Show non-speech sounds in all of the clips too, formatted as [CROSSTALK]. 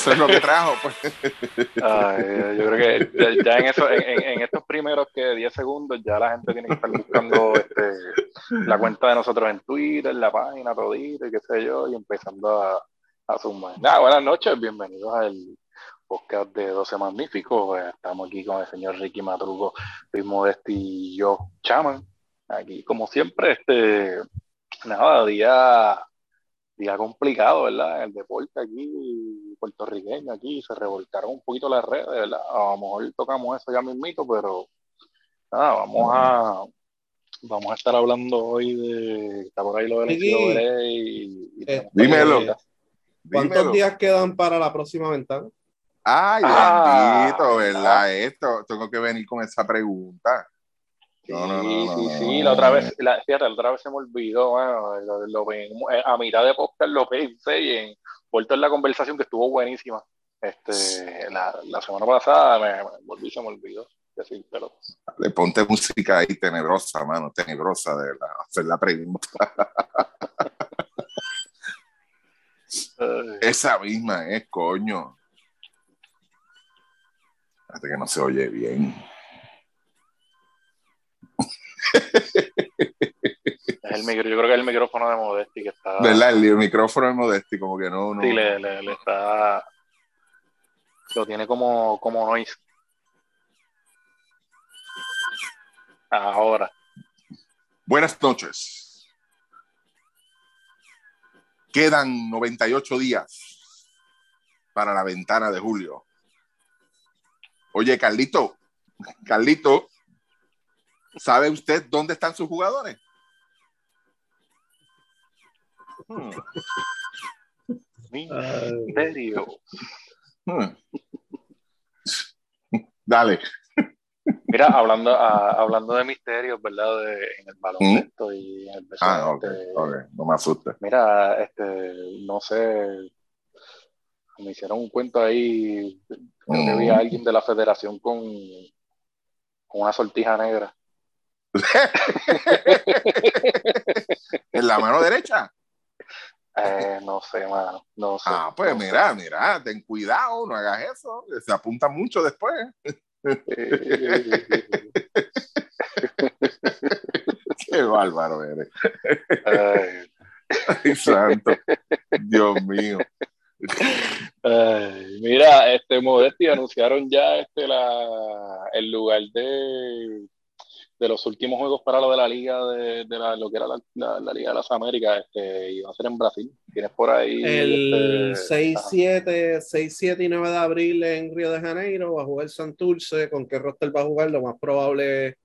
eso es lo que trajo. Pues. yo creo que ya, en, eso, en, estos primeros que 10 segundos ya la gente tiene que estar buscando este, la cuenta de nosotros en Twitter, la página, todito y qué sé yo, y empezando a, a sumar. buenas noches, bienvenidos al podcast de 12 Magníficos. Estamos aquí con el señor Ricky Matrugo, Luis Modesti y yo, Chaman. Aquí, como siempre, este, nada, día día complicado, ¿verdad? El deporte aquí, puertorriqueño aquí, se revolcaron un poquito las redes, ¿verdad? A lo mejor tocamos eso ya mismito, pero nada, vamos a vamos a estar hablando hoy de está por ahí lo del y, eh, dímelo. ¿Cuántos días quedan para la próxima ventana? Ay, ah, bendito, ¿verdad? Esto, tengo que venir con esa pregunta. Sí, sí, sí, la otra vez, la, fíjate, la otra vez se me olvidó, bueno, lo, eh, a mitad de podcast lo pensé y en, vuelto en la conversación que estuvo buenísima. Este, la, la semana pasada me, me volví, se me olvidó. Decir, pero... Le ponte música ahí tenebrosa, mano, tenebrosa de hacer la pregunta. [LAUGHS] Esa misma es, coño. Hasta que no se oye bien [LAUGHS] el micro, yo creo que es el micrófono de Modesti que está. ¿Verdad? El, micrófono de Modesti, como que no. no... Sí, le, le, está. Lo tiene como, como noise. Ahora. Buenas noches. Quedan 98 días para la ventana de julio. Oye, Carlito, Carlito, ¿Sabe usted dónde están sus jugadores? Hmm. Misterio. Hmm. Dale. Mira, hablando, ah, hablando de misterios, ¿verdad? De, en el baloncesto ¿Mm? y en el Ah, ok, okay. no me asustes. Mira, este, no sé, me hicieron un cuento ahí, creo que vi a mm. alguien de la federación con, con una sortija negra. [LAUGHS] ¿En la mano derecha? Eh, no sé, mano. No sé. Ah, pues mira, mira, ten cuidado, no hagas eso. Se apunta mucho después. Qué bárbaro eres. Ay. santo. Dios mío. mira, este Modesti anunciaron ya este la, el lugar de de los últimos juegos para lo de la liga de, de la, lo que era la, la, liga de las Américas este, iba a ser en Brasil. Tienes por ahí el 6, 7, 6, 7 y 9 de abril en Río de Janeiro va a jugar Santurce con qué roster va a jugar lo más probable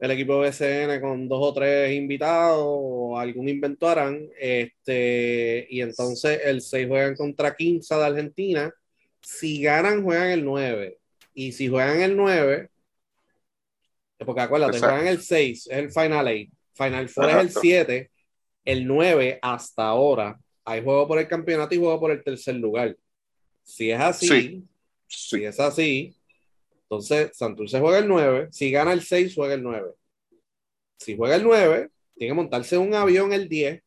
el equipo BCN con dos o tres invitados o algún invento harán este, y entonces el 6 juegan contra 15 de Argentina. Si ganan juegan el 9 y si juegan el 9 porque acuérdate, juegan el 6, es el Final 8. Final 4 es el 7. El 9 hasta ahora hay juego por el campeonato y juego por el tercer lugar. Si es así, si es así, entonces Santurce juega el 9. Si gana el 6, juega el 9. Si juega el 9, tiene que montarse un avión el 10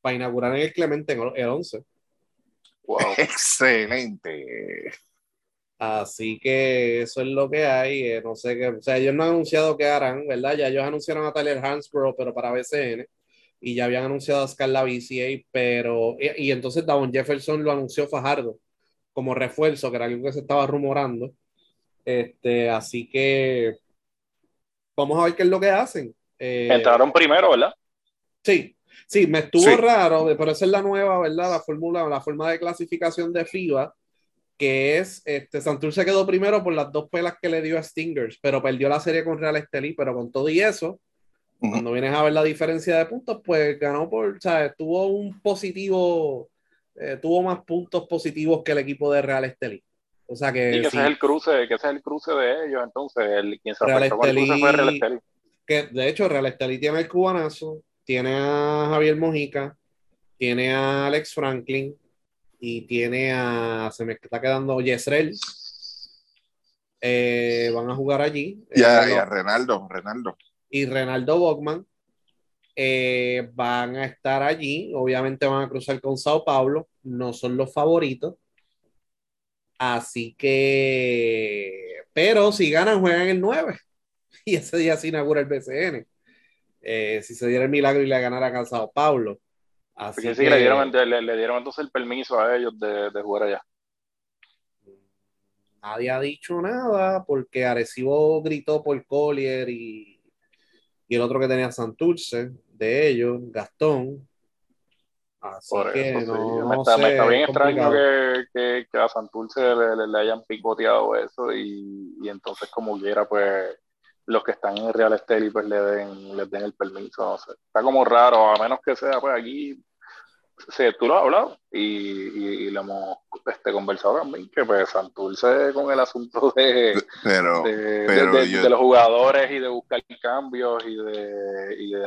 para inaugurar en el Clemente el 11. Wow. [LAUGHS] Excelente. Así que eso es lo que hay. Eh, no sé qué, o sea, ellos no han anunciado qué harán, ¿verdad? Ya ellos anunciaron a Tyler Hansborough, pero para BCN, y ya habían anunciado a Scarla BCA, pero. Y, entonces Davon Jefferson lo anunció Fajardo como refuerzo, que era algo que se estaba rumorando. Este, así que. Vamos a ver qué es lo que hacen. Eh, Entraron primero, ¿verdad? Sí, sí, me estuvo raro, pero esa es la nueva, ¿verdad? La fórmula, la forma de clasificación de FIBA que es, este, Santurce quedó primero por las dos pelas que le dio a Stingers, pero perdió la serie con Real Estelí, pero con todo y eso, cuando vienes a ver la diferencia de puntos, pues ganó por, o sea, tuvo un positivo, eh, tuvo más puntos positivos que el equipo de Real Estelí. O sea que. Y que ese es el cruce, que ese es el cruce de ellos, entonces, el, quien se Real con el cruce fue Real Estelí. Que de hecho, Real Estelí tiene el cubanazo, tiene a Javier Mojica, tiene a Alex Franklin, y tiene a, se me está quedando Yesrel. Eh, van a jugar allí. Y a, Renaldo, Renaldo. Y Renaldo Bogman. eh, van a estar allí. Obviamente van a cruzar con Sao Paulo. No son los favoritos. Así que, pero si ganan, juegan el 9. [LAUGHS] Y ese día se inaugura el BCN. Eh, si se diera el milagro y le ganara a Sao Paulo. Así que, sí, le, dieron, le, dieron entonces el permiso a ellos de, de jugar allá. Nadie ha dicho nada porque Arecibo gritó por Collier y, y el otro que tenía Santurce, de ellos, Gastón. Así que no, me, está, bien extraño que, que, a Santurce le, hayan picoteado eso y, y, entonces como quiera pues los que están en Real Estelí pues le den, les den el permiso, no sé. Está como raro, a menos que sea pues aquí Sí, tú lo has hablado y, y, lo hemos este, conversado también, que pues Santurce con el asunto de, pero, de, los jugadores y de buscar cambios y de, y de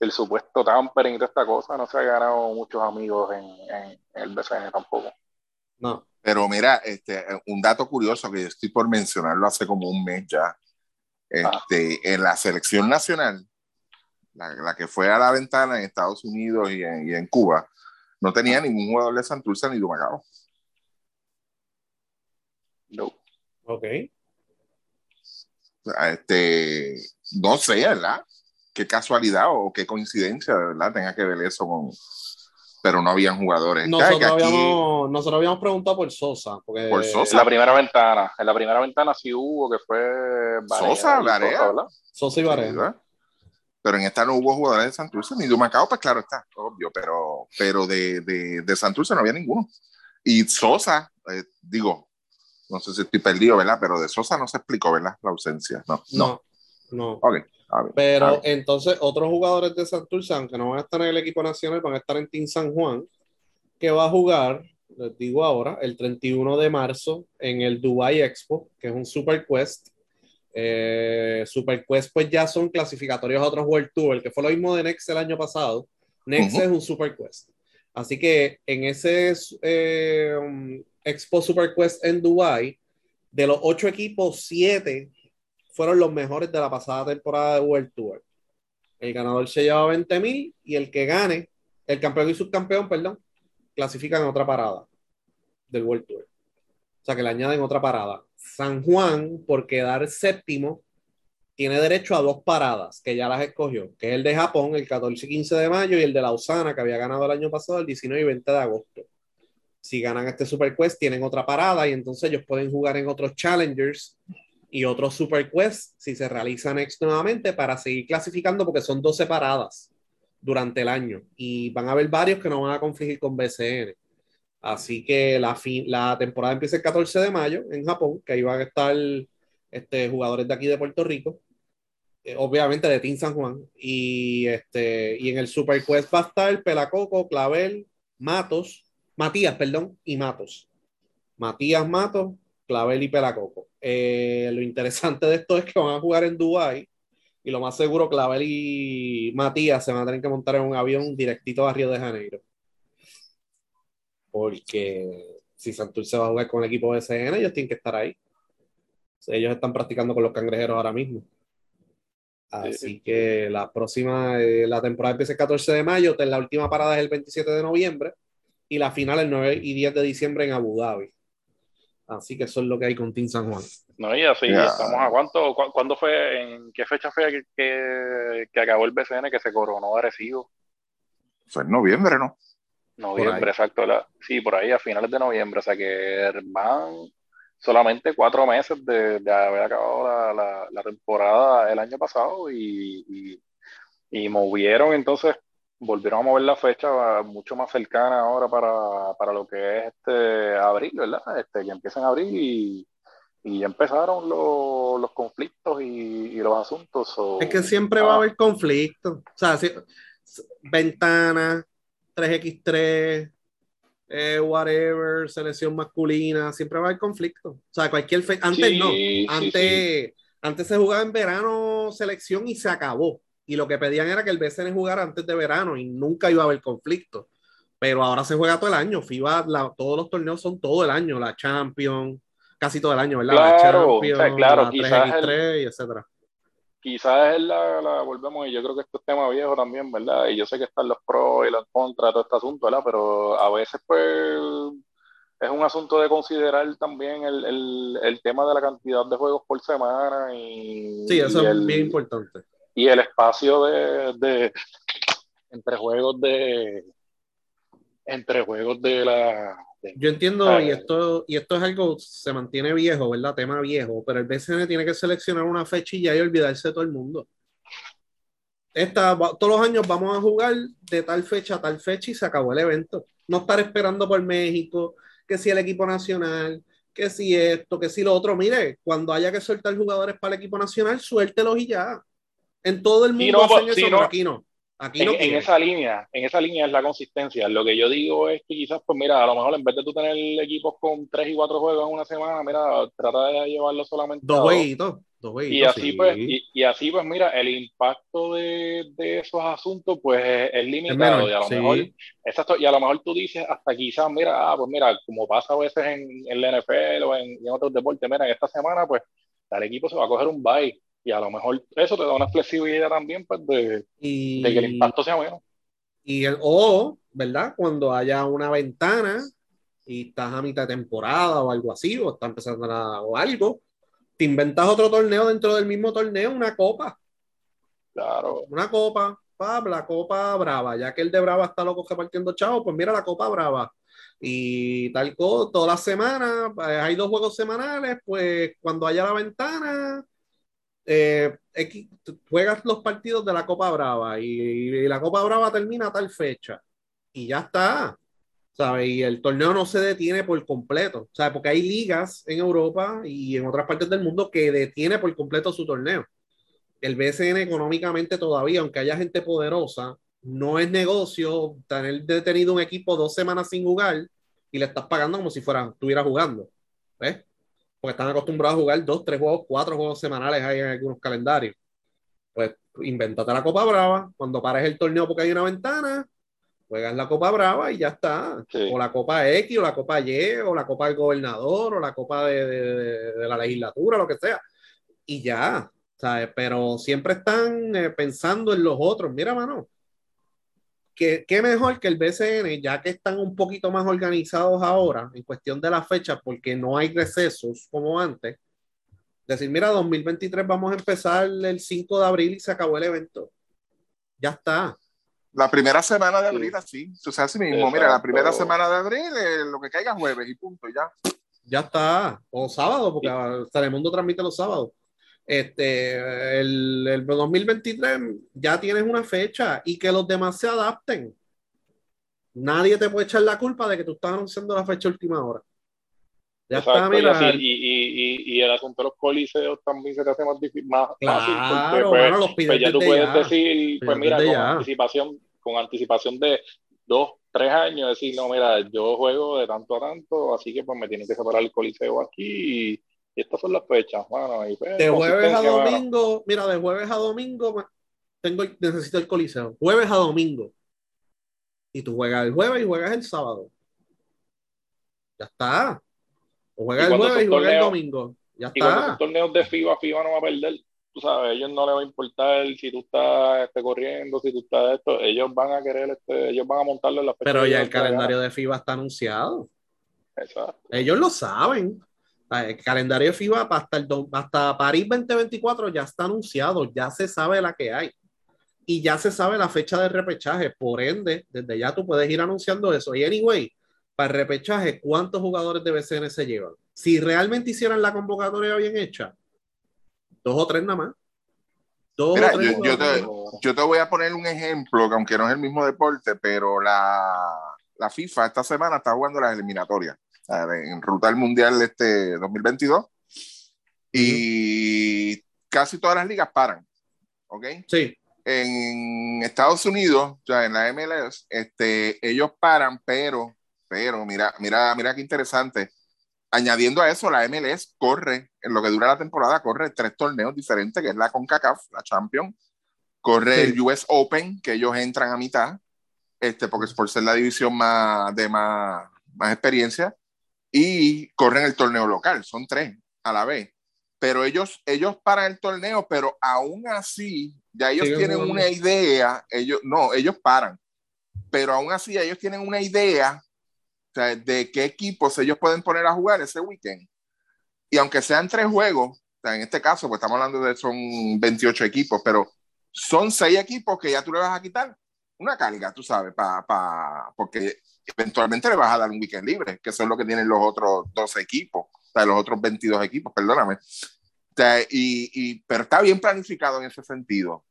el supuesto tampering y toda esta cosa, no se ha ganado muchos amigos en, en, el BCN tampoco. No. Pero mira, este, un dato curioso que estoy por mencionarlo hace como un mes ya. Ah. Este, En la selección nacional, la, que fue a la ventana en Estados Unidos y en, Cuba, no tenía ningún jugador de Santurce ni de Macao. No. Ok. Este, no sé, ¿verdad? Qué casualidad o qué coincidencia, ¿verdad? Tenga que ver eso con. Pero no habían jugadores. Nosotros, habíamos, nosotros habíamos preguntado por Sosa. Porque... Por Sosa. En la primera ventana. En la primera ventana sí hubo, que fue. Sosa, Varea. Sosa y Varea pero en esta no hubo jugadores de Santurce, ni de Macao, pues claro está, obvio, pero, pero de, de, de Santurce no había ninguno. Y Sosa, eh, digo, no sé si estoy perdido, ¿verdad? Pero de Sosa no se explicó, ¿verdad? La ausencia, no. No, no. Ok. pero entonces otros jugadores de Santurce, aunque no van a estar en el equipo nacional, van a estar en Team San Juan, que va a jugar, les digo ahora, el 31 de marzo en el Dubai Expo, que es un Super Quest eh, Super Quest pues ya son clasificatorios a otros World Tour, que fue lo mismo de Next el año pasado. Next es un Super Quest. Así que en ese eh, um, Expo Super Quest en Dubai, de los ocho equipos, siete fueron los mejores de la pasada temporada de World Tour. El ganador se lleva 20 mil y el que gane, el campeón y subcampeón, perdón, clasifican en otra parada del World Tour. O sea que le añaden otra parada. San Juan, por quedar séptimo, tiene derecho a dos paradas que ya las escogió, que es el de Japón, el 14 y 15 de mayo, y el de Lausana, que había ganado el año pasado, el 19 y 20 de agosto. Si ganan este Super Quest, tienen otra parada y entonces ellos pueden jugar en otros Challengers y otros Super Quest si se realizan ex nuevamente para seguir clasificando porque son 12 paradas durante el año y van a haber varios que no van a confligir con BCN. Así que la, la temporada empieza el 14 de mayo en Japón, que ahí van a estar este, jugadores de aquí de Puerto Rico, eh, obviamente de Team San Juan, y, este, y en el Super Quest va a estar Pelacoco, Clavel, Matos, Matías, perdón, y Matos. Matías Matos, Clavel y Pelacoco. Eh, lo interesante de esto es que van a jugar en Dubai y lo más seguro Clavel y Matías se van a tener que montar en un avión directito a Río de Janeiro porque si Santurce va a jugar con el equipo de SN, ellos tienen que estar ahí. Ellos están practicando con los cangrejeros ahora mismo. Así que la próxima, eh, la temporada empieza el 14 de mayo, la última parada es el 27 de noviembre y la final el 9 y 10 de diciembre en Abu Dhabi. Así que eso es lo que hay con Team San Juan. No, y así, estamos a cuánto, ¿cuándo fue, en qué fecha fue que, que, acabó el BCN que se coronó Arecibo? Fue en noviembre, ¿no? Noviembre, exacto. sí, por ahí a finales de noviembre. O sea que van solamente cuatro meses de, haber acabado la, temporada el año pasado y, y, movieron entonces, volvieron a mover la fecha mucho más cercana ahora para, lo que es este abril, ¿verdad? Este, que empiezan a abrir y, y ya empezaron los, conflictos y, los asuntos. es que siempre va a ah. haber conflictos. O sea, si, ventanas 3x3, eh, whatever, selección masculina, siempre va a haber conflicto. O sea, cualquier fe antes no, antes, antes se jugaba en verano selección y se acabó. Y lo que pedían era que el BCN jugara antes de verano y nunca iba a haber conflicto. Pero ahora se juega todo el año. FIBA, todos los torneos son todo el año. La Champions, casi todo el año, ¿verdad? Claro, la Champions, claro, la 3x3 y etcétera quizás es la, la, volvemos, y yo creo que esto es tema viejo también, ¿verdad? Y yo sé que están los pros y los contras de todo este asunto, ¿verdad? Pero a veces, pues, es un asunto de considerar también el, el, el tema de la cantidad de juegos por semana y... Sí, eso es bien importante. Y el espacio de, de entre juegos de entre juegos de la yo entiendo, y esto, y esto es algo, se mantiene viejo, ¿verdad? Tema viejo, pero el BCN tiene que seleccionar una fecha y ya y olvidarse de todo el mundo. Esta, todos los años vamos a jugar de tal fecha a tal fecha y se acabó el evento. No estar esperando por México, que si el equipo nacional, que si esto, que si lo otro. Mire, cuando haya que soltar jugadores para el equipo nacional, suéltelos y ya. En todo el mundo hacen eso, aquí no en, esa línea, en esa línea es la consistencia. Lo que yo digo es que quizás, pues mira, a lo mejor en vez de tú tener equipos con tres y cuatro juegos en una semana, mira, trata de llevarlo solamente dos jueguitos. y así pues, y, así pues, mira, el impacto de, de esos asuntos, pues es, limitado. y a lo mejor, exacto, y a lo mejor tú dices hasta quizás, mira, ah, pues mira, como pasa a veces en, en la NFL o en, en otros deportes, mira, en esta semana, pues, tal equipo se va a coger un bye y a lo mejor eso te da una flexibilidad también pues, de, que el impacto sea bueno. Y el, o, ¿verdad? Cuando haya una ventana y estás a mitad de temporada o algo así, o está empezando a, o algo, te inventas otro torneo dentro del mismo torneo, una copa. Claro. Una copa, la copa brava, ya que el de brava está loco repartiendo chavo, pues mira la copa brava. Y tal cosa, todas las semanas, eh, hay dos juegos semanales, pues cuando haya la ventana, eh, juegas los partidos de la Copa Brava y, la Copa Brava termina a tal fecha y ya está. ¿sabes? Y el torneo no se detiene por completo, ¿sabes? Porque hay ligas en Europa y en otras partes del mundo que detiene por completo su torneo. El BSN económicamente todavía, aunque haya gente poderosa, no es negocio tener detenido un equipo dos semanas sin jugar y le estás pagando como si fuera, estuviera jugando. ¿Ves? Porque están acostumbrados a jugar dos, tres juegos, cuatro juegos semanales hay en algunos calendarios. Pues invéntate la Copa Brava, cuando pares el torneo porque hay una ventana, juegas la Copa Brava y ya está. O la Copa X, o la Copa Y, o la Copa del Gobernador, o la Copa de, de, la legislatura, lo que sea. Y ya, ¿sabes? Pero siempre están eh, pensando en los otros. Mira, mano, qué mejor que el BCN, ya que están un poquito más organizados ahora en cuestión de la fecha, porque no hay recesos como antes. Decir, mira, 2023 vamos a empezar el 5 de abril y se acabó el evento. Ya está. La primera semana de abril, así. O sea, así mismo, mira, la primera semana de abril, eh, lo que caiga jueves y punto, ya. Ya está. O sábado, porque Telemundo transmite los sábados. Este, el, el 2023 ya tienes una fecha y que los demás se adapten. Nadie te puede echar la culpa de que tú estás anunciando la fecha última hora. Ya está, mira. Y, y, y, el asunto de los coliseos también se te hace más, difícil, más fácil. Porque, pues, los pues ya tú puedes decir, pues mira, con anticipación, con anticipación de dos, tres años, decir, no, mira, yo juego de tanto a tanto, así que pues me tienen que separar el coliseo aquí y y estas son las fechas, bueno, pues, de jueves a domingo, mira, de jueves a domingo tengo, necesito el coliseo. Jueves a domingo. Y tú juegas el jueves y juegas el sábado. Ya está. O juegas el jueves y juegas el domingo. Ya y está. Cuando torneos de FIBA, FIBA no va a perder. Tú sabes, a ellos no les va a importar si tú estás este, corriendo, si tú estás esto. Ellos van a querer, este, ellos van a montarlo en la fecha. Pero ya el calendario de FIBA está anunciado. Exacto. Ellos lo saben. El calendario FIBA hasta, el, hasta París 2024 ya está anunciado, ya se sabe la que hay y ya se sabe la fecha de repechaje. Por ende, desde ya tú puedes ir anunciando eso. Y anyway, para el repechaje, ¿cuántos jugadores de BCN se llevan? Si realmente hicieran la convocatoria bien hecha, dos o tres nada más. Dos o tres yo, te, yo, te, voy a poner un ejemplo, que aunque no es el mismo deporte, pero la, la FIFA esta semana está jugando las eliminatorias en ruta al Mundial este 2022. Y casi todas las ligas paran. ¿Ok? Sí. En Estados Unidos, ya en la MLS, este, ellos paran, pero, pero, mira, mira, mira qué interesante. Añadiendo a eso, la MLS corre, en lo que dura la temporada, corre tres torneos diferentes, que es la CONCACAF, la Champions, corre el US Open, que ellos entran a mitad, este, porque es por ser la división más, de más experiencia, y corren el torneo local, son tres a la vez. pero ellos, ellos paran el torneo, pero aún así, ya ellos tienen una idea, ellos, no, ellos paran, pero aún así ellos tienen una idea de qué equipos ellos pueden poner a jugar ese weekend. Y aunque sean tres juegos, en este caso, pues estamos hablando de son 28 equipos, pero son seis equipos que ya tú le vas a quitar una carga, tú sabes, para porque eventualmente le vas a dar un weekend libre, que es lo que tienen los otros dos equipos, o sea, los otros 22 equipos, perdóname. y, y, pero está bien planificado en ese sentido.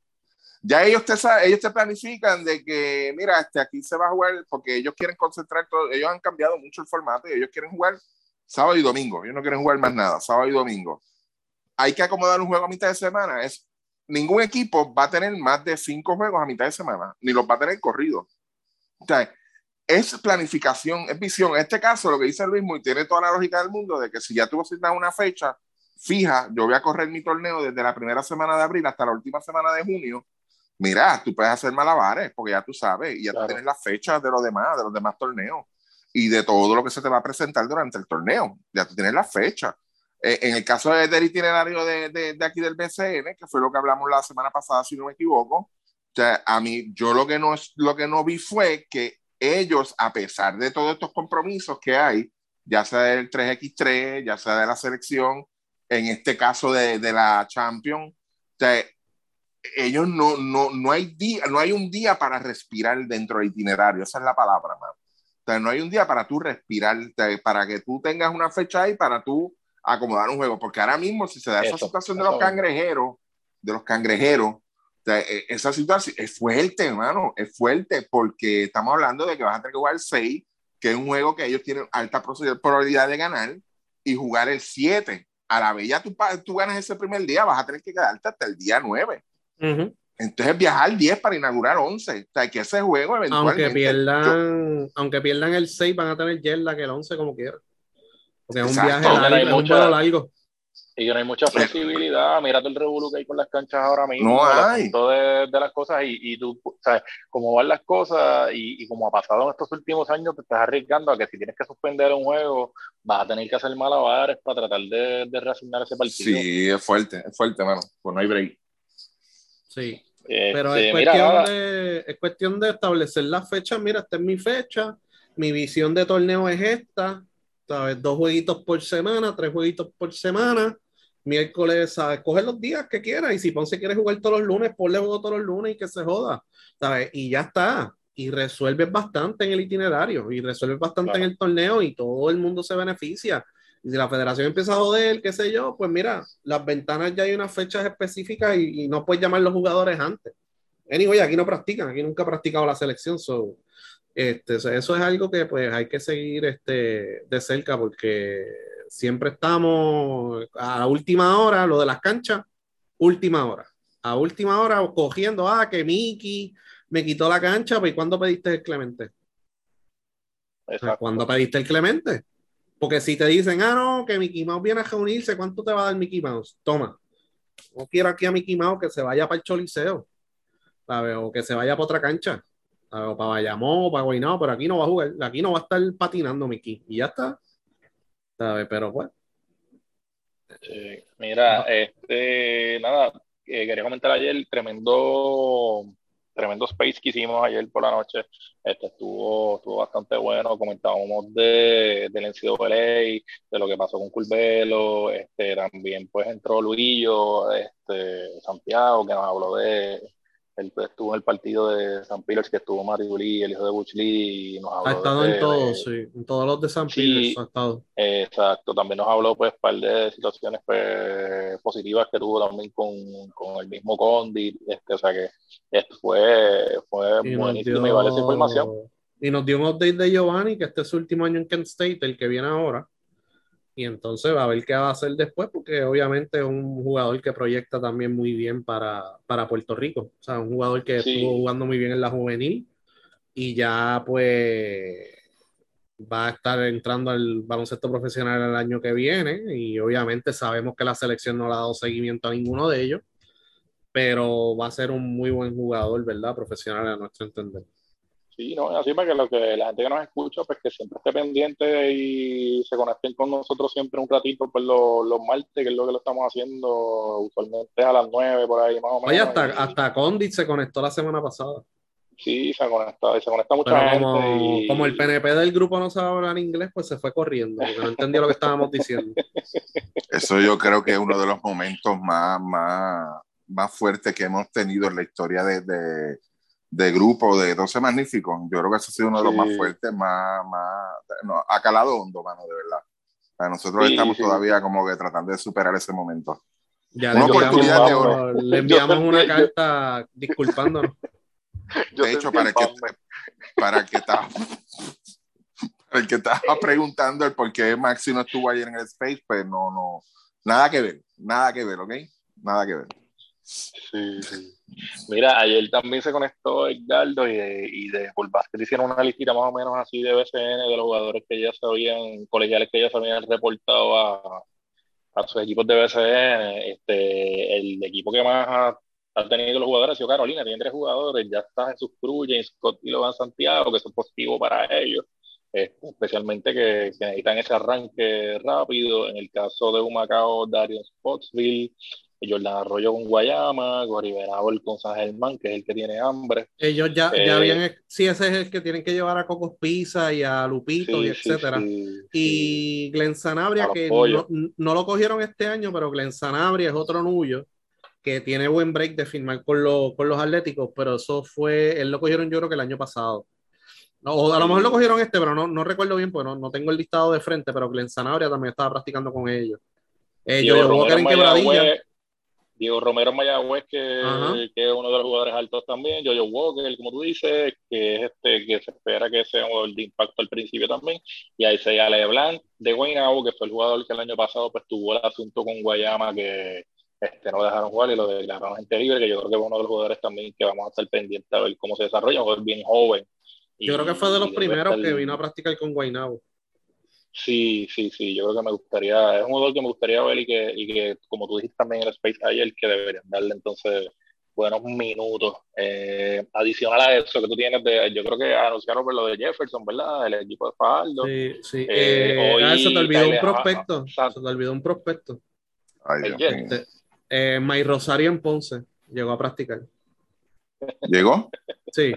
Ya ellos te, ellos te planifican de que, mira, este, aquí se va a jugar, porque ellos quieren concentrar todo, ellos han cambiado mucho el formato y ellos quieren jugar sábado y domingo, ellos no quieren jugar más nada, sábado y domingo. Hay que acomodar un juego a mitad de semana, es, ningún equipo va a tener más de cinco juegos a mitad de semana, ni los va a tener corridos. O sea, es planificación, es visión. En este caso, lo que dice Luis, y tiene toda la lógica del mundo, de que si ya tú asignas una fecha fija, yo voy a correr mi torneo desde la primera semana de abril hasta la última semana de junio, mira, tú puedes hacer malabares, porque ya tú sabes, y ya tú tienes las fechas de los demás, de los demás torneos, y de todo lo que se te va a presentar durante el torneo, ya tú tienes las fechas. Eh, en el caso del itinerario de, de, de, aquí del BCN, que fue lo que hablamos la semana pasada, si no me equivoco, o sea, a mí, yo lo que, no, lo que no vi fue que ellos, a pesar de todos estos compromisos que hay, ya sea del 3x3, ya sea de la selección, en este caso de, de la Champions, o sea, ellos no, no, no, hay día, no hay un día para respirar dentro del itinerario, esa es la palabra, man. O sea, no hay un día para tú respirar, para que tú tengas una fecha ahí para tú acomodar un juego, porque ahora mismo si se da esa situación de los cangrejeros, de los cangrejeros, e, esa situación es fuerte, hermano, es fuerte porque estamos hablando de que vas a tener que jugar el 6, que es un juego que ellos tienen alta probabilidad de ganar, y jugar el 7. A la bella tú, tú ganas ese primer día, vas a tener que quedarte hasta el día 9. Entonces viajar 10 para inaugurar 11. O sea, que ese juego eventualmente... Aunque pierdan, aunque pierdan el 6, van a tener Yerla que el 11 como quieran. Porque es un viaje largo, es un largo. Y que no hay mucha flexibilidad. Mira todo el revuelo que hay con las canchas ahora mismo. No hay. De, de, las cosas y, y tú, sabes, como van las cosas y, y, como ha pasado en estos últimos años, te estás arriesgando a que si tienes que suspender un juego, vas a tener que hacer malabares para tratar de, de reasignar ese partido. Sí, es fuerte, es fuerte, mano. Pues no hay break. Sí. Pero es, este, cuestión de, es cuestión de establecer la fecha. Mira, esta es mi fecha. Mi visión de torneo es esta. ¿sabes? Dos jueguitos por semana, tres jueguitos por semana. Miércoles, ¿sabes? Coge los días que quieras. Y si Ponce quiere jugar todos los lunes, ponle juego todos los lunes y que se joda. ¿sabes? Y ya está. Y resuelves bastante en el itinerario. Y resuelves bastante en el torneo. Y todo el mundo se beneficia. Y si la federación empieza a joder, qué sé yo, pues mira, las ventanas ya hay unas fechas específicas y, no puedes llamar los jugadores antes. Anyway, aquí no practican, aquí nunca ha practicado la selección. So, este, eso es algo que pues hay que seguir este, de cerca porque siempre estamos a última hora, lo de las canchas, última hora. A última hora cogiendo, ah, que Miki me quitó la cancha, pues ¿cuándo pediste el Clemente? ¿Cuándo pediste el Clemente? Porque si te dicen, ah, no, que Mickey Mouse viene a reunirse, ¿cuánto te va a dar Mickey Mouse? Toma. No quiero aquí a Mickey Mouse que se vaya para el Choliseo, ¿sabes? O que se vaya para otra cancha, O para Bayamón, o para Guaynabo, pero aquí no va a jugar, aquí no va a estar patinando Mickey. Y ya está, ¿sabes? Pero bueno. mira, este, nada, eh, quería comentar ayer, tremendo tremendo space que hicimos ayer por la noche. Este, estuvo, estuvo bastante bueno. Comentábamos de, del NCAA, de lo que pasó con Curvelo. Este, también pues entró Luillo, este, Santiago, que nos habló de, él estuvo en el partido de San Pillars que estuvo Mario Lee, el hijo de Butch Lee. ha estado en todos, sí. En todos los de San sí, ha estado. exacto. También nos habló, pues, un par de situaciones pues, positivas que tuvo también con, con el mismo Condi. Este, o sea que esto fue, fue buenísimo y vale esa información. Y nos dio un update de Giovanni, que este es su último año en Kent State, el que viene ahora y entonces va a ver qué va a hacer después, porque obviamente es un jugador que proyecta también muy bien para, para Puerto Rico. O sea, un jugador que estuvo jugando muy bien en la juvenil y ya pues va a estar entrando al baloncesto profesional el año que viene y obviamente sabemos que la selección no le ha dado seguimiento a ninguno de ellos, pero va a ser un muy buen jugador, ¿verdad? Profesional a nuestro entender. Sí, no, así para que, lo que la gente que nos escucha, pues que siempre esté pendiente y se conecten con nosotros siempre un ratito por los, los martes, que es lo que lo estamos haciendo usualmente a las nueve por ahí más o menos. Oye, hasta, hasta Condit se conectó la semana pasada. Sí, se conecta, se conecta mucha gente. Como, como, el PNP del grupo no sabe hablar inglés, pues se fue corriendo, porque no entendió lo que estábamos diciendo. [LAUGHS] Eso yo creo que es uno de los momentos más, más, más fuertes que hemos tenido en la historia de, de, de grupo de 12 Magníficos. Yo creo que ese ha sido uno de los más fuertes, más, más no, ha calado hondo, mano, de verdad. Para nosotros sí, estamos sí. todavía como que tratando de superar ese momento. Ya una le oportunidad de oro. Le enviamos una carta disculpándonos. de hecho, para el, que, para el que estaba para el que estaba preguntando el por qué Maxi no estuvo ayer en el Space, pues no, no, nada que ver, nada que ver, ¿ok? Nada que ver. Sí, sí. Mira, ayer también se conectó Edgardo y de, y de hicieron una listita más o menos así de BCN de los jugadores que ya se habían, colegiales que ya se habían reportado a, a sus equipos de BCN. Este, el equipo que más ha tenido los jugadores, ha sido Carolina, tiene tres jugadores, ya está Jesús Cruz, James Scott y Logan Santiago, que son positivos para ellos, este, especialmente que, que, necesitan ese arranque rápido. En el caso de Humacao, Darius Spotsville, Jordan Arroyo con Guayama, Gori Venabol con San Germán, que es el que tiene hambre. Ellos ya, eh, ya habían, sí, ese es el que tienen que llevar a Cocos Pizza y a Lupito sí, y etcétera. Sí, y Glenn Sanabria, que no, no, lo cogieron este año, pero Glenn Sanabria es otro nuyo que tiene buen break de firmar con, lo, con los Atléticos, pero eso fue, él lo cogieron yo creo que el año pasado. O a lo mejor lo cogieron este, pero no, no recuerdo bien, porque no, no tengo el listado de frente, pero Glenn Sanabria también estaba practicando con ellos. Eh, Diego, Walker en Quebradilla. Diego Romero Mayagüez, que, que, es uno de los jugadores altos también. Jojo Walker, como tú dices, que es este que se espera que sea un jugador de impacto al principio también. Y ahí se Leblanc de Guaynabo, que fue el jugador que el año pasado pues tuvo el asunto con Guayama, que este, no lo dejaron jugar y lo declararon gente libre, que yo creo que es uno de los jugadores también que vamos a estar pendientes a ver cómo se desarrolla, un jugador bien joven. Y, yo creo que fue de los primeros que vino a practicar con Guaynabo. Sí, sí, sí, yo creo que me gustaría, es un jugador que me gustaría ver y que, y que como tú dijiste también en el Space ayer, que deberían darle entonces buenos minutos. Eh, adicional a eso que tú tienes, de, yo creo que anunciaron por lo de Jefferson, ¿verdad? El equipo de Fajardo. Sí, sí. Eh, eh, hoy, ah, se te olvidó un prospecto. Se te olvidó un prospecto. Ay, Dios eh, May Rosario en Ponce llegó a practicar. ¿Llegó? Sí.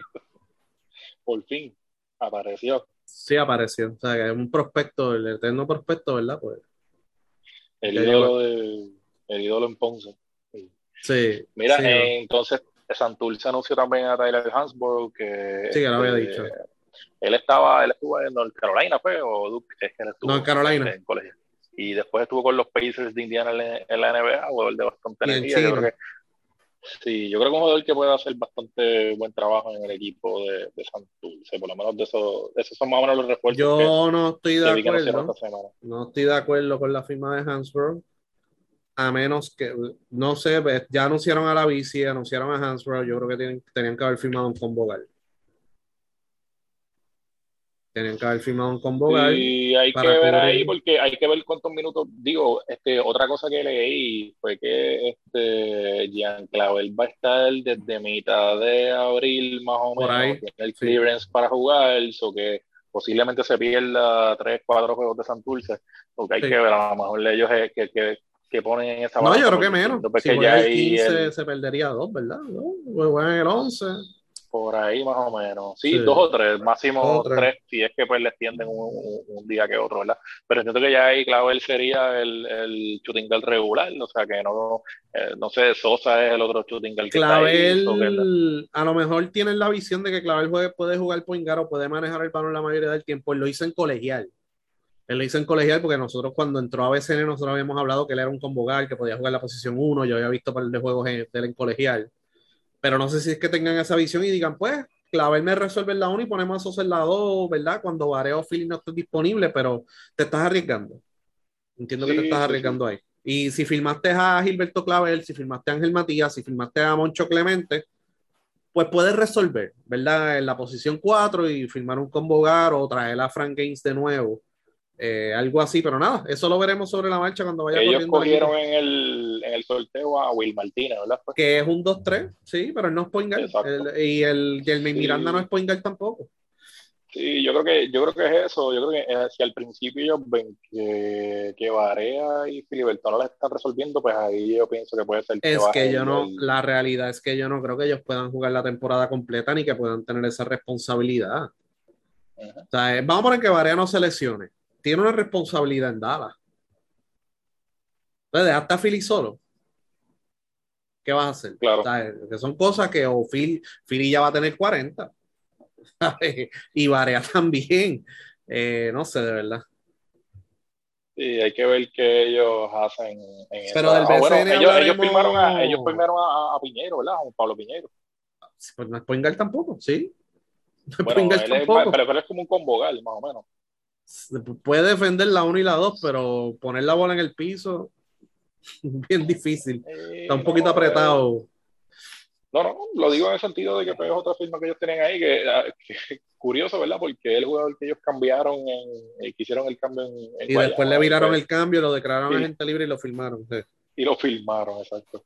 Por fin, apareció. Sí, apareció. O sea, que es un prospecto, el eterno prospecto, ¿verdad? Pues. El ídolo, de, el ídolo en Ponce. Sí. Mira, sí, eh, entonces Santurce anunció también a Tyler Hansborough que. Sí, que lo había eh, dicho. Él estaba, él estuvo en North Carolina, ¿fue? O Duke, es que él estuvo North Carolina. En, en colegio y después estuvo con los Pacers de Indiana en la NBA, jugador de bastante energía. Yo creo que, sí, yo creo que un jugador que puede hacer bastante buen trabajo en el equipo de, de Santurce, por lo menos de esos, esos son más o menos los refuerzos. Yo que, no estoy de acuerdo. No estoy de acuerdo con la firma de Hansbrough. A menos que, no sé, ya anunciaron a la bici, anunciaron a Hansbrough, yo creo que tienen, tenían que haber firmado un Convogal. Tenían que haber firmado un combo Y hay que ver ahí, porque hay que ver cuántos minutos. Digo, este, otra cosa que leí fue que este Jean Clavel va a estar desde mitad de abril, más o menos, ahí, el clearance sí. para jugar, o que posiblemente se pierda tres, cuatro juegos de Santurce, porque hay sí. que ver, a lo mejor ellos que, que, que ponen en esa No, yo creo que menos. Si ya el 15 el... se perdería dos, ¿verdad? ¿No? Pues en el 11 por ahí más o menos. Sí, sí. dos o tres, máximo o tres. tres. si es que pues le extienden un, un, día que otro, ¿verdad? Pero entiendo que ya ahí Clavel sería el, el shooting girl regular, o sea que no, eh, no sé, Sosa es el otro shooting que Clavel, está ahí, a lo mejor tienen la visión de que Clavel puede, puede jugar point guard o puede manejar el balón la mayoría del tiempo, él lo hizo en colegial. Él lo hizo en colegial porque nosotros cuando entró a BCN nosotros habíamos hablado que él era un combogal, que podía jugar la posición 1, yo había visto par de juegos de él en colegial pero no sé si es que tengan esa visión y digan, pues, Clavel me resuelve la 1 y ponemos a Sosa en la 2, ¿verdad? Cuando Vareo Philly no esté disponible, pero te estás arriesgando. Entiendo sí, que te estás arriesgando sí, ahí. Y si filmaste a Gilberto Clavel, si filmaste a Ángel Matías, si filmaste a Moncho Clemente, pues puedes resolver, ¿verdad? En la posición 4 y firmar un convogar o traer a Frank Gaines de nuevo Eh, algo así, pero nada, eso lo veremos sobre la marcha cuando vaya Ellos cogieron en el, en el, sorteo a Will Martínez, ¿verdad? Que es un 2-3, sí, pero él no es point y el Jeremy Miranda no es point tampoco. Sí, yo creo que, yo creo que es eso. Yo creo que eh, si al principio ellos ven que, que Varea y Filiberto no la están resolviendo, pues ahí yo pienso que puede ser. es que yo no, la realidad es que yo no creo que ellos puedan jugar la temporada completa ni que puedan tener esa responsabilidad. O sea, vamos a poner que Varea no se lesione. Tiene una responsabilidad en Dallas. Entonces, dejaste a Philly solo. ¿Qué vas a hacer? Claro. que son cosas que o Philly, Philly ya va a tener 40 [LAUGHS] y Varea también. Eh, no sé, de verdad. Sí, hay que ver qué ellos hacen. En Pero del BCN ah, ellos, ellos, firmaron, a, ellos firmaron a, a, Piñero, ¿verdad? A Pablo Piñero. Pues no es Poingal tampoco, sí. No bueno, él tampoco. Es, pero, es como un combogal, más o menos. Puede defender la 1 y la 2, pero poner la bola en el piso, [LAUGHS] bien difícil. Está un poquito apretado. No, no, lo digo en el sentido de que pues, es otra firma que ellos tienen ahí, ah, que, curioso, ¿verdad? Porque el jugador que ellos cambiaron, en, eh, que hicieron el cambio en. y después le viraron pues. el cambio, lo declararon a gente libre y lo firmaron. Y lo firmaron, exacto.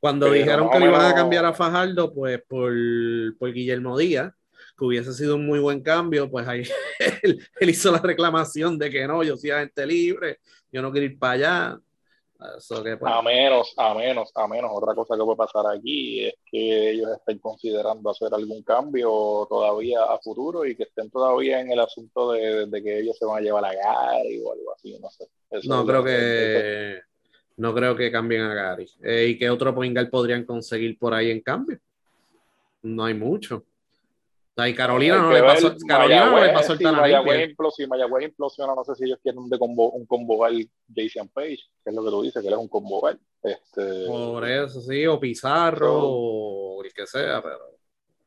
Cuando dijeron que lo iban a cambiar a Fajardo, pues por, por Guillermo Díaz, que hubiese sido un muy buen cambio, pues ahí [LAUGHS] él, él, hizo la reclamación de que no, yo soy agente libre, yo no quiero ir para allá. Pues, a menos, a menos, a menos. Otra cosa que puede pasar aquí es que ellos estén considerando hacer algún cambio todavía a futuro y que estén todavía en el asunto de, que ellos se van a llevar a Gary o algo así, no sé. no creo que, no creo que cambien a Gary. Eh, ¿Y qué otro Poingal podrían conseguir por ahí en cambio? No hay mucho. Y Carolina no le pasó, Carolina no le pasó el si Mayagüez, si Mayagüez implosiona, no sé si ellos quieren un, de combo, un convogal Jason Page, que es lo que tú dices, que él es un convogal. Este, Por eso, sí, o Pizarro, o el que sea, pero...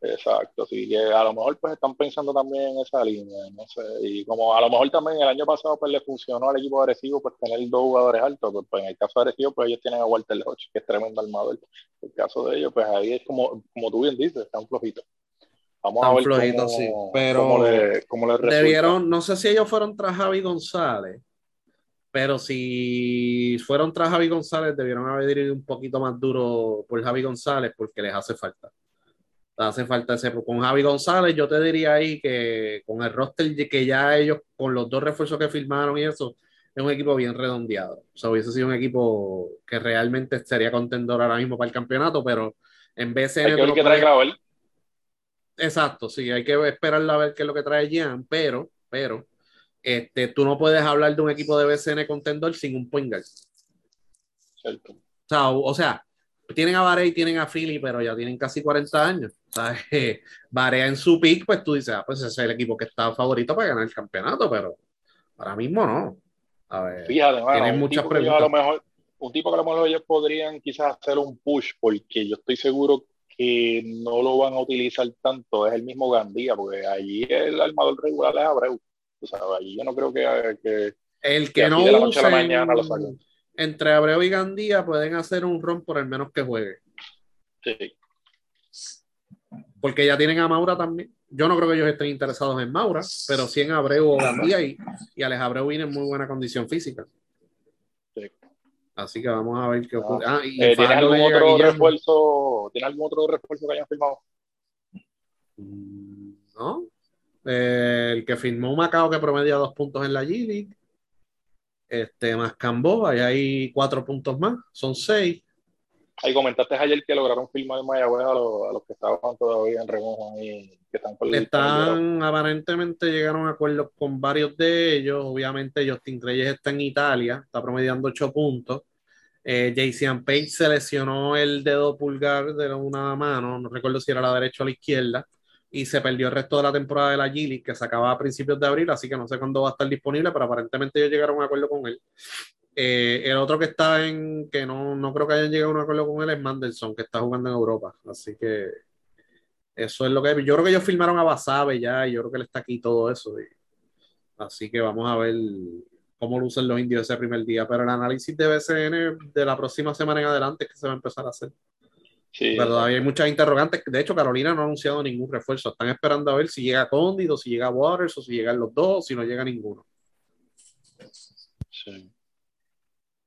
Exacto, sí, que a lo mejor pues están pensando también en esa línea, no sé, y como a lo mejor también el año pasado pues le funcionó al equipo agresivo pues tener dos jugadores altos, pues, pues en el caso agresivo pues ellos tienen a Walter Hodge, que es tremendo armador, en el caso de ellos pues ahí es como, como tú bien dices, está un Vamos a ver flojito, cómo, sí. Pero le, debieron, no sé si ellos fueron tras Javi González, pero si fueron tras Javi González, debieron haber ido un poquito más duro por Javi González porque les hace falta. hace falta ese. Con Javi González, yo te diría ahí que con el roster que ya ellos, con los dos refuerzos que firmaron y eso, es un equipo bien redondeado. O sea, hubiese sido un equipo que realmente sería contendor ahora mismo para el campeonato, pero en vez de. Hay que ver que trae Exacto, sí, hay que esperar a ver qué es lo que trae Jean, pero, pero, este, tú no puedes hablar de un equipo de BCN contendor sin un point guard. Cierto. O sea, o, sea, tienen a Varea y tienen a Philly, pero ya tienen casi 40 años. O sea, [LAUGHS] Varea en su pick, pues tú dices, ah, pues ese es el equipo que está favorito para ganar el campeonato, pero ahora mismo no. A ver, Fíjate, tienen muchas preguntas. A lo mejor, un tipo que a lo mejor ellos podrían quizás hacer un push, porque yo estoy seguro que no lo van a utilizar tanto es el mismo Gandía, porque allí el armador regular es Abreu. O sea, allí yo no creo que, el que, no use entre Abreu y Gandía pueden hacer un ron por el menos que juegue. Sí. Porque ya tienen a Maura también. Yo no creo que ellos estén interesados en Maura, pero sí en Abreu o Gandía y, y Alex Abreu viene en muy buena condición física. Así que vamos a ver qué ocurre. Ah, eh, ¿Tiene algún otro refuerzo? ¿Tiene algún otro refuerzo que hayan firmado? Mm, no. Eh, el que firmó Macao que promedia dos puntos en la G Este, más Cambo, ahí hay cuatro puntos más, son seis. Ahí comentaste ayer que lograron firmar Mayagüez a, a los que estaban todavía en remojo y que están con Están, aparentemente llegaron a acuerdos con varios de ellos. Obviamente, Justin Reyes está en Italia, está promediando ocho puntos. Eh, Jason Page se lesionó el dedo pulgar de una mano, no recuerdo si era la derecha o la izquierda, y se perdió el resto de la temporada de la G que se acaba a principios de abril, así que no sé cuándo va a estar disponible, pero aparentemente ellos llegaron a un acuerdo con él. Eh, el otro que está en, que no, no creo que hayan llegado a un acuerdo con él, es Mandelson, que está jugando en Europa, así que eso es lo que yo creo que ellos firmaron a Basabe ya, y yo creo que él está aquí todo eso. así que vamos a ver cómo lucen los indios ese primer día. Pero el análisis de BCN de la próxima semana en adelante es que se va a empezar a hacer. Sí, pero todavía hay muchas interrogantes. De hecho, Carolina no ha anunciado ningún refuerzo. Están esperando a ver si llega Cóndido, si llega Waters o si llegan los dos, si no llega ninguno.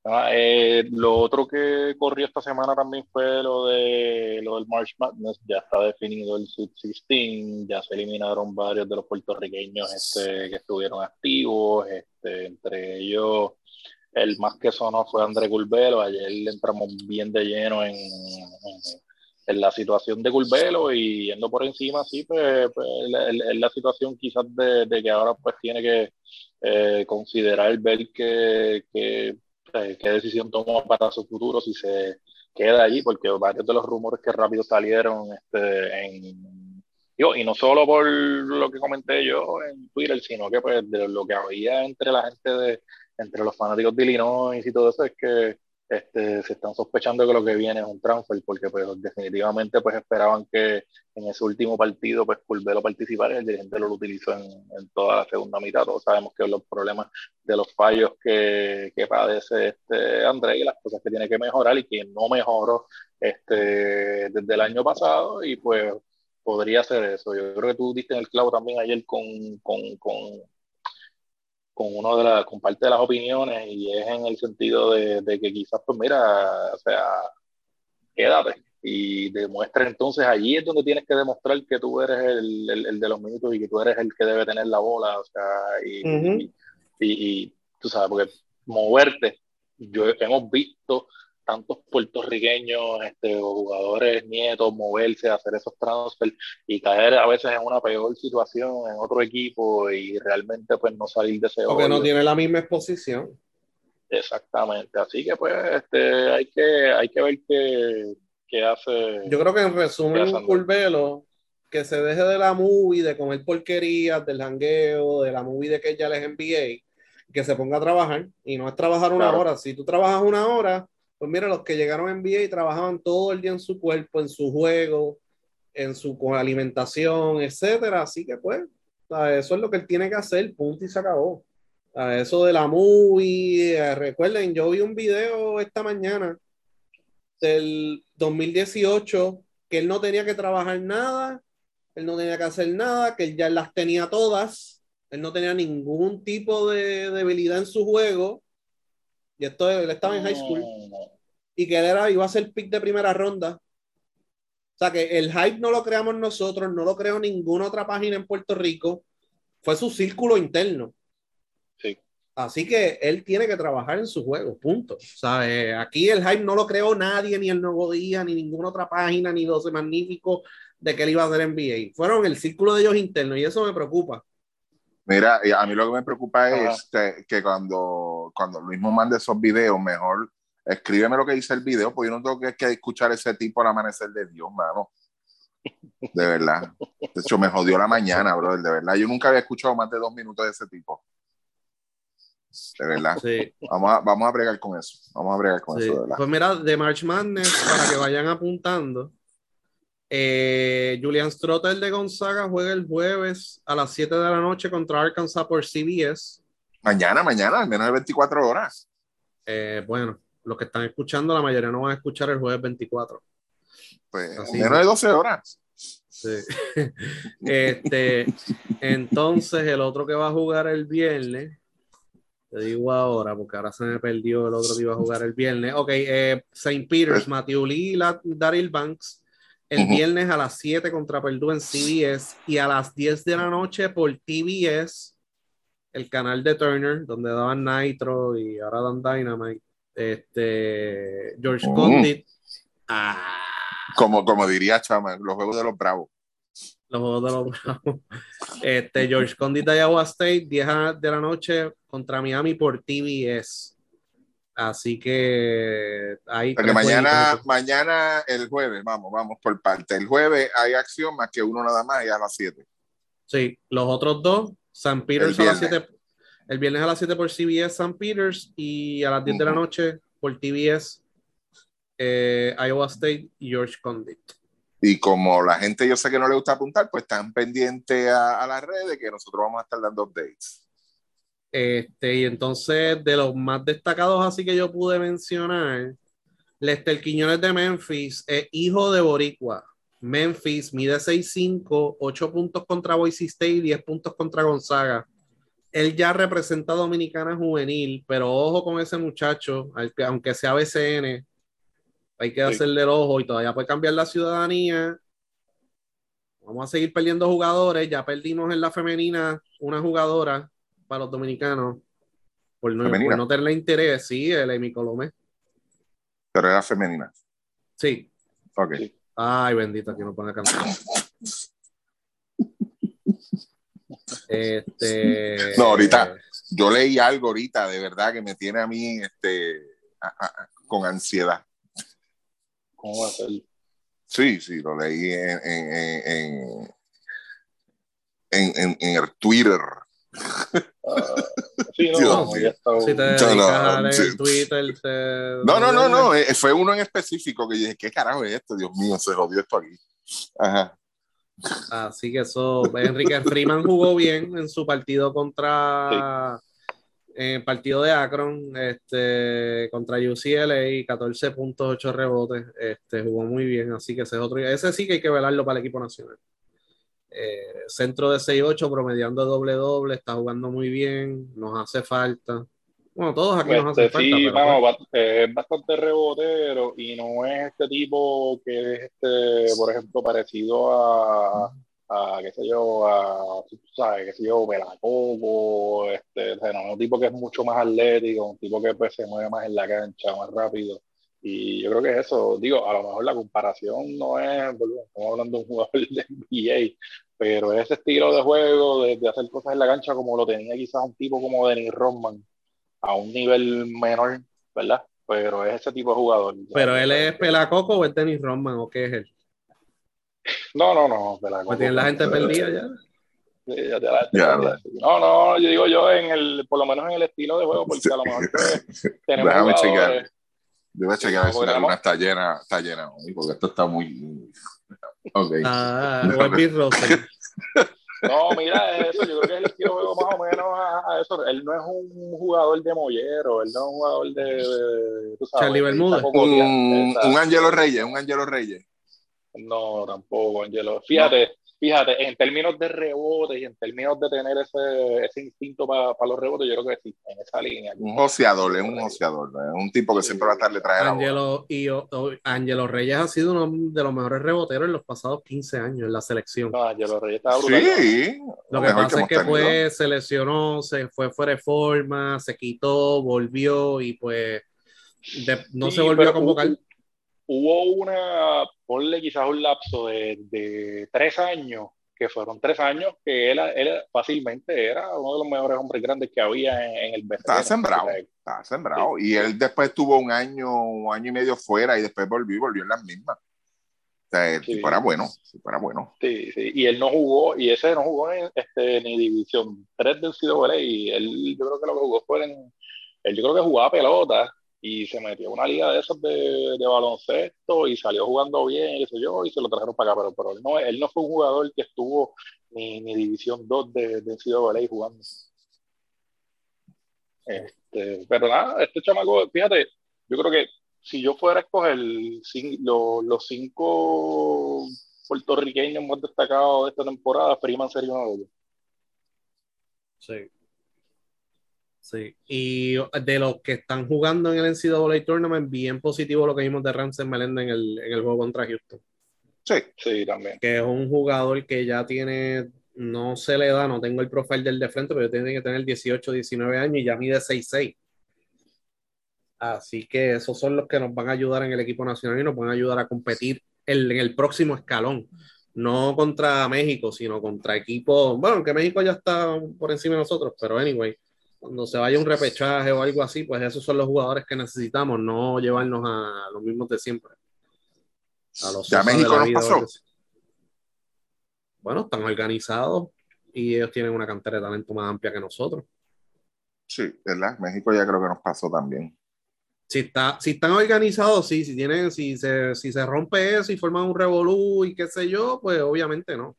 Ah, eh, lo otro que corrió esta semana también fue lo de lo del March Madness. Ya está definido el Sweet 16, ya se eliminaron varios de los puertorriqueños este, que estuvieron activos, este, entre ellos el más que sonó fue André Culvelo. Ayer entramos bien de lleno en, en, la situación de Culvelo y yendo por encima, sí, pues, pues es la situación quizás de, de, que ahora pues tiene que eh, considerar ver que, que qué decisión toma para su futuro, si se queda allí, porque varios de los rumores que rápido salieron este, en, y no solo por lo que comenté yo en Twitter, sino que pues de lo que había entre la gente de, entre los fanáticos de Illinois y todo eso, es que este, se están sospechando que lo que viene es un transfer, porque pues definitivamente pues esperaban que en ese último partido pues Curvelo participara y el dirigente lo utilizó en, en, toda la segunda mitad. Todos sabemos que los problemas de los fallos que, que padece este André y las cosas que tiene que mejorar y que no mejoró este, desde el año pasado y pues podría ser eso. Yo creo que tú diste en el clavo también ayer con, con, con con uno de las, con parte de las opiniones y es en el sentido de, de, que quizás, pues mira, o sea, quédate y demuestra entonces allí es donde tienes que demostrar que tú eres el, el, el, de los minutos y que tú eres el que debe tener la bola, o sea, y, uh -huh. y, y, y, tú sabes, porque moverte, yo hemos visto tantos puertorriqueños este, o jugadores nietos moverse, hacer esos transfers y caer a veces en una peor situación en otro equipo y realmente pues no salir de ese Porque no tiene la misma exposición. Exactamente, así que pues este, hay, que, hay que ver qué, qué hace. Yo creo que en resumen, un Curvelo que se deje de la movie, de comer porquerías, del jangueo, de la movie de que ya les NBA, que se ponga a trabajar y no es trabajar una claro. hora. Si tú trabajas una hora, pues mira, los que llegaron en NBA y trabajaban todo el día en su cuerpo, en su juego, en su alimentación, etcétera. Así que pues, eso es lo que él tiene que hacer, punto y se acabó. Eso de la movie, eh, recuerden, yo vi un video esta mañana del 2018 que él no tenía que trabajar nada, él no tenía que hacer nada, que él ya las tenía todas, él no tenía ningún tipo de debilidad en su juego. Y esto él estaba en high school y que él era, iba a ser pick de primera ronda. O sea que el hype no lo creamos nosotros, no lo creó ninguna otra página en Puerto Rico, fue su círculo interno. Sí. Así que él tiene que trabajar en su juego, punto. Sea, eh, aquí el hype no lo creó nadie, ni el Nuevo Día, ni ninguna otra página, ni 12 Magníficos de que él iba a hacer NBA. Fueron el círculo de ellos internos y eso me preocupa. Mira, a mí lo que me preocupa Ajá. es que, que, cuando, cuando Luis me mande esos videos, mejor escríbeme lo que dice el video, porque yo no tengo que, que escuchar ese tipo al amanecer de Dios, mano. De verdad. De hecho, me jodió la mañana, brother, de verdad. Yo nunca había escuchado más de dos minutos de ese tipo. De verdad. Sí. Vamos, a, vamos a bregar con eso. Vamos a bregar con sí. eso, de verdad. Pues mira, de March Madness, para que vayan apuntando. Eh, Julian Strotter de Gonzaga juega el jueves a las 7 de la noche contra Arkansas por CBS. Mañana, mañana, al menos de 24 horas. Eh, bueno, los que están escuchando, la mayoría no van a escuchar el jueves 24. Pues Así, menos de 12 horas. Sí. [LAUGHS] este, entonces, el otro que va a jugar el viernes, te digo ahora, porque ahora se me perdió el otro que iba a jugar el viernes. Ok, eh, St. Peter's, Matthew Lee y Daryl Banks. El uh -huh. viernes a las 7 contra Purdue en CBS y a las 10 de la noche por TBS, el canal de Turner, donde daban Nitro y ahora dan Dynamite este George mm. Condit. Ah. Como, como diría Chama, los juegos de los Bravos. Los juegos de los Bravos. Este, George Condit de Iowa State, 10 de la noche contra Miami por TBS. Así que ahí. Porque mañana, mañana, el jueves, vamos, vamos por parte. El jueves hay acción más que uno nada más y a las 7. Sí, los otros dos, San Peters a las 7 el viernes a las 7 por CBS St. Peters y a las 10 uh -huh. de la noche por TBS eh, Iowa State y George Condit. Y como la gente yo sé que no le gusta apuntar, pues están pendientes a, a las redes que nosotros vamos a estar dando updates. Este, y entonces, de los más destacados así que yo pude mencionar, Lester Quiñones de Memphis es hijo de Boricua. Memphis mide 6'5, 8 puntos contra Boise State y 10 puntos contra Gonzaga él ya representa a Dominicana juvenil, pero ojo con ese muchacho, aunque sea BCN, hay que hacerle el ojo y todavía puede cambiar la ciudadanía. Vamos a seguir perdiendo jugadores, ya perdimos en la femenina una jugadora para los dominicanos por no, por no tenerle interés, sí, el Emi Colomé. Pero era femenina. Sí. Ok. Ay, bendito, que no pone cantar. Este, no, ahorita, yo leí algo ahorita, de verdad, que me tiene a mí este, con ansiedad. ¿Cómo va a ser? Sí, sí, lo leí en, en, en, en el Twitter. Uh, sí, no, no, Si te dedicas no, Twitter, te... no, no, no, no, eh, fue uno en específico que dije, ¿qué carajo es esto? Dios mío, se jodió esto aquí. Ajá. Así que eso, Enrique Freeman jugó bien en su partido contra en el partido de Akron, este, contra UCLA, 14.8 rebotes, este, jugó muy bien, así que ese es otro, ese sí que hay que velarlo para el equipo nacional. Eh, centro de 6-8, promediando doble-doble, está jugando muy bien, nos hace falta. Bueno, todos aquí nos hacen este, sí, pues es bastante rebotero y no es este tipo que es, este, por ejemplo, parecido a, a qué sé yo, a, ¿sabes? qué sé yo, Pelacoco, este, no, es un tipo que es mucho más atlético, un tipo que pues, se mueve más en la cancha, más rápido. Y yo creo que eso, digo, a lo mejor la comparación no es, estamos hablando de un jugador [LAUGHS] de NBA, pero ese estilo de juego, de, de, hacer cosas en la cancha como lo tenía quizás un tipo como Denis Rodman, a un nivel menor, ¿verdad? Pero es ese tipo de jugador. ¿Pero él es Pelacoco o es Dennis Rodman o qué es él? No, no, no, Pelacoco. Pues tiene la gente perdida ya. Sí, ya te la, ya, no, no, yo digo yo en el, por lo menos en el estilo de juego, porque a lo mejor [LAUGHS] tenemos Déjame chequear. Debe chequear si la luna está llena, está llena, porque esto está muy. Okay. Ah, [LAUGHS] o es No, mira, eso, yo creo que el estilo juego más o menos a, eso. Él no es un jugador de mollero, él no es un jugador de. de tú sabes, Charlie Bermúdez. Un, un Angelo Reyes, un Angelo Reyes. No, tampoco, Angelo. Fíjate, fíjate, en términos de rebote y en términos de tener ese, ese instinto para los rebotes, yo creo que sí, en esa línea. Un joseador, es un joseador, un tipo que siempre va a estar detrás de Angelo, y Angelo Reyes ha sido uno de los mejores reboteros en los pasados 15 años en la selección. No, Angelo Reyes estaba brutal. Sí. Lo que pasa es que pues se lesionó, se fue fuera de forma, se quitó, volvió y pues no se volvió a convocar. Hubo una, ponle quizás un lapso de, de tres años que fueron tres años que él, él, fácilmente era uno de los mejores hombres grandes que había en, el BCN. Estaba sembrado, estaba sembrado. Y él después tuvo un año, un año y medio fuera y después volvió y volvió en las mismas. O sea, el sí. tipo era bueno, era bueno. Sí, sí, y él no jugó, y ese no jugó en este, ni División 3 del CWA, y él yo creo que lo que jugó fue en, él yo creo que jugaba pelota, y se metió en una liga de esos de, de, baloncesto y salió jugando bien, y, yo, y se lo trajeron para acá, pero, pero él, no, él no fue un jugador que estuvo ni, ni División 2 de, de NCAA jugando. Este, pero nada, este chamaco, fíjate, yo creo que si yo fuera a escoger los, los cinco puertorriqueños más destacados de esta temporada, Freeman sería uno de ellos. Sí. Sí, y de los que están jugando en el NCAA Tournament, bien positivo lo que vimos de Ramsey Melenda en el, en el juego contra Houston. Sí, sí, también. Que es un jugador que ya tiene, no se le da, no tengo el profile del de frente, pero tiene que tener 18, 19 años y ya mide 6'6". Así que esos son los que nos van a ayudar en el equipo nacional y nos van a ayudar a competir en, en el próximo escalón. No contra México, sino contra equipos. Bueno, que México ya está por encima de nosotros, pero anyway cuando se vaya un repechaje o algo así, pues esos son los jugadores que necesitamos, no llevarnos a los mismos de siempre. A los ya México nos pasó. Bueno, están organizados y ellos tienen una cantera de talento más amplia que nosotros. Sí, ¿verdad? México ya creo que nos pasó también. Si, está, si están organizados, sí, si tienen, si se, si se rompe eso y forman un revolú y qué sé yo, pues obviamente no.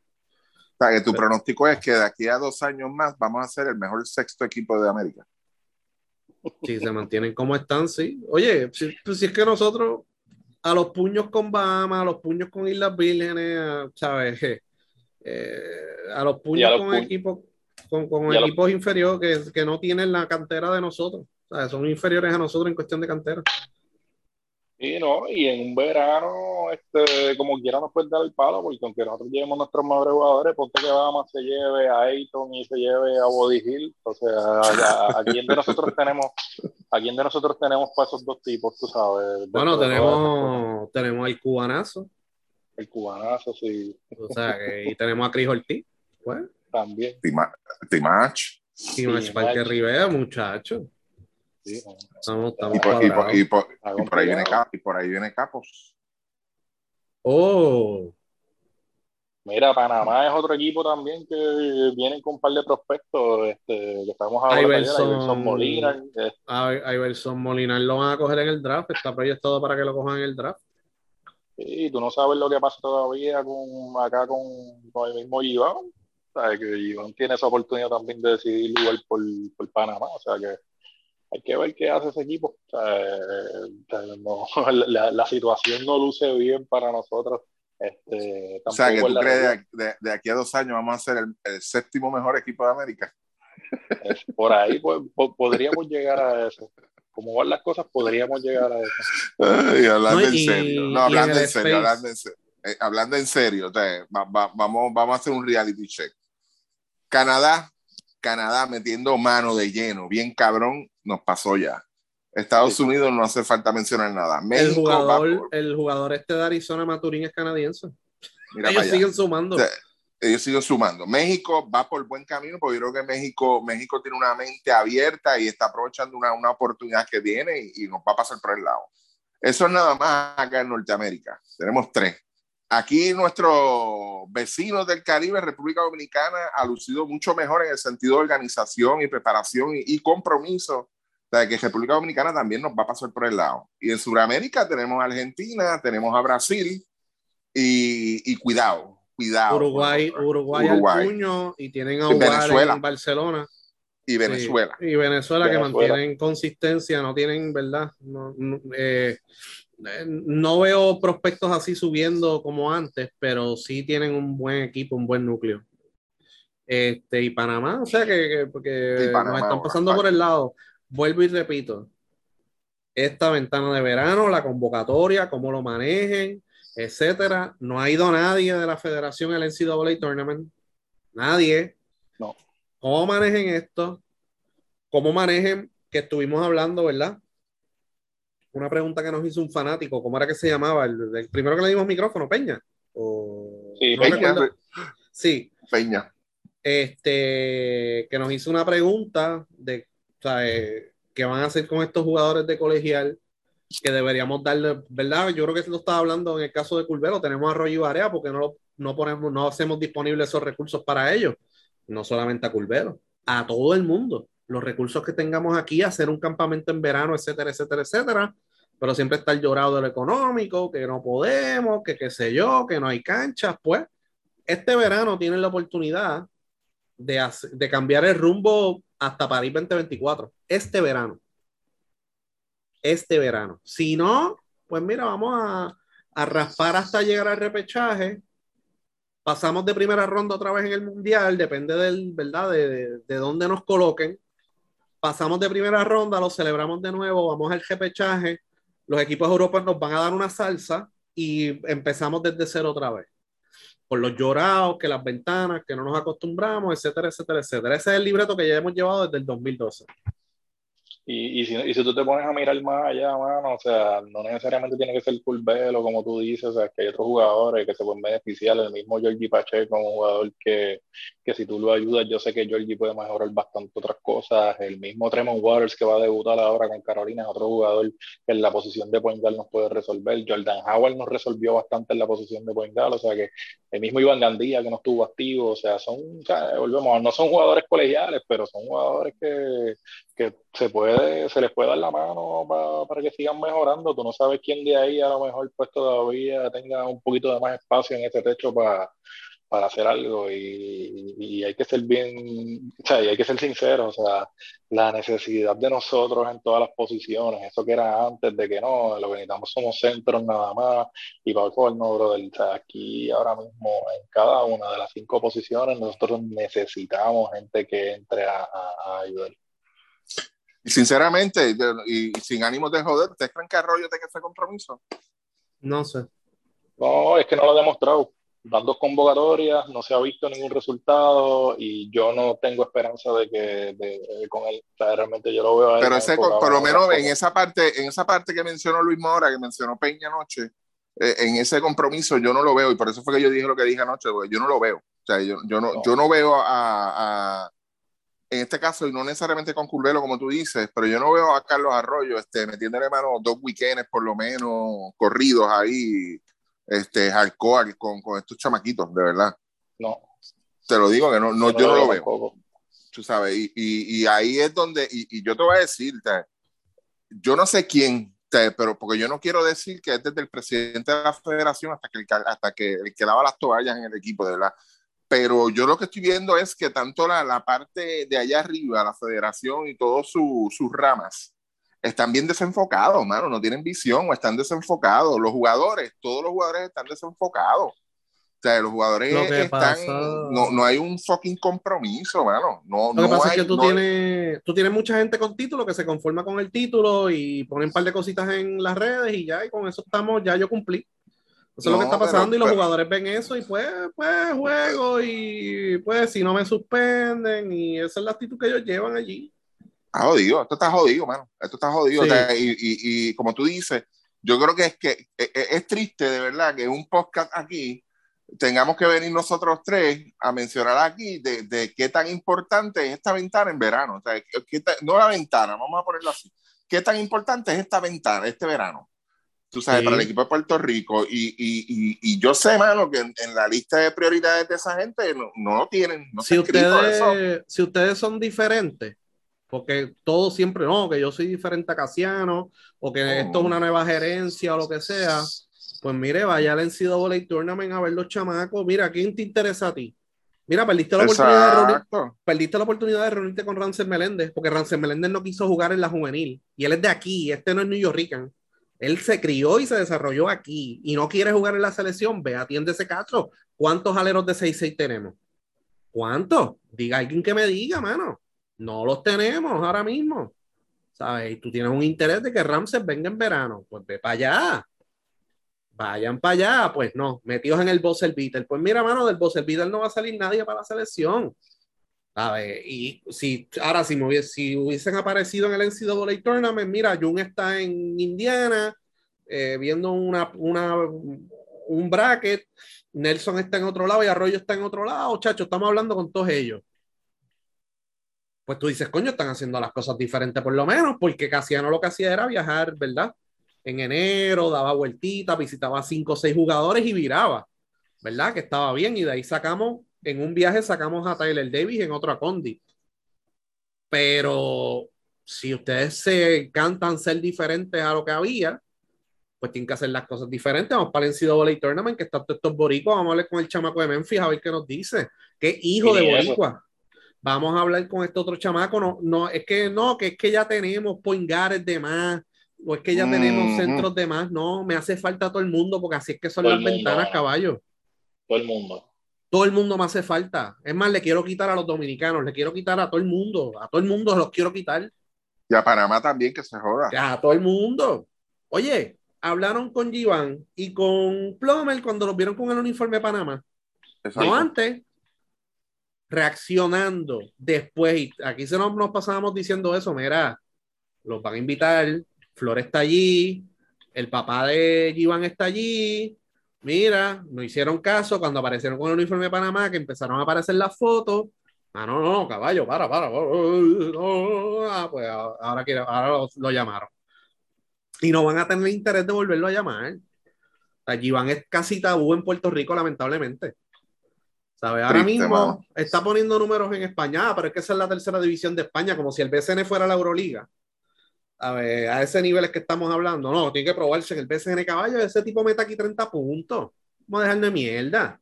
O sea, que tu pronóstico es que de aquí a dos años más vamos a ser el mejor sexto equipo de América. Si se mantienen como están, sí. Oye, si, pues si es que nosotros a los puños con Bahamas, a los puños con Islas Vírgenes, ¿sabes? [LAUGHS] Eh, a los puños con equipos con, con equipos inferiores que, que, no tienen la cantera de nosotros. O sea, son inferiores a nosotros en cuestión de cantera. Y no, y en un verano, este, como quiera nos puede dar el palo, porque aunque nosotros llevemos nuestros mejores jugadores, ponte que Bahamas se lleve a Ayton y se lleve a Body Hill, o sea, a, a, quién de nosotros tenemos, a quién de nosotros tenemos para esos dos tipos, tú sabes. Bueno, tenemos, tenemos al cubanazo. El cubanazo, sí. O sea, que, y tenemos a Cris Ortiz, pues. También. Timach. Timach Parque Rivera, muchacho. Sí, estamos, estamos y, por, y, por, y, por, y, por, ahí viene Capos. Y por ahí viene Capos. Oh. Mira, Panamá es otro equipo también que vienen con un par de prospectos. Este, que estamos hablando Iverson, de Iverson Molina. Este. Iverson Molina lo van a coger en el draft. Está proyectado para que lo cojan en el draft. Sí, tú no sabes lo que pasa todavía con acá con, con el mismo Iván. O sea, que Iván tiene esa oportunidad también de decidir igual por, por Panamá. O sea que hay que ver qué hace ese equipo. O sea, eh, no, [LAUGHS] la, la, situación no luce bien para nosotros. Este, o sea, que tú crees de, de, aquí a dos años vamos a ser el, el séptimo mejor equipo de América. Es, por ahí pues, po, podríamos llegar a eso. Como van las cosas, podríamos llegar a eso. Ay, hablando no, en serio. No, hablando en serio, hablando en serio. Eh, hablando en serio, o sea, va, va, vamos, vamos a hacer un reality check. Canadá, Canadá metiendo mano de lleno, bien cabrón, nos pasó ya. Estados sí. Unidos no hace falta mencionar nada. México el, jugador, por... el jugador este de Arizona Maturín es canadiense. Mira ellos siguen sumando. O sea, ellos siguen sumando. México va por buen camino, porque yo creo que México, México tiene una mente abierta y está aprovechando una, una oportunidad que viene y, y, nos va a pasar por el lado. Eso es nada más acá en Norteamérica. Tenemos tres. Aquí nuestros vecinos del Caribe, República Dominicana, ha lucido mucho mejor en el sentido de organización y preparación y, y compromiso sea, que República Dominicana también nos va a pasar por el lado. Y en Sudamérica tenemos a Argentina, tenemos a Brasil y, y cuidado, cuidado. Uruguay, Uruguay, Uruguay. al puño y tienen a Venezuela. en Barcelona. Y Venezuela. Sí, y Venezuela, Venezuela, que mantienen consistencia, no tienen, ¿verdad? No, no, eh, no veo prospectos así subiendo como antes, pero sí tienen un buen equipo, un buen núcleo. Este, y Panamá, o sea que, que porque Panamá, nos están pasando por el lado. Vuelvo y repito, esta ventana de verano, la convocatoria, cómo lo manejen, etcétera. No ha ido nadie de la federación al NCAA Tournament. Nadie. No. ¿Cómo manejen esto? ¿Cómo manejen que estuvimos hablando, verdad? Una pregunta que nos hizo un fanático, ¿cómo era que se llamaba? El, el primero que le dimos micrófono, Peña. O, sí, no Peña. Sí. Peña. Este, que nos hizo una pregunta de eh, qué van a hacer con estos jugadores de colegial que deberíamos darle, ¿verdad? Yo creo que se lo estaba hablando en el caso de Culvero, tenemos a Roy Barea porque no, lo, no, ponemos, no hacemos disponibles esos recursos para ellos, no solamente a Culvero, a todo el mundo. Los recursos que tengamos aquí, hacer un campamento en verano, etcétera, etcétera, etcétera, pero siempre está el llorado de económico, que no podemos, que qué sé yo, que no hay canchas, pues este verano tienen la oportunidad de, de cambiar el rumbo hasta París 2024, este verano. Este verano. Si no, pues mira, vamos a, a raspar hasta llegar al repechaje. Pasamos de primera ronda otra vez en el mundial, depende del, ¿verdad? De, de, de dónde nos coloquen. Pasamos de primera ronda, lo celebramos de nuevo, vamos al repechaje. Los equipos europeos nos van a dar una salsa y empezamos desde cero otra vez por los llorados, que las ventanas, que no nos acostumbramos, etcétera, etcétera, etcétera. Ese es el libreto que ya hemos llevado desde el 2012. Y, y, si, y si tú te pones a mirar más allá, mano, o sea, no necesariamente tiene que ser Curvelo, como tú dices, o sea, que hay otros jugadores que se pueden beneficiar, el mismo Georgie Pacheco, un jugador que, que si tú lo ayudas, yo sé que Georgie puede mejorar bastante otras cosas, el mismo Tremont Waters que va a debutar ahora con Carolina es otro jugador que en la posición de point guard nos puede resolver, Jordan Howard nos resolvió bastante en la posición de point guard, o sea que el mismo Iván Gandía que no estuvo activo, o sea, son, o sea, volvemos, no son jugadores colegiales, pero son jugadores que, que se puede, se les puede dar la mano para, que sigan mejorando. Tú no sabes quién de ahí a lo mejor pues todavía tenga un poquito de más espacio en ese techo para, para hacer algo y, hay que ser bien, o sea, y hay que ser sinceros, o sea, la necesidad de nosotros en todas las posiciones, eso que era antes de que no, lo que necesitamos somos centros nada más y para el no, brother, o sea, aquí ahora mismo en cada una de las cinco posiciones nosotros necesitamos gente que entre a, ayudar. Y sinceramente, y, sin ánimos de joder, ¿te creen que Arroyo tenga ese compromiso? No sé. No, es que no lo ha demostrado van dos convocatorias, no se ha visto ningún resultado y yo no tengo esperanza de que con él, realmente yo lo veo. Pero ese, por lo menos en esa parte, en esa parte que mencionó Luis Mora, que mencionó Peña anoche, eh, en ese compromiso yo no lo veo y por eso fue que yo dije lo que dije anoche, porque yo no lo veo. O sea, yo, yo no, yo no veo a, en este caso, y no necesariamente con Curvelo, como tú dices, pero yo no veo a Carlos Arroyo este, metiéndole mano dos weekends por lo menos corridos ahí este, hardcore con, con estos chamaquitos, de verdad. No. Te lo digo que no, no yo no lo veo. Tú sabes, y, y, y, ahí es donde, y, y yo te voy a decir, yo no sé quién, pero porque yo no quiero decir que es desde el presidente de la federación hasta que el, hasta que, el que lava las toallas en el equipo, de verdad. Pero yo lo que estoy viendo es que tanto la, la parte de allá arriba, la federación y todas sus ramas, están bien desenfocados, mano, no tienen visión o están desenfocados. Los jugadores, todos los jugadores están desenfocados. O sea, los jugadores están. No, no, hay un fucking compromiso, mano. No, lo que pasa es que tú, tienes, tú tienes mucha gente con título que se conforma con el título y ponen un par de cositas en las redes y ya, y con eso estamos, ya yo cumplí. Eso es lo que está pasando y los jugadores ven eso y pues, pues juego y pues si no me suspenden y esa es la actitud que ellos llevan allí. Está jodido, esto está jodido, mano. Esto está jodido. y, y, y, como tú dices, yo creo que es que e, e, es, triste de verdad que un podcast aquí tengamos que venir nosotros tres a mencionar aquí de, de qué tan importante es esta ventana en verano. O sea, no la ventana, vamos a ponerlo así. ¿Qué tan importante es esta ventana, este verano? Tú sabes, para el equipo de Puerto Rico. Y, y, y, yo sé, mano, que en, la lista de prioridades de esa gente no, no lo tienen. No si, ustedes, si ustedes son diferentes, porque todo siempre, no, que yo soy diferente a Casiano, o que esto es una nueva gerencia o lo que sea, pues mire, vaya al NCAA Tournament a ver los chamacos, mira, ¿quién te interesa a ti? Mira, perdiste la, oportunidad de reunir, perdiste la oportunidad de reunirte con Rancel Meléndez, porque Rancel Meléndez no quiso jugar en la juvenil, y él es de aquí, este no es New York. Él se crió y se desarrolló aquí, y no quiere jugar en la selección, ve, atiende ese caso. ¿Cuántos aleros de 6-6 tenemos? ¿Cuántos? Diga alguien que me diga, mano. No los tenemos ahora mismo. ¿Sabes? Y tú tienes un interés de que Ramses venga en verano. Pues ve para allá. Vayan para allá. Pues no, metidos en el Bosser. Pues mira, mano, del Bosser no va a salir nadie para la selección. ¿Sabes? Y si ahora si, me si hubiesen aparecido en el NCAA Tournament, mira, Jun está en Indiana eh, viendo una, un bracket, Nelson está en otro lado y Arroyo está en otro lado, chacho, estamos hablando con todos ellos pues tú dices, coño, están haciendo las cosas diferentes por lo menos, porque Casiano lo que hacía era viajar, ¿verdad? En enero, daba vueltitas, visitaba cinco o seis jugadores y viraba, ¿verdad? Que estaba bien, y de ahí sacamos, en un viaje sacamos a Tyler Davis, en otro a Condi. Pero si ustedes se encantan ser diferentes a lo que había, pues tienen que hacer las cosas diferentes. Vamos para el NCAA Tournament, que está todos estos boricuas, vamos a hablar con el chamaco de Memphis a ver qué nos dice. ¿Qué hijo de boricua? Vamos a hablar con este otro chamaco, no, no, es que no, que es que ya tenemos poingares de más, o es que ya tenemos centros de más, no, me hace falta todo el mundo, porque así es que son las ventanas, caballo. Todo el mundo. Todo el mundo me hace falta. Es más, le quiero quitar a los dominicanos, le quiero quitar a todo el mundo, a todo el mundo los quiero quitar. Y a Panamá también, que se joda. A todo el mundo. Oye, hablaron con Giván y con Plomer cuando los vieron con el uniforme de Panamá. No antes reaccionando después. Aquí se nos, nos pasábamos diciendo eso, mira, los van a invitar, Flor está allí, el papá de Iván está allí, mira, no hicieron caso cuando aparecieron con el uniforme de Panamá, que empezaron a aparecer las fotos. Ah, no, no, caballo, para, para. Ah, pues ahora, ahora lo, llamaron. Y no van a tener interés de volverlo a llamar. Allí es casi tabú en Puerto Rico, lamentablemente. Ahora mismo está poniendo números en España, ah, pero es que esa es la tercera división de España, como si el BCN fuera la Euroliga. A ver, a ese nivel es que estamos hablando. No, tiene que probarse en el BCN caballo. Ese tipo meta aquí 30 puntos. Vamos a dejarlo de mierda.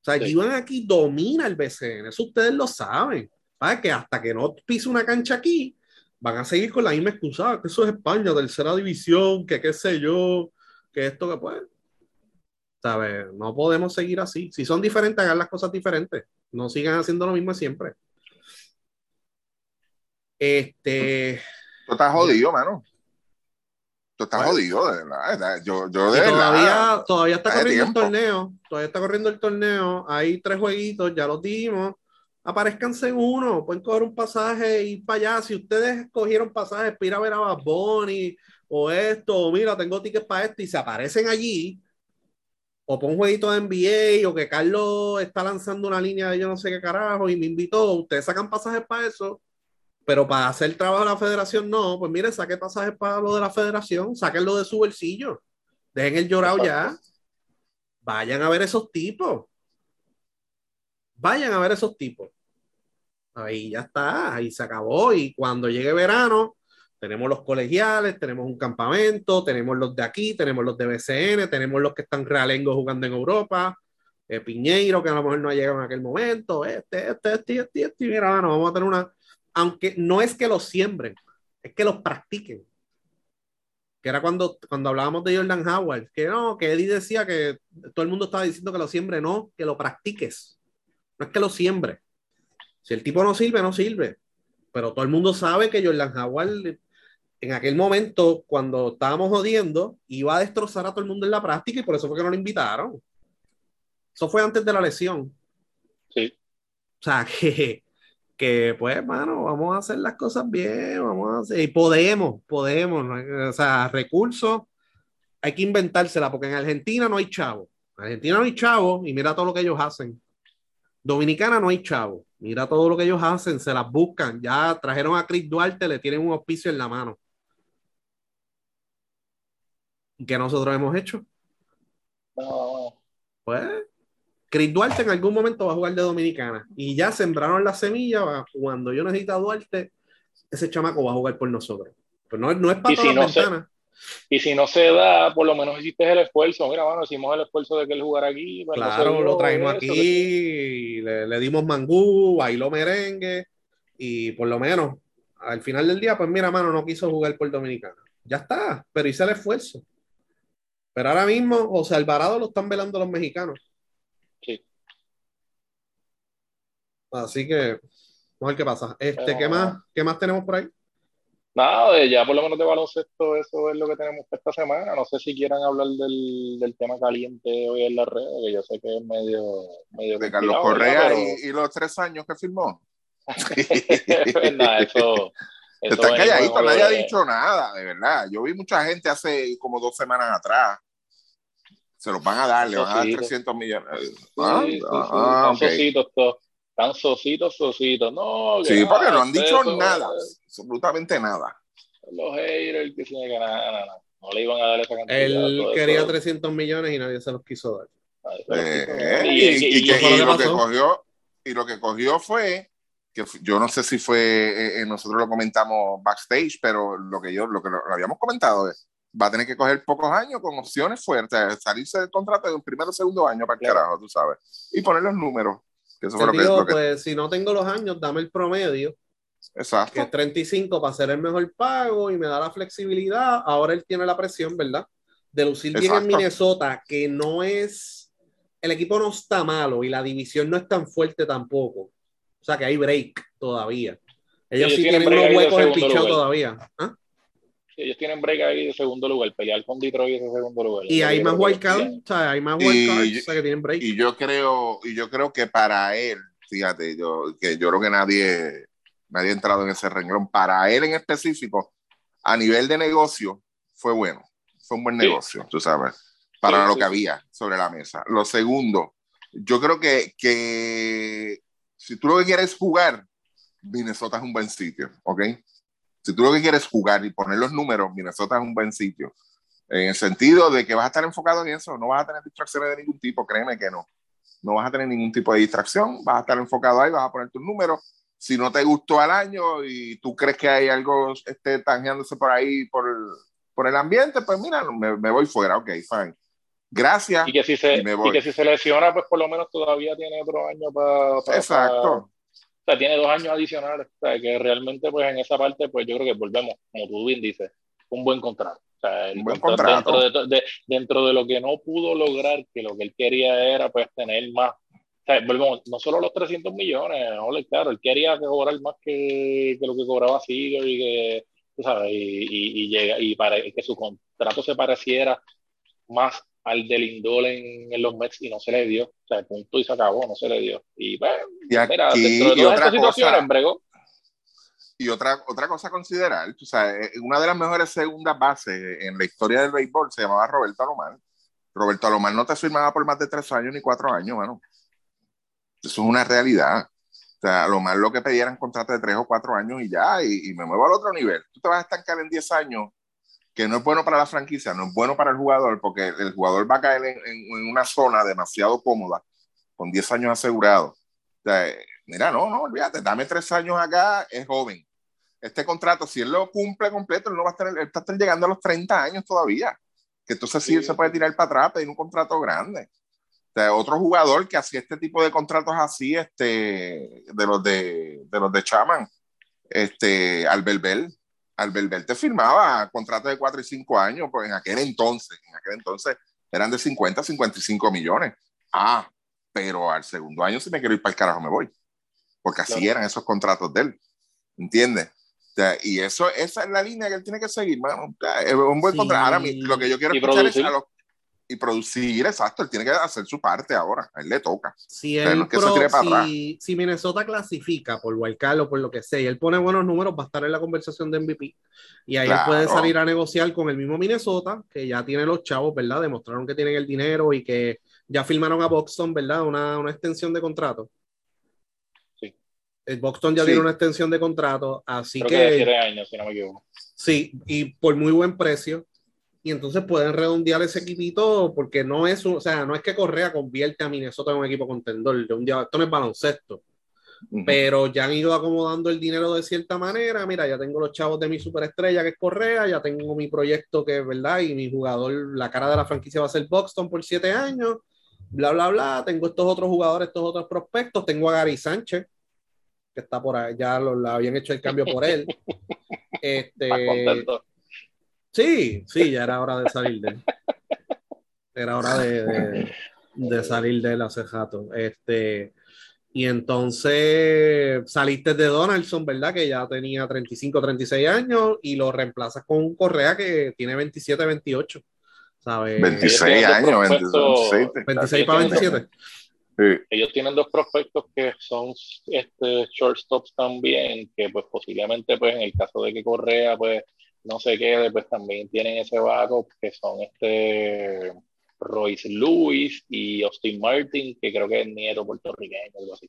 O sea, sí. aquí domina el BCN, eso ustedes lo saben. Que hasta que no pise una cancha aquí, van a seguir con la misma excusa, que eso es España, tercera división, que qué sé yo, que esto que puede. No podemos seguir así. Si son diferentes, hagan las cosas diferentes. No sigan haciendo lo mismo siempre. Este. Tú estás jodido, mano. Tú estás jodido, de verdad. Yo, yo de todavía, todavía está corriendo el torneo. Todavía está corriendo el torneo. Hay tres jueguitos, ya los dimos. Aparezcanse en uno. Pueden coger un pasaje y ir para allá. Si ustedes cogieron pasajes para ir a ver a Bad Bunny o esto, o mira, tengo tickets para esto y se aparecen allí, o pon un jueguito de NBA, o que Carlos está lanzando una línea de yo no sé qué carajo y me invitó, ustedes sacan pasajes para eso pero para hacer trabajo de la federación, no. Pues mire, saque pasajes para lo de la federación, sáquenlo de su bolsillo. Dejen el llorado ya. Vayan a ver esos tipos. Vayan a ver esos tipos. Ahí ya está, ahí se acabó. Y cuando llegue verano, tenemos los colegiales, tenemos un campamento, tenemos los de aquí, tenemos los de BCN, tenemos los que están realengo jugando en Europa, eh, Piñeiro, que a lo mejor no ha llegado en aquel momento, este, este, este, este, este, mira, bueno, vamos a tener una, aunque no es que los siembren, es que los practiquen. Que era cuando, cuando hablábamos de Jordan Howard, que no, que Eddie decía que todo el mundo estaba diciendo que lo siembre, no, que lo practiques. No es que lo siembre. Si el tipo no sirve, no sirve. Pero todo el mundo sabe que Jordan Howard en aquel momento, cuando estábamos jodiendo, iba a destrozar a todo el mundo en la práctica y por eso fue que no lo invitaron. Eso fue antes de la lesión. Sí. O sea, [LAUGHS] que que pues, mano, vamos a hacer las cosas bien, vamos a hacer, y podemos, podemos, o sea, recursos, hay que inventársela, porque en Argentina no hay chavo, en Argentina no hay chavo, y mira todo lo que ellos hacen. Dominicana no hay chavo, mira todo lo que ellos hacen, se las buscan, ya trajeron a Chris Duarte, le tienen un hospicio en la mano. ¿Qué nosotros hemos hecho? Pues Chris Duarte en algún momento va a jugar de Dominicana y ya sembraron la semilla. Cuando yo necesito a Duarte, ese chamaco va a jugar por nosotros. Pero no, no es para ventana. y si no se da, por lo menos hiciste el esfuerzo. Mira, bueno, hicimos el esfuerzo de que él jugara aquí. Claro, lo traímos aquí, le, dimos mangú, bailó merengue y por lo menos al final del día, pues mira, mano, no quiso jugar por Dominicana. Ya está, pero hice el esfuerzo. Pero ahora mismo, José Alvarado lo están velando los mexicanos. Así que, vamos a ver qué pasa. Este, ¿qué, más, ¿Qué más tenemos por ahí? Nada, ya por lo menos de baloncesto, eso es lo que tenemos esta semana. No sé si quieran hablar del, del tema caliente hoy en la red, que yo sé que es medio. medio de Carlos Correa y, los tres años que firmó. [LAUGHS] Pues nada, eso. Está calladito, nadie ha dicho nada, de verdad. Yo vi mucha gente hace como dos semanas atrás. Se los van a dar, le van a dar 300 millones. Sí, ah, sí, ah, okay. todos. Están sositos, sositos. No, sí, porque no han dicho nada, absolutamente nada. Los haters que que nada, no le iban a dar esa cantidad. Él quería 300 millones y nadie se los quiso dar. y, lo que cogió, y lo que cogió fue que yo no sé si fue, eh, eh, nosotros lo comentamos backstage, pero lo que yo, lo que lo, habíamos comentado es, va a tener que coger pocos años con opciones fuertes, salirse del contrato de un primero o segundo año para el carajo, tú sabes, y poner los números. Eso Pues si no tengo los años, dame el promedio. Exacto. Que es 35 para hacer el mejor pago y me da la flexibilidad. Ahora él tiene la presión, ¿verdad? De lucir bien en Minnesota, que no es. El equipo no está malo y la división no es tan fuerte tampoco. O sea que hay break todavía. Ellos, sí tienen, unos huecos en pichado todavía. ¿Ah? Ellos tienen break ahí de segundo lugar, pelear con Detroit ese segundo lugar. Y hay más wildcard, o sea, hay más wildcards, o sea, que tienen break. Y yo creo, y yo creo que para él, fíjate, yo, que yo creo que nadie, nadie ha entrado en ese renglón. Para él en específico, a nivel de negocio, fue bueno. Fue un buen negocio, tú sabes, para lo que había sobre la mesa. Lo segundo, yo creo que, que si tú lo que quieres jugar, Minnesota es un buen sitio, ¿ok? Si tú lo que quieres jugar y poner los números, Minnesota es un buen sitio. En el sentido de que vas a estar enfocado en eso, no vas a tener distracciones de ningún tipo, créeme que no. No vas a tener ningún tipo de distracción, vas a estar enfocado ahí, vas a poner tus números. Si no te gustó al año y tú crees que hay algo esté tangeándose por ahí, por el, por el ambiente, pues mira, me, me voy fuera, ok, fine. gracias. Y que, si se, y, que si se lesiona, pues por lo menos todavía tiene otro año para. Exacto. O sea, tiene dos años adicionales. O sea, que realmente, pues en esa parte, pues yo creo que volvemos, como tú bien dices, un buen contrato. O sea, el Un buen contrato. Dentro de, de- dentro de lo que no pudo lograr, que lo que él quería era pues tener más. O sea, volvemos, no solo los 300 millones, no, claro, él quería cobrar más que, que lo que cobraba Seager y que, tú sabes, y, y, y llega, y para que su contrato se pareciera más al del Lindor en, en los Mets y no se le dio. O sea, punto y se acabó, no se le dio. Y pues, Y aquí, mira, dentro de todas estas situaciones, bregó. y otra, otra cosa a considerar, tú sabes, eh, una de las mejores segundas bases en la historia del béisbol se llamaba Roberto Alomar. Roberto Alomar no te firmaba por más de tres años ni cuatro años, mano. Eso es una realidad. O sea, Alomar lo que pedía eran contratos de tres o cuatro años y ya, y, y me muevo al otro nivel. Tú te vas a estancar en 10 años, que no es bueno para la franquicia, no es bueno para el jugador, porque el jugador va a caer en, en- en una zona demasiado cómoda, con 10 años asegurados. O sea, mira, no, no, olvídate, dame tres años acá, es joven. Este contrato, si él lo cumple completo, él no va a estar, él está llegando a los 30 años todavía. Que entonces sí, Sí. él se puede tirar para atrás, pedir un contrato grande. O sea, otro jugador que hacía este tipo de contratos así, este, de los de, de los de Chaman, este, Albert Bell. Albert Bell te firmaba contratos de 4 y 5 años, pues en aquel entonces, en aquel entonces eran de 50 a 55 millones. Ah, pero al segundo año si me quiero ir para el carajo me voy. Porque así Claro. eran esos contratos de él. ¿Entiendes? O sea, y eso, esa es la línea que él tiene que seguir, mano. O sea, es un buen Sí. contrato. Ahora, lo que yo quiero escuchar producir. es a los- y producir, exacto. Él tiene que hacer su parte ahora. A él le toca. Si, él no es que se pro- tire para atrás. si, si Minnesota clasifica por Wildcard o por lo que sea y él pone buenos números, va a estar en la conversación de MVP. Y ahí él puede salir a negociar con el mismo Minnesota, que ya tiene los chavos, ¿verdad? Demostraron que tienen el dinero y que ya firmaron a Buxton, ¿verdad? Una, una extensión de contrato. Sí. El Buxton ya Sí. tiene una extensión de contrato, así Creo que de que 7 años, si no me equivoco. sí, y por muy buen precio. Y entonces pueden redondear ese equipito porque no es, o sea, no es que Correa convierte a Minnesota en un equipo contendor de un día, esto no es baloncesto pero ya han ido acomodando el dinero de cierta manera. Mira, ya tengo los chavos de mi superestrella que es Correa, ya tengo mi proyecto que es verdad, y mi jugador, la cara de la franquicia va a ser Buxton por siete años, bla, bla, bla. Tengo estos otros jugadores, estos otros prospectos. Tengo a Gary Sánchez, que está por ahí, ya lo, lo habían hecho el cambio por él. [LAUGHS] Este. Sí, sí, ya era hora de salir de él. Era hora de, de- de salir de él hace rato. Este, y entonces saliste de Donaldson, ¿verdad? Que ya tenía 35, 36 años y lo reemplazas con un Correa que tiene 27, 28. ¿Sabes? 26 Ellos tienen años, dos 26. prospectos- 26 para 27. Sí. ellos tienen dos prospectos que son este shortstops también, que pues posiblemente pues en el caso de que Correa pues no se quede, pues también tienen ese backup que son este Royce Lewis y Austin Martin, que creo que es nieto puertorriqueño, algo así.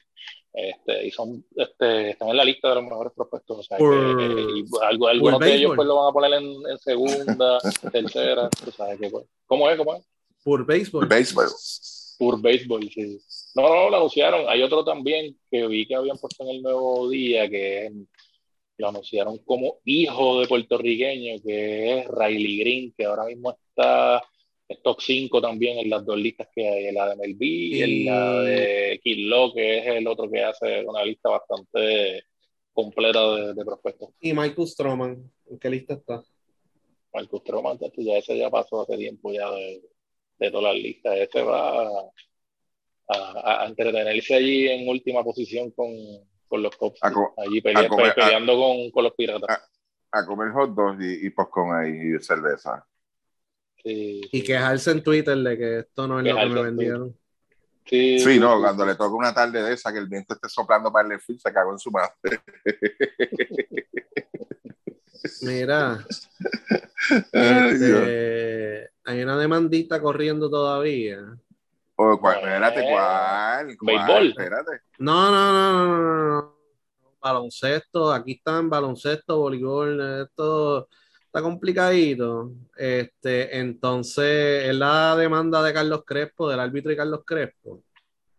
Este, y son, este, están en la lista de los mejores prospectos. O sea, Por- que, y algo, algunos de ellos béisbol. pues lo van a poner en, en segunda, [LAUGHS] tercera. tú sabes que, pues, ¿Cómo es? ¿Cómo es? Por béisbol. Béisbol. Pur Baseball, sí. No, no, lo anunciaron. Hay otro también que vi que habían puesto en el nuevo día, que es- lo anunciaron como hijo de puertorriqueño, que es Riley Green, que ahora mismo está es top 5 también en las dos listas que hay, en la de Melví y en la de Kid Law, que es el otro que hace una lista bastante completa de, de prospectos. Y Michael Stroman. ¿En qué lista está? Marcus Stroman, ya ese ya pasó hace tiempo ya de, de todas las listas. Ese va a, a- a entretenerse allí en última posición con, con los co- allí pelea- comer- peleando con, con los Piratas. a- A comer hot dogs y, y popcorn ahí y cerveza. Sí, Y quejarse en Twitter de que esto no es lo que me vendieron. Sí, Sí, sí, no, sí. cuando le toca una tarde de esa que el viento esté soplando para el field, se cagó en su madre. [LAUGHS] Mira, este, hay una demandita corriendo todavía. O, ¿cuál? Eh, Espérate, ¿cuál? Béisbol. Espérate. No, no, no, no, no, no. Baloncesto, aquí están baloncesto, voleibol, esto está complicadito. Este, entonces, es la demanda de Carlos Crespo, del árbitro y Carlos Crespo.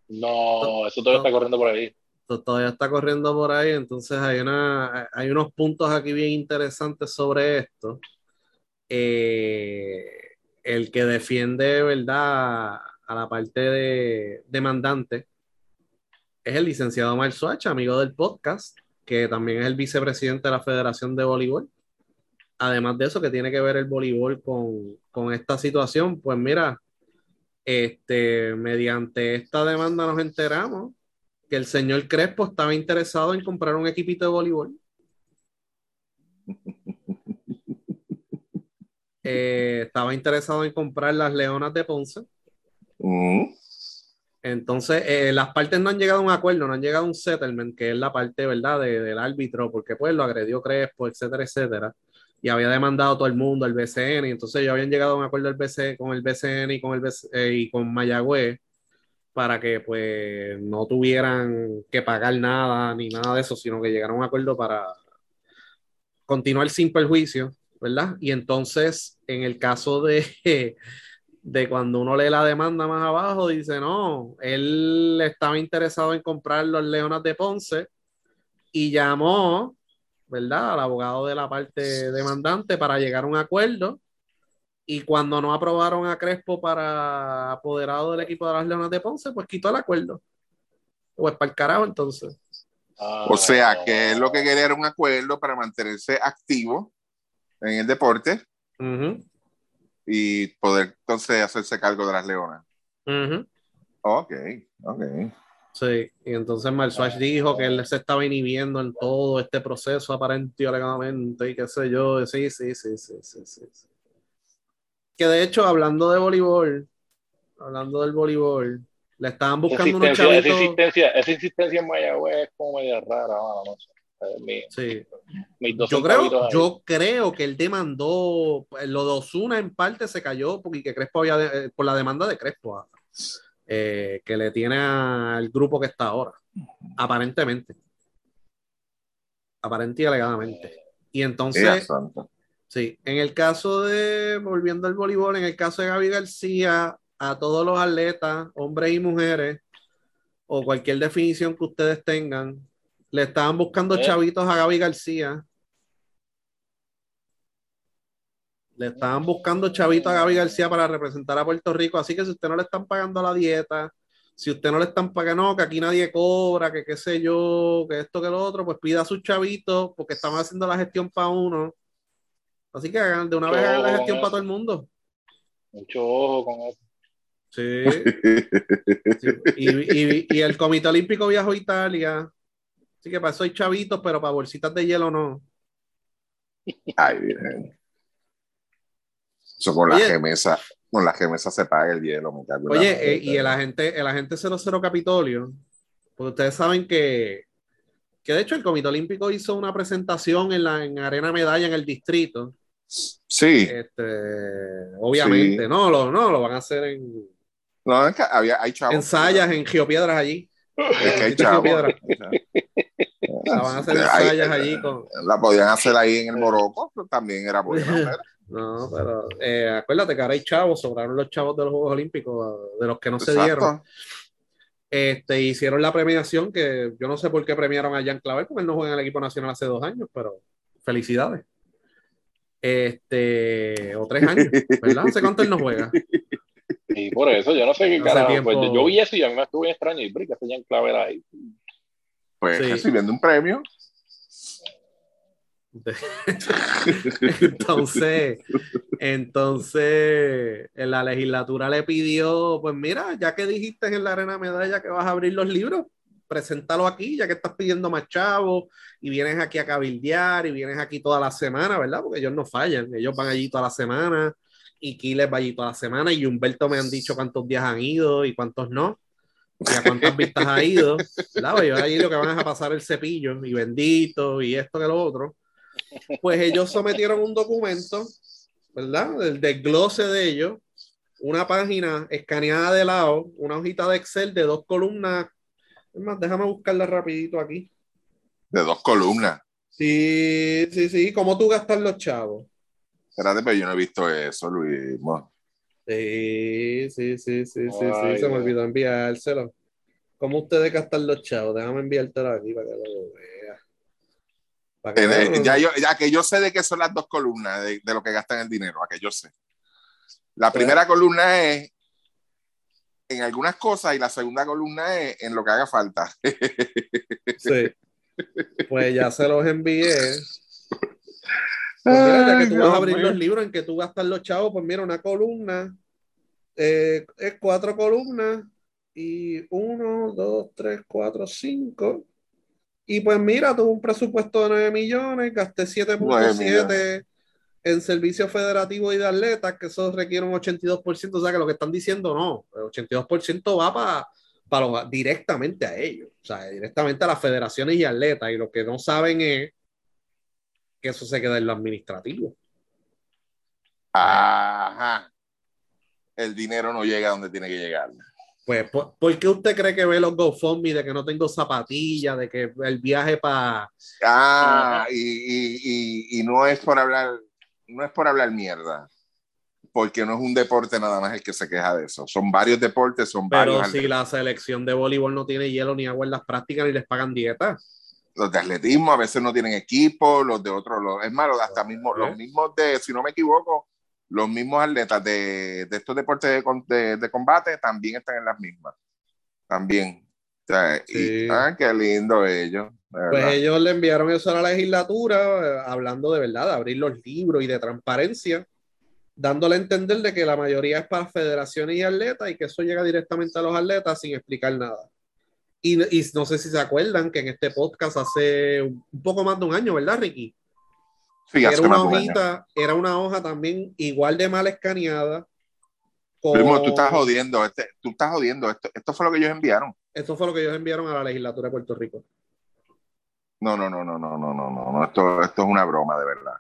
No, eso todavía está corriendo por ahí. Esto todavía está corriendo por ahí, entonces hay, una, hay unos puntos aquí bien interesantes sobre esto. Eh, el que defiende, ¿verdad? A la parte de demandante es el licenciado Mar Suach, amigo del podcast, que también es el vicepresidente de la Federación de Voleibol. Además de eso, que tiene que ver el voleibol con, con esta situación, pues mira, este, mediante esta demanda nos enteramos que el señor Crespo estaba interesado en comprar un equipito de voleibol. [LAUGHS] Eh, estaba interesado en comprar las Leonas de Ponce. Mm. Entonces, eh, las partes no han llegado a un acuerdo, no han llegado a un settlement, que es la parte, ¿verdad?, del árbitro, porque pues lo agredió Crespo, etcétera, etcétera. Y había demandado todo el mundo, el BCN, y entonces ya habían llegado a un acuerdo el BC, con el BCN y con, el eh, y con Mayagüez para que pues no tuvieran que pagar nada ni nada de eso, sino que llegaran a un acuerdo para continuar sin perjuicio, ¿verdad? Y entonces, en el caso de de cuando uno lee la demanda más abajo, dice, no, él estaba interesado en comprar los Leonas de Ponce y llamó, ¿verdad?, al abogado de la parte demandante para llegar a un acuerdo. Y cuando no aprobaron a Crespo para apoderado del equipo de las Leonas de Ponce, pues quitó el acuerdo. O es para el carajo entonces. O sea, que lo que quería era un acuerdo para mantenerse activo en el deporte y poder entonces hacerse cargo de las leonas. Ok, ok. Sí, y entonces Marswash dijo que él se estaba inhibiendo en todo este proceso aparente alegadamente y qué sé yo. Sí, sí, sí, sí, sí, sí. Que de hecho, hablando de voleibol, hablando del voleibol, le estaban buscando unos chavitos. Esa insistencia, esa insistencia en Mayagüez es como media rara, no sé sí. yo, creo, yo creo que él demandó, lo de Osuna en parte se cayó porque Crespo había, eh, por la demanda de Crespo, ah, eh, que le tiene al grupo que está ahora, aparentemente. Aparente y alegadamente. Y entonces, sí, en el caso de, volviendo al voleibol, en el caso de Gaby García, a todos los atletas, hombres y mujeres, o cualquier definición que ustedes tengan, le estaban buscando eh. chavitos a Gaby García. Le estaban buscando chavitos a Gaby García para representar a Puerto Rico. Así que si usted no le están pagando la dieta, si usted no le están pagando, que aquí nadie cobra, que qué sé yo, que esto, que lo otro, pues pida a sus chavitos porque estamos haciendo la gestión para uno. Así que hagan de una vez hagan la gestión para todo el mundo. Mucho ojo con eso. Sí. Y, y, el Comité Olímpico viajó a Italia Así que para soy chavitos, pero para bolsitas de hielo no. Ay, bien. Eso con la gemesa, con la gemesa se paga el hielo, me cago Oye, eh, y el agente, el agente 00 Capitolio, pues ustedes saben que, que de hecho el Comité Olímpico hizo una presentación en la en Arena Medalla en el distrito. Sí. Este, obviamente, no, lo, no, lo van a hacer en. No, es que había, hay chavos. Ensayas en Geopiedras allí. Es que hay chavos. La van a hacer ensayas allí con... La podían hacer ahí en el Morocco, pero también era [LAUGHS] buena. No, pero eh, acuérdate que ahora hay chavos, sobraron los chavos de los Juegos Olímpicos, de los que no se dieron. Este, hicieron la premiación que yo no sé por qué premiaron a Jan Clavel, porque él no juega en el equipo nacional hace dos años, pero felicidades. Este, o tres años, ¿verdad? ¿Hace cuánto él no juega? Y por eso, yo no sé qué carajo. Pues, yo vi eso y a mí me estuvo bien extraño. Y que hace Jan Clavel ahí? Pues recibiendo un premio. [LAUGHS] entonces, entonces la legislatura le pidió, pues mira, ya que dijiste en la Arena Medalla que vas a abrir los libros, preséntalo aquí, ya que estás pidiendo más chavos y vienes aquí a cabildear y vienes aquí toda la semana, ¿verdad? Porque ellos no fallan, ellos van allí toda la semana y Kiles va allí toda la semana y Humberto me han dicho cuántos días han ido y cuántos no y a cuántas vistas ha ido, ¿verdad? Yo ahí lo que van a pasar el cepillo y bendito y esto que lo otro. Pues ellos sometieron un documento, ¿verdad? El desglose de ellos, una página escaneada de lado, una hojita de Excel de dos columnas. Es más, déjame buscarla rapidito aquí. De dos columnas. Sí, sí, sí. ¿Cómo tú gastas los chavos? Espérate, pero yo no he visto eso, Luis. Sí, sí, sí, sí, sí, sí, se me olvidó enviárselo. ¿Cómo ustedes gastan los chavos? Déjame enviártelo aquí para que lo vea. ya, yo, ya que yo sé de qué son las dos columnas de, de, lo que gastan el dinero, a que yo sé. La primera columna es en algunas cosas y la segunda columna es en lo que haga falta. [LAUGHS] Sí. Pues ya se los envié. Pues mira, ya que tú vas a abrir los libros en que tú gastas los chavos, pues mira, una columna eh, es cuatro columnas y uno, dos, tres, cuatro, cinco. Y pues mira, tuve un presupuesto de 9 millones, gasté 7.7 en servicios federativos y de atletas, que eso requiere un 82%, o sea que lo que están diciendo no, el 82% va para para directamente a ellos, o sea, directamente a las federaciones y atletas, y lo que no saben es que eso se queda en lo administrativo. Ajá. El dinero no llega donde tiene que llegar. Pues, ¿por, qué usted cree que ve los GoFundMe de que no tengo zapatillas, de que el viaje para... Ah, y, y, y, y no es por hablar no es por hablar mierda, porque no es un deporte nada más el que se queja de eso. Son varios deportes, son Pero varios. si la selección de voleibol no tiene hielo ni agua en las prácticas ni les pagan dieta. Los de atletismo a veces no tienen equipo, los de otros, los, es malo, hasta mismo, los mismos de, si no me equivoco, los mismos atletas de, de estos deportes de, de, combate también están en las mismas. También. O sea, y, ah, qué lindo ellos. Pues ellos le enviaron eso a la legislatura, eh, hablando de verdad, de abrir los libros y de transparencia, dándole a entender de que la mayoría es para federaciones y atletas y que eso llega directamente a los atletas sin explicar nada. Y, y no sé si se acuerdan que en este podcast hace un poco más de un año, ¿verdad, Ricky? Sí, era una hojita, era una hoja también igual de mal escaneada. Primo, tú estás jodiendo, este, tú estás jodiendo, esto, esto fue lo que ellos enviaron. Esto fue lo que ellos enviaron a la legislatura de Puerto Rico. No, no, no, no, no, no, no, no, esto, esto es una broma, de verdad.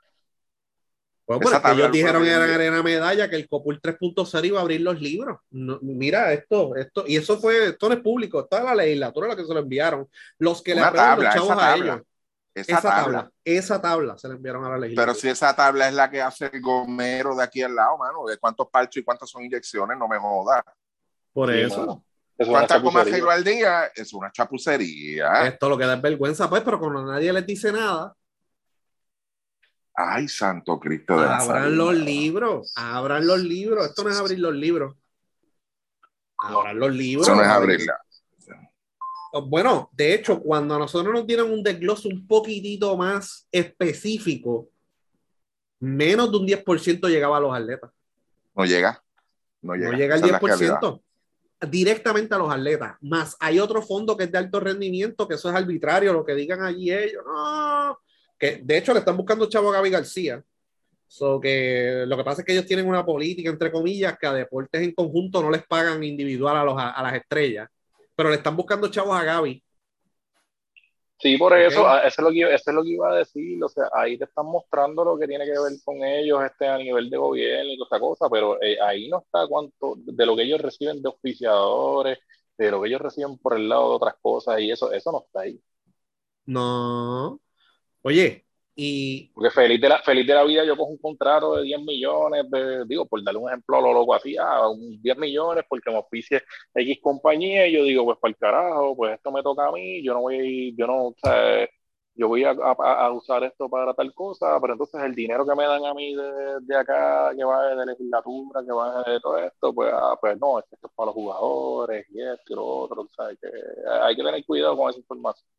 Bueno, pues ellos dijeron que era arena medalla, que el Copul 3.0 iba a abrir los libros. mira esto, esto, y eso fue, esto no es público, está la legislatura la que se lo enviaron. Los que le abrieron los chavos a ellos. Esa, tabla, esa tabla se la enviaron a la legislatura. Pero si esa tabla es la que hace el gomero de aquí al lado, mano, de cuántos parchos y cuántas son inyecciones, no me jodas. Por eso. ¿Cuántas comas al día? Es una chapucería. Esto lo que da es vergüenza, pues, pero cuando nadie les dice nada. Ay, Santo Cristo de Abran los libros, abran los libros. Esto no es abrir los libros. Abran los libros. Eso no es abrirla. Bueno, de hecho, cuando a nosotros nos dieron un desglose un poquitito más específico, menos de un 10% llegaba a los atletas. No llega. No llega, no llega al 10% directamente a los atletas. Más hay otro fondo que es de alto rendimiento, que eso es arbitrario, lo que digan allí ellos. No, que de hecho le están buscando chavo a Gaby García. So que lo que pasa es que ellos tienen una política, entre comillas, que a deportes en conjunto no les pagan individual a, los, a las estrellas, pero le están buscando chavos a Gaby Sí, por eso, eso es, lo que, eso es lo que iba a decir, o sea, ahí te están mostrando lo que tiene que ver con ellos este, a nivel de gobierno y toda esta cosa, pero eh, ahí no está cuánto, de lo que ellos reciben de oficiadores, de lo que ellos reciben por el lado de otras cosas, y eso, eso no está ahí. No. Oye, y... Porque feliz de, la, feliz de la vida yo cojo un contrato de 10 millones, digo, por darle un ejemplo a lo loco así, a un 10 millones porque me oficie X compañía y yo digo, pues para el carajo, pues esto me toca a mí, yo no voy, yo no, o sea, yo voy a, a, usar esto para tal cosa, pero entonces el dinero que me dan a mí de, de acá, que va de legislatura, que va de todo esto, pues, ah, pues no, esto es para los jugadores y esto y lo otro, o sea, que hay que tener cuidado con esa información.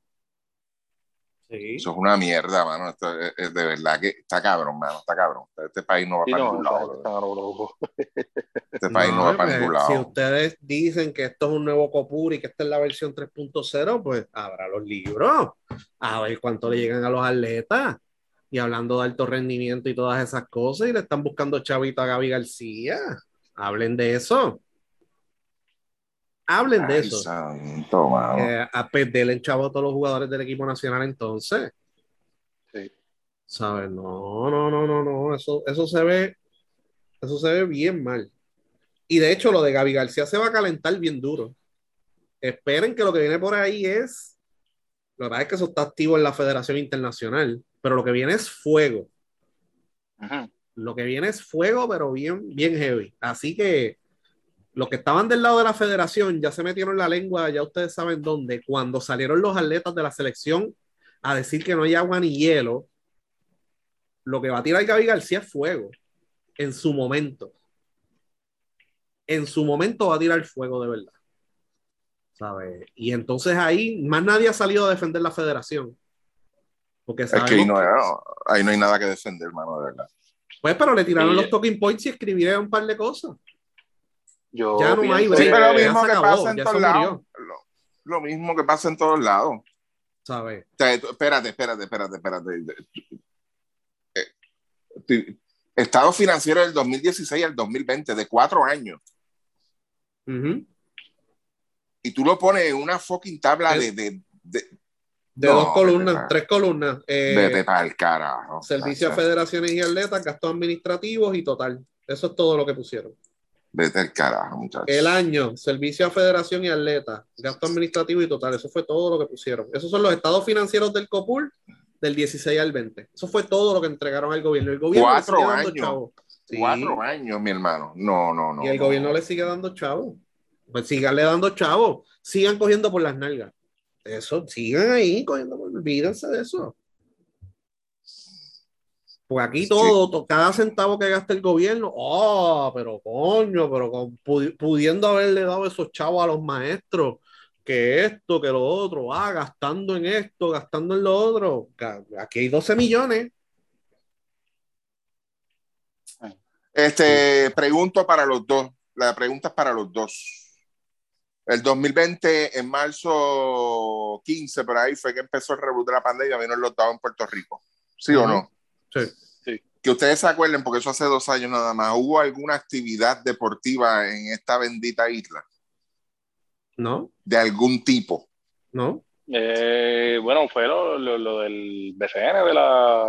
Eso es una mierda, mano. Esto es, de verdad que está cabrón, mano. Está cabrón. Este país no va para ningún lado. Este país no, va para ningún lado. Si ustedes dicen que esto es un nuevo Copur y que esta es la versión 3.0, pues habrá los libros. A ver cuánto le llegan a los atletas. Y hablando de alto rendimiento y todas esas cosas, y le están buscando chavito a Gaby García. Hablen de eso. Hablen de eso. Eh, a perder el chavo a todos los jugadores del equipo nacional entonces. Sí. ¿Sabes? No, no, no, no, no. Eso, eso se ve, eso se ve bien mal. Y de hecho, lo de Gaby García se va a calentar bien duro. Esperen que lo que viene por ahí es. Lo que pasa es que eso está activo en la Federación Internacional, pero lo que viene es fuego. Lo que viene es fuego, pero bien, bien heavy. Así que los que estaban del lado de la federación ya se metieron la lengua, ya ustedes saben dónde, cuando salieron los atletas de la selección a decir que no hay agua ni hielo, lo que va a tirar Gaby García es fuego en su momento. en su momento va a tirar fuego de verdad. ¿Sabes? Y entonces ahí más nadie ha salido a defender la federación. Porque es que ahí no, ahí no hay nada que defender, hermano, de verdad. Pues, pero le tiraron los talking points y escribieron un par de cosas. Yo ya no hay sí, pero lo mismo que pasa en todos lados. Lo, mismo que pasa en todos lados. ¿Sabes? espérate, espérate, espérate, espérate. Eh, estado financiero del 2016 al 2020, de cuatro años. Y tú lo pones en una fucking tabla de, de, de, dos columnas, tres columnas. Eh, vete para el carajo. Servicio a federaciones y atletas, gastos administrativos y total. Eso es todo lo que pusieron. Vete al carajo, muchachos. El año, servicio a federación y atletas, gasto administrativo y total. Eso fue todo lo que pusieron. Esos son los estados financieros del COPUR del 16 al 20. Eso fue todo lo que entregaron al gobierno. El gobierno Cuatro años. Cuatro años, mi hermano. No, no, no. Y el gobierno le sigue dando chavo. Pues síganle dando chavo. Sigan cogiendo por las nalgas. Eso, sigan ahí cogiendo, olvídense de eso. Pues aquí todo, cada centavo que gasta el gobierno, oh, pero coño, pero pudiendo haberle dado esos chavos a los maestros, que esto, que lo otro, ah, gastando en esto, gastando en lo otro. Aquí hay 12 millones. Este, pregunto para los dos. La pregunta es para los dos. El 2020, en marzo 15, por ahí fue que empezó el reboot de la pandemia, vino el lockdown en Puerto Rico. ¿Sí o no? Sí. sí. Que ustedes se acuerden, porque eso hace dos años nada más, ¿hubo alguna actividad deportiva en esta bendita isla? No. De algún tipo. No. Eh, bueno, fue lo, lo, del BCN, de la,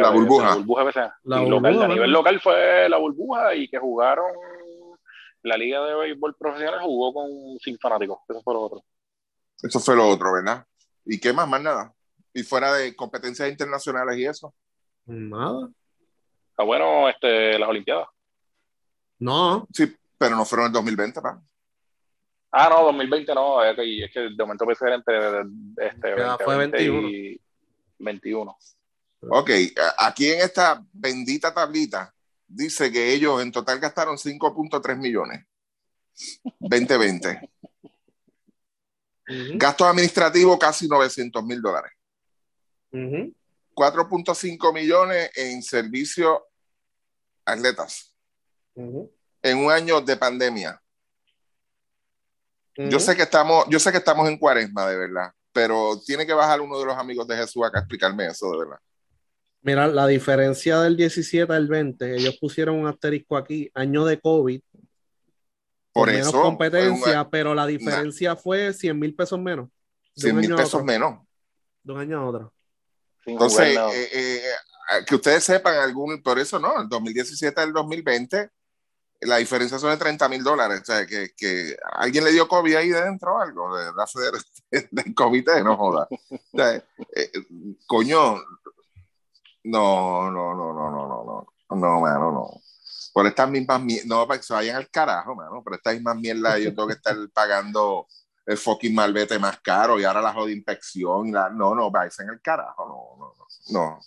la burbuja. La burbuja BCN. local, a nivel local fue la burbuja y que jugaron la liga de béisbol profesional jugó con sin fanáticos. Eso fue lo otro. Eso fue lo otro, ¿verdad? ¿Y qué más? Más nada. ¿Y fuera de competencias internacionales y eso? Nada. Está ah, bueno este, las Olimpiadas. No. Sí, pero no fueron en el 2020, ¿verdad? Ah, no, 2020 no. Es que, es que de momento puede ser entre este, fue 21. y 21. Ok, aquí en esta bendita tablita dice que ellos en total gastaron 5.3 millones. 2020. Gastos administrativos casi 900 mil dólares. 4.5 millones en servicios atletas. En un año de pandemia. Yo sé que estamos, yo sé que estamos en cuaresma, de verdad, pero tiene que bajar uno de los amigos de Jesús acá a explicarme eso, de verdad. Mira, la diferencia del 17 al 20, ellos pusieron un asterisco aquí, año de COVID. Por menos competencia, pero la diferencia fue 100 mil pesos menos. 100 mil pesos menos. De un año a otro. Entonces, eh, eh, eh, que ustedes sepan, algún, por eso no, el 2017 al 2020, la diferencia son de 30 mil dólares. O sea, que, que, alguien le dio COVID ahí dentro o algo, de, de, del comité, no joda. O sea, coño, no, no, no, no, no, no, no. No, mano, no. Por estas mismas mierdas, no, para que se vayan al carajo, mano. Por estas mismas mierdas yo tengo que estar pagando el fucking malvete más caro y ahora la jodida inspección. La... No, no, vais en el carajo, no, no, no.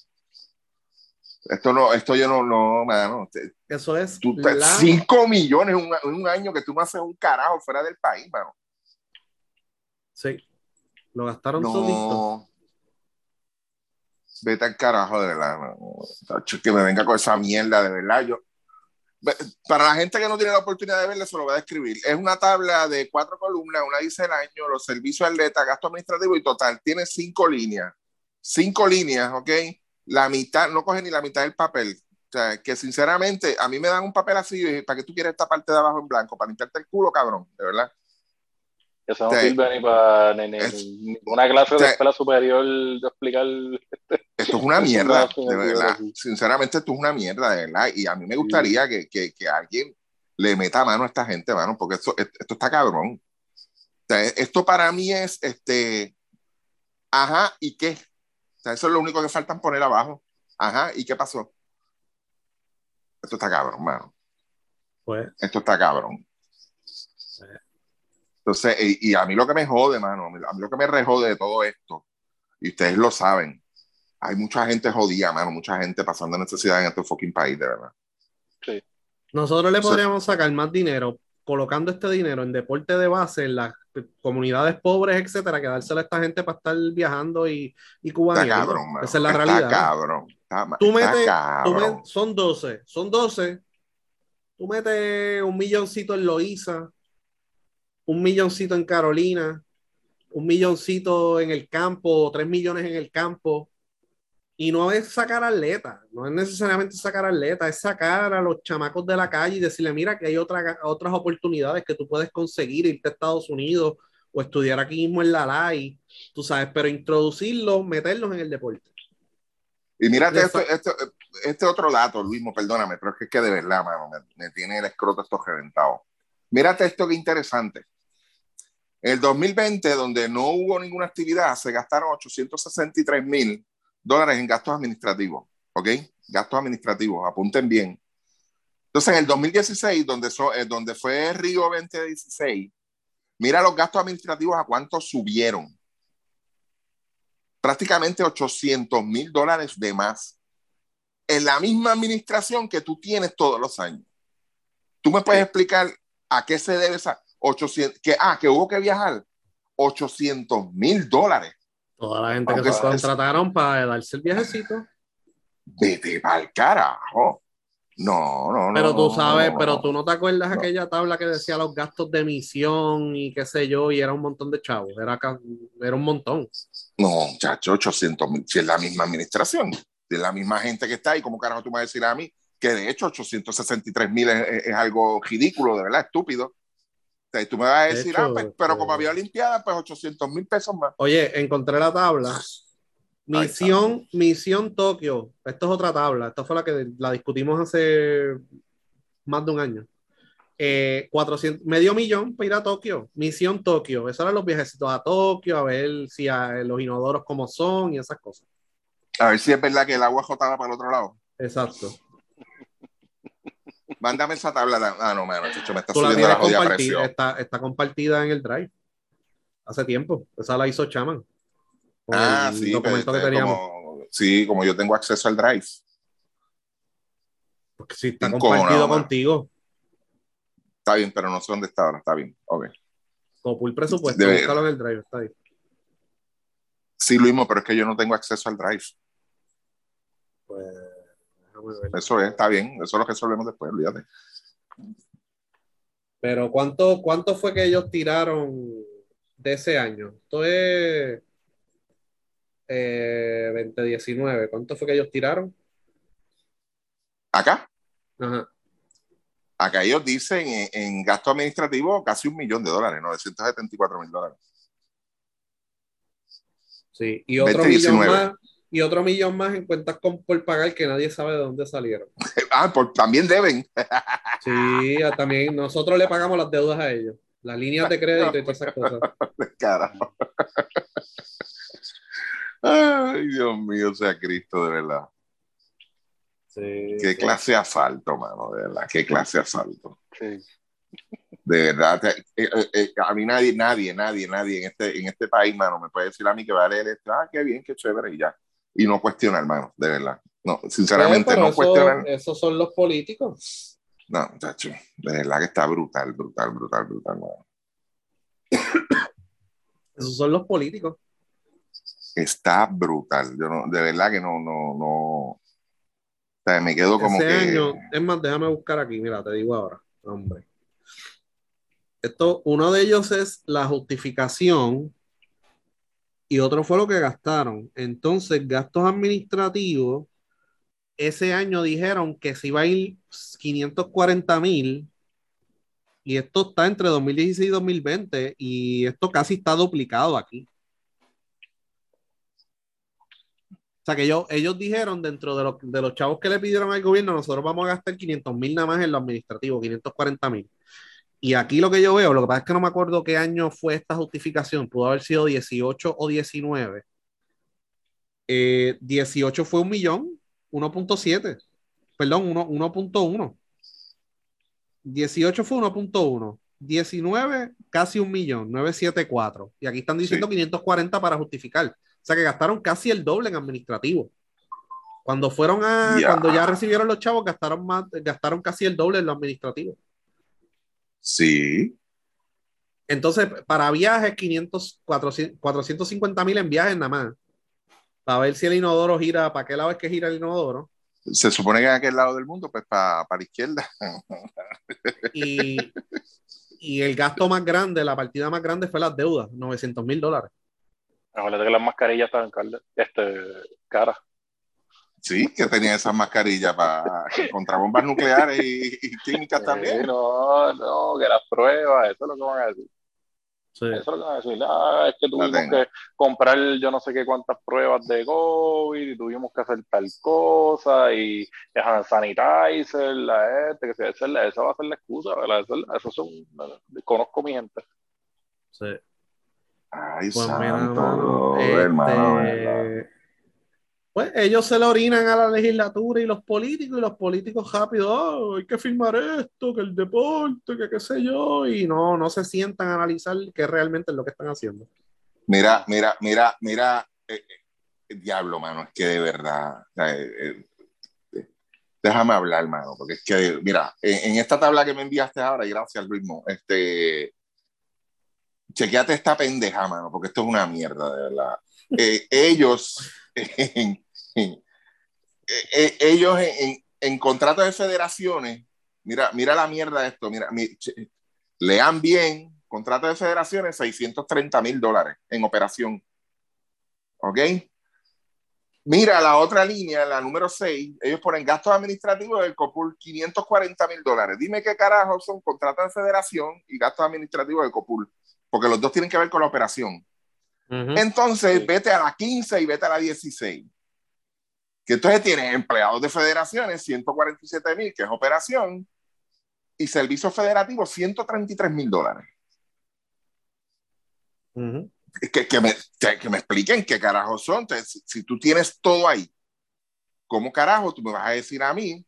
Esto no, esto yo no, no, mano. Eso es. Tú, Cinco millones en un, año que tú no haces un carajo fuera del país, mano. Sí. Lo gastaron no vete al carajo, de verdad. Que me venga con esa mierda, de verdad. Yo, para la gente que no tiene la oportunidad de verle, se lo voy a describir. Es una tabla de cuatro columnas, una dice el año, los servicios atleta, gasto administrativo y total. Tiene cinco líneas. Cinco líneas, ¿ok? La mitad, no coge ni la mitad del papel. O sea, que sinceramente, a mí me dan un papel así y ¿para qué tú quieres esta parte de abajo en blanco? Para limpiarte el culo, cabrón, de verdad. Eso no sirve ni para una clase de escuela superior de explicar. Esto es una [LAUGHS] mierda, de verdad. Sinceramente, esto es una mierda, de verdad. Y a mí me gustaría que, que, que, alguien le meta mano a esta gente, mano, porque esto, esto está cabrón. esto para mí es, este, ajá, ¿y qué? O sea, eso es lo único que faltan poner abajo. Ajá, ¿y qué pasó? Esto está cabrón, mano. Pues. Esto está cabrón. Entonces, y, a mí lo que me jode, mano, a mí lo que me rejode de todo esto, y ustedes lo saben, hay mucha gente jodida, mano, mucha gente pasando necesidad en este fucking país, de verdad. Sí. Nosotros le podríamos sacar más dinero colocando este dinero en deporte de base, en las comunidades pobres, etcétera, que dárselo a esta gente para estar viajando y, y Esa es la realidad. cabrón. tú metes, son 12, son 12. Tú metes un milloncito en Loíza, un milloncito en Carolina, un milloncito en el campo, tres millones en el campo. Y no es sacar atletas, no es necesariamente sacar atletas, es sacar a los chamacos de la calle y decirle, mira que hay otra, otras oportunidades que tú puedes conseguir, irte a Estados Unidos o estudiar aquí mismo en la LAI, tú sabes, pero introducirlos, meterlos en el deporte. Y mírate este, este, otro dato, Luis, perdóname, pero es que, es que de verdad, mano, me, tiene el escroto esto reventado. Mírate esto que interesante. En el 2020, donde no hubo ninguna actividad, se gastaron 863 mil dólares en gastos administrativos, ¿ok? Gastos administrativos, apunten bien. Entonces, en el 2016, donde, eh, donde fue Río 2016, mira los gastos administrativos a cuánto subieron. Prácticamente 800 mil dólares de más. En la misma administración que tú tienes todos los años. ¿Tú me puedes explicar a qué se debe esa 800? Que, ah, que hubo que viajar 800 mil dólares Toda la gente que se contrataron para darse el viajecito. Vete para el carajo. No, no, no. Pero tú sabes, pero tú no te acuerdas aquella tabla que decía los gastos de emisión y qué sé yo, y era un montón de chavos, era, era un montón. No, muchacho, 800 mil, si es la misma administración, es la misma gente que está ahí, ¿cómo carajo tú me vas a decir a mí que de hecho 863 mil es, algo ridículo, de verdad, estúpido? Y tú me vas a decir, ah, pues, pero como había Olimpiada, pues 800 mil pesos más. Oye, encontré la tabla. Misión, Misión Tokio. Esto es otra tabla. Esta fue la que la discutimos hace más de un año. 400, eh, medio millón para ir a Tokio. Misión Tokio. Esos eran los viajecitos a Tokio, a ver si los inodoros como son y esas cosas. A ver si es verdad que el agua jotaba para el otro lado. Exacto. Mándame esa tabla. Ah, no, me está subiendo la, jodida presión. Está, está, compartida en el drive. Hace tiempo. Esa la hizo Chaman. Ah, sí. Documento que teníamos. Como, sí, como yo tengo acceso al drive. Porque si está compartido contigo. Está bien, pero no sé dónde está ahora. Está bien. Ok. Como full presupuesto, búscalo en el drive. Está ahí. Sí, lo mismo, pero es que yo no tengo acceso al drive. Pues eso es, está bien, eso es lo que resolvemos después, olvídate. Pero ¿cuánto, ¿cuánto fue que ellos tiraron de ese año? Esto es 2019. Eh, ¿Cuánto fue que ellos tiraron? ¿Acá? Acá ellos dicen en, gasto administrativo casi un millón de dólares, 974 mil dólares. Sí, y otro millón más y otro millón más en cuentas con, por pagar que nadie sabe de dónde salieron. [LAUGHS] ah, por, también deben. [LAUGHS] sí, también nosotros le pagamos las deudas a ellos, las líneas de crédito y todas esas cosas. [LAUGHS] Carajo. Ay, Dios mío, sea Cristo, de verdad. Sí, Qué clase de asalto, mano, de verdad. Qué clase de asalto. Sí. De verdad, eh, eh, eh, a mí nadie, nadie, nadie, nadie en este, en este país, mano, me puede decir a mí que va a leer esto, ah, qué bien, qué chévere, y ya y no cuestionar, hermano, de verdad. No, sinceramente, no cuestionar. Esos son los políticos. No, muchacho, de verdad que está brutal, brutal, brutal, brutal. Esos son los políticos. Está brutal. Yo no, de verdad que no, no, no. O sea, me quedo como que. Año, es más, déjame buscar aquí, mira, te digo ahora, hombre. Esto, uno de ellos es la justificación y otro fue lo que gastaron. Entonces, gastos administrativos, ese año dijeron que se iba a ir 540 mil y esto está entre 2016 y 2020 y esto casi está duplicado aquí. O sea que ellos, ellos dijeron dentro de, de los chavos que le pidieron al gobierno, nosotros vamos a gastar 500 mil nada más en lo administrativo, 540 mil. Y aquí lo que yo veo, lo que pasa es que no me acuerdo qué año fue esta justificación, pudo haber sido 18 o 19. 18 eh, fue un millón, 1.7, perdón, 1.1. 18 fue 1.1. 19, casi un millón, 974. Y aquí están diciendo 540 para justificar. O sea que gastaron casi el doble en administrativo. Cuando fueron a, cuando ya recibieron los chavos, gastaron más, gastaron casi el doble en lo administrativo. Sí. Entonces, para viajes, 500, 400, 450 mil en viajes nada más. Para ver si el inodoro gira, ¿para qué lado es que gira el inodoro? Se supone que en aquel lado del mundo, pues para, para la izquierda. Y, y el gasto más grande, la partida más grande fue las deudas, 900 mil dólares. Acuérdate que las mascarillas estaban este, caras. Sí, que tenía esas mascarillas para contra bombas nucleares y, y químicas Sí, también. no, no, que las pruebas, eso es lo que van a decir. Sí. Eso es lo que van a decir. Ah, es que tuvimos que comprar yo no sé qué cuántas pruebas de COVID y tuvimos que hacer tal cosa y hand sanitizer, la este, que sea, esa, esa va a ser la excusa, ¿verdad? Eso, eso son, conozco mi gente. Sí. Ay, Pues santo, mano, hermano, este. Pues ellos se le orinan a la legislatura y los políticos, y los políticos rápido, "Ah, hay que firmar esto, que el deporte, que qué sé yo, y no, no se sientan a analizar qué realmente es lo que están haciendo. Mira, mira, mira, mira, eh, eh, diablo, mano, es que de verdad, eh, déjame hablar, mano, porque es que, mira, en, esta tabla que me enviaste ahora, y gracias al ritmo, este, chequeate esta pendeja, mano, porque esto es una mierda, de verdad. Ellos, [LAUGHS] [LAUGHS] ellos en, en, en contratos de federaciones, mira, mira la mierda de esto, mira, mi- che- lean bien, contrato de federaciones, 630 mil dólares en operación. ¿Ok? Mira la otra línea, la número 6, ellos ponen gastos administrativos del COPUL 540 mil dólares. Dime qué carajo son contratos de federación y gastos administrativos del COPUL, porque los dos tienen que ver con la operación. Entonces, Sí. vete a la 15 y vete a la 16. Que entonces tienes empleados de federaciones, 147 mil, que es operación, y servicios federativos, 133 mil dólares. Que, que, me, que, que me expliquen qué carajo son. Entonces, si, si tú tienes todo ahí, ¿cómo carajo tú me vas a decir a mí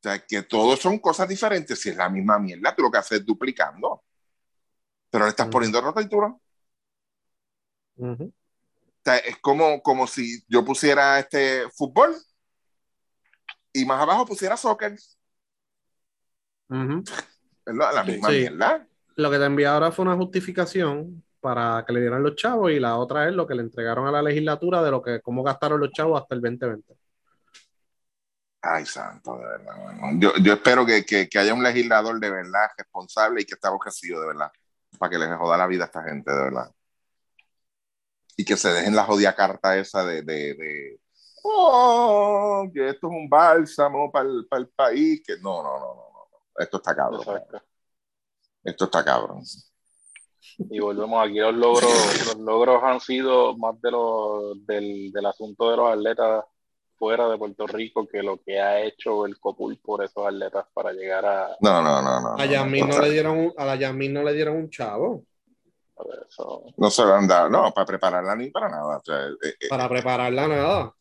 o sea, que todos son cosas diferentes? Si es la misma mierda, tú lo que haces es duplicando. Pero le estás Ujú. poniendo otra título. O sea, es como, como si yo pusiera este fútbol y más abajo pusiera soccer. Es la, misma Sí. mierda. Lo que te envié ahora fue una justificación para que le dieran los chavos y la otra es lo que le entregaron a la legislatura de lo que cómo gastaron los chavos hasta el 2020. Ay, santo, de verdad. Yo, yo espero que, que, que haya un legislador de verdad responsable y que esté aborrecido de verdad para que les joda la vida a esta gente, de verdad. Y que se dejen la jodida carta esa de, de, de, oh, que esto es un bálsamo para el, para el país. Que no, no, no, no, no. Esto está cabrón. Exacto. Esto está cabrón. Y volvemos aquí, los logros, los logros han sido más de lo, del, del asunto de los atletas fuera de Puerto Rico que lo que ha hecho el COPUL por esos atletas para llegar a, No, no, no, no. A no le dieron un, a la Yasmín no le dieron un chavo eso. No se lo han dado, no, para prepararla ni para nada. O sea, eh, eh, para prepararla nada.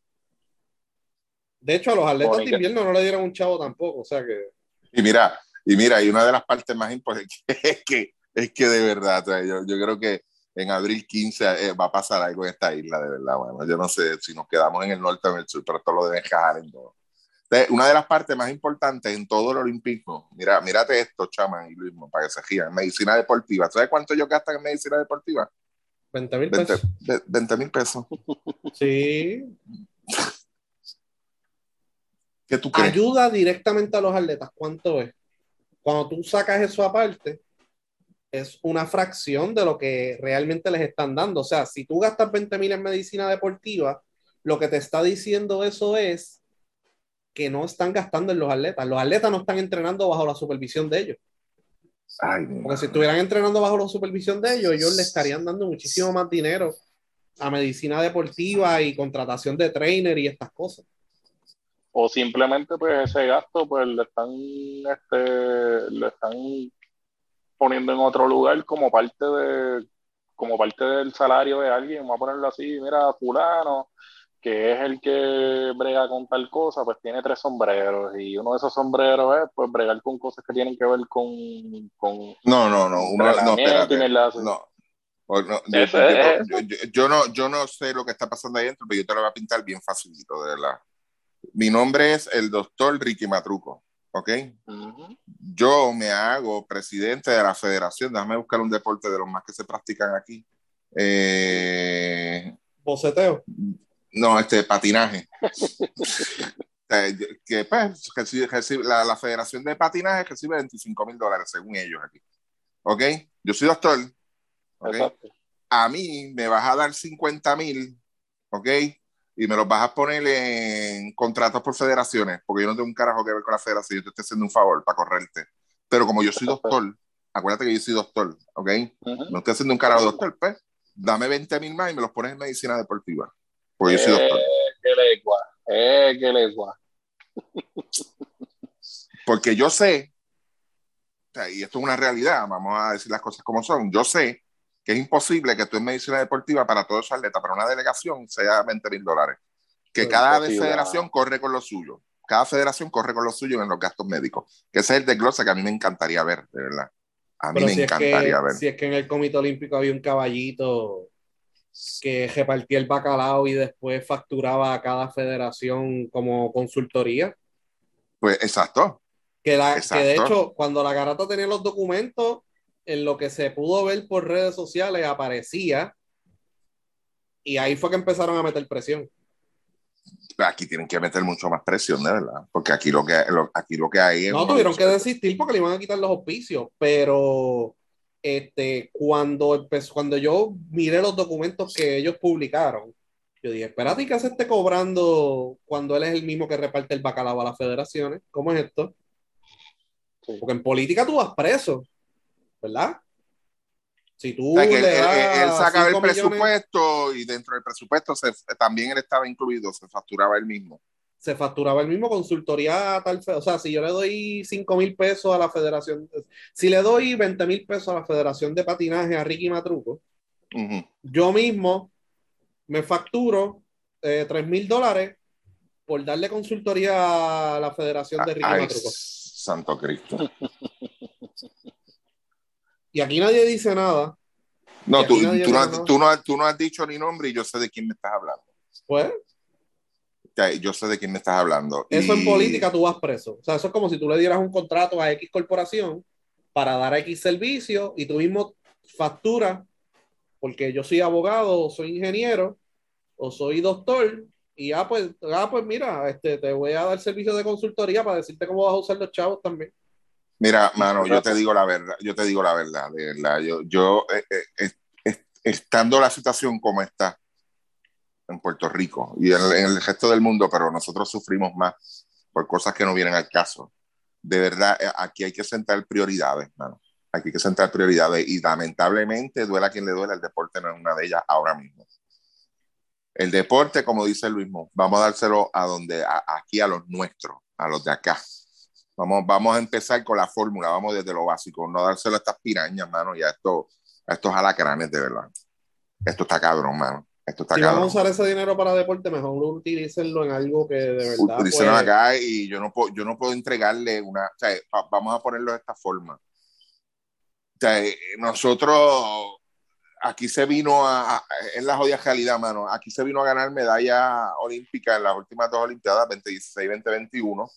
De hecho, a los atletas de invierno no le dieron un chavo tampoco, o sea que Y mira, y mira, y una de las partes más importantes [LAUGHS] es que, es que de verdad, o sea, yo, yo creo que en abril 15 eh, va a pasar algo en esta isla, de verdad. Bueno, yo no sé si nos quedamos en el norte o en el sur, pero esto lo deben dejar en todo. Una de las partes más importantes en todo el olimpismo, mira, mírate esto, chaman y Luis, para que se giran, medicina deportiva. ¿Sabes cuánto ellos gastan en medicina deportiva? 20 mil 20 pesos. mil pesos. Sí, ¿Qué tú crees? ayuda directamente a los atletas. ¿Cuánto es? Cuando tú sacas eso aparte, es una fracción de lo que realmente les están dando. O sea, si tú gastas 20 mil en medicina deportiva, lo que te está diciendo eso es que no están gastando en los atletas. Los atletas no están entrenando bajo la supervisión de ellos. Ay, Porque si estuvieran entrenando bajo la supervisión de ellos, ellos le estarían dando muchísimo más dinero a medicina deportiva y contratación de trainer y estas cosas. O simplemente pues ese gasto pues lo están, este, lo están poniendo en otro lugar como parte de, como parte del salario de alguien, vamos a ponerlo así, mira, fulano, que es el que brega con tal cosa, pues tiene tres sombreros y uno de esos sombreros es pues bregar con cosas que tienen que ver con, con No, no, no, uno, no, espérate. No. O no, yo, Eso yo- es- yo- yo- yo no, yo no sé lo que está pasando ahí dentro, pero yo te lo voy a pintar bien facilito, de verdad. Mi nombre es el doctor Ricky Matruco. ¿Ok? Yo me hago presidente de la federación. Déjame buscar un deporte de los más que se practican aquí. Eh, ¿Boceteo? No, este, patinaje. [LAUGHS] Eh, que, pues, la, la, Federación de Patinaje recibe 25 mil dólares, según ellos aquí. ¿Ok? Yo soy doctor. ¿okay? A mí me vas a dar 50 mil, ¿ok? Y me los vas a poner en contratos por federaciones, porque yo no tengo un carajo que ver con la federación, yo te estoy haciendo un favor para correrte. Pero como yo soy doctor, acuérdate que yo soy doctor, ¿ok? No estoy haciendo un carajo doctor, pues dame 20 mil más y me los pones en medicina deportiva. Porque yo soy doctor. Eh, qué legua, eh, qué legua. [LAUGHS] Porque yo sé, y esto es una realidad, vamos a decir las cosas como son, yo sé que es imposible que tú en medicina deportiva para todos esos atletas, para una delegación, sea 20 mil dólares. Que cada federación corre con lo suyo. Cada federación corre con lo suyo en los gastos médicos. Que ese es el desglose que a mí me encantaría ver, de verdad. A mí me encantaría ver. Si es que en el Comité Olímpico había un caballito que repartía el bacalao y después facturaba a cada federación como consultoría. Pues exacto. Que, la, que de hecho, cuando la garata tenía los documentos, en lo que se pudo ver por redes sociales aparecía y ahí fue que empezaron a meter presión. Aquí tienen que meter mucho más presión, de verdad, porque aquí lo que, aquí lo que hay es... No, tuvieron que desistir porque le iban a quitar los auspicios, pero este, cuando, empezó, cuando yo miré los documentos que ellos publicaron, yo dije, espérate, ¿qué se esté cobrando cuando él es el mismo que reparte el bacalao a las federaciones? ¿Cómo es esto? Porque en política tú vas preso, ¿verdad? Si tú él, sacaba el presupuesto y dentro del presupuesto también él estaba incluido, se facturaba él mismo se facturaba el mismo consultoría tal, o sea, si yo le doy 5 mil pesos a la federación, si le doy 20 mil pesos a la federación de patinaje a Ricky Matruco, yo mismo me facturo eh, 3 mil dólares por darle consultoría a la federación de Ricky Matruco. Santo Cristo. [LAUGHS] Y aquí nadie dice nada. No, tú, tú, no, tú, no, tú no has dicho ni nombre y yo sé de quién me estás hablando. Pues, yo sé de quién me estás hablando. Eso en política tú vas preso. O sea, eso es como si tú le dieras un contrato a X corporación para dar X servicio y tú mismo factura, porque yo soy abogado, o soy ingeniero, o soy doctor, y ya pues, ah, pues mira, este, te voy a dar servicio de consultoría para decirte cómo vas a usar los chavos también. Mira, mano, yo te digo la verdad, yo te digo la verdad, de verdad. Yo, yo eh, eh, estando la situación como está, en Puerto Rico y en, el resto del mundo, pero nosotros sufrimos más por cosas que no vienen al caso. De verdad, eh, aquí hay que sentar prioridades, mano. Aquí hay que sentar prioridades y lamentablemente, duela a quien le duela, el deporte no es una de ellas ahora mismo. El deporte, como dice Luis, vamos a dárselo a donde, aquí a los nuestros, a los de acá. Vamos, vamos a empezar con la fórmula, vamos desde lo básico, no dárselo a estas pirañas, mano, y a estos, a estos alacranes, de verdad. Esto está cabrón, mano si vamos a usar ese dinero para deporte, mejor utilícenlo en algo que de verdad. Utilícenlo pues, acá y yo no, puedo, yo no puedo entregarle una. O sea, vamos a ponerlo de esta forma. O sea, nosotros aquí se vino a, en la jodida realidad, mano. Aquí se vino a ganar medalla olímpica en las últimas dos Olimpiadas, 2016 y 2021.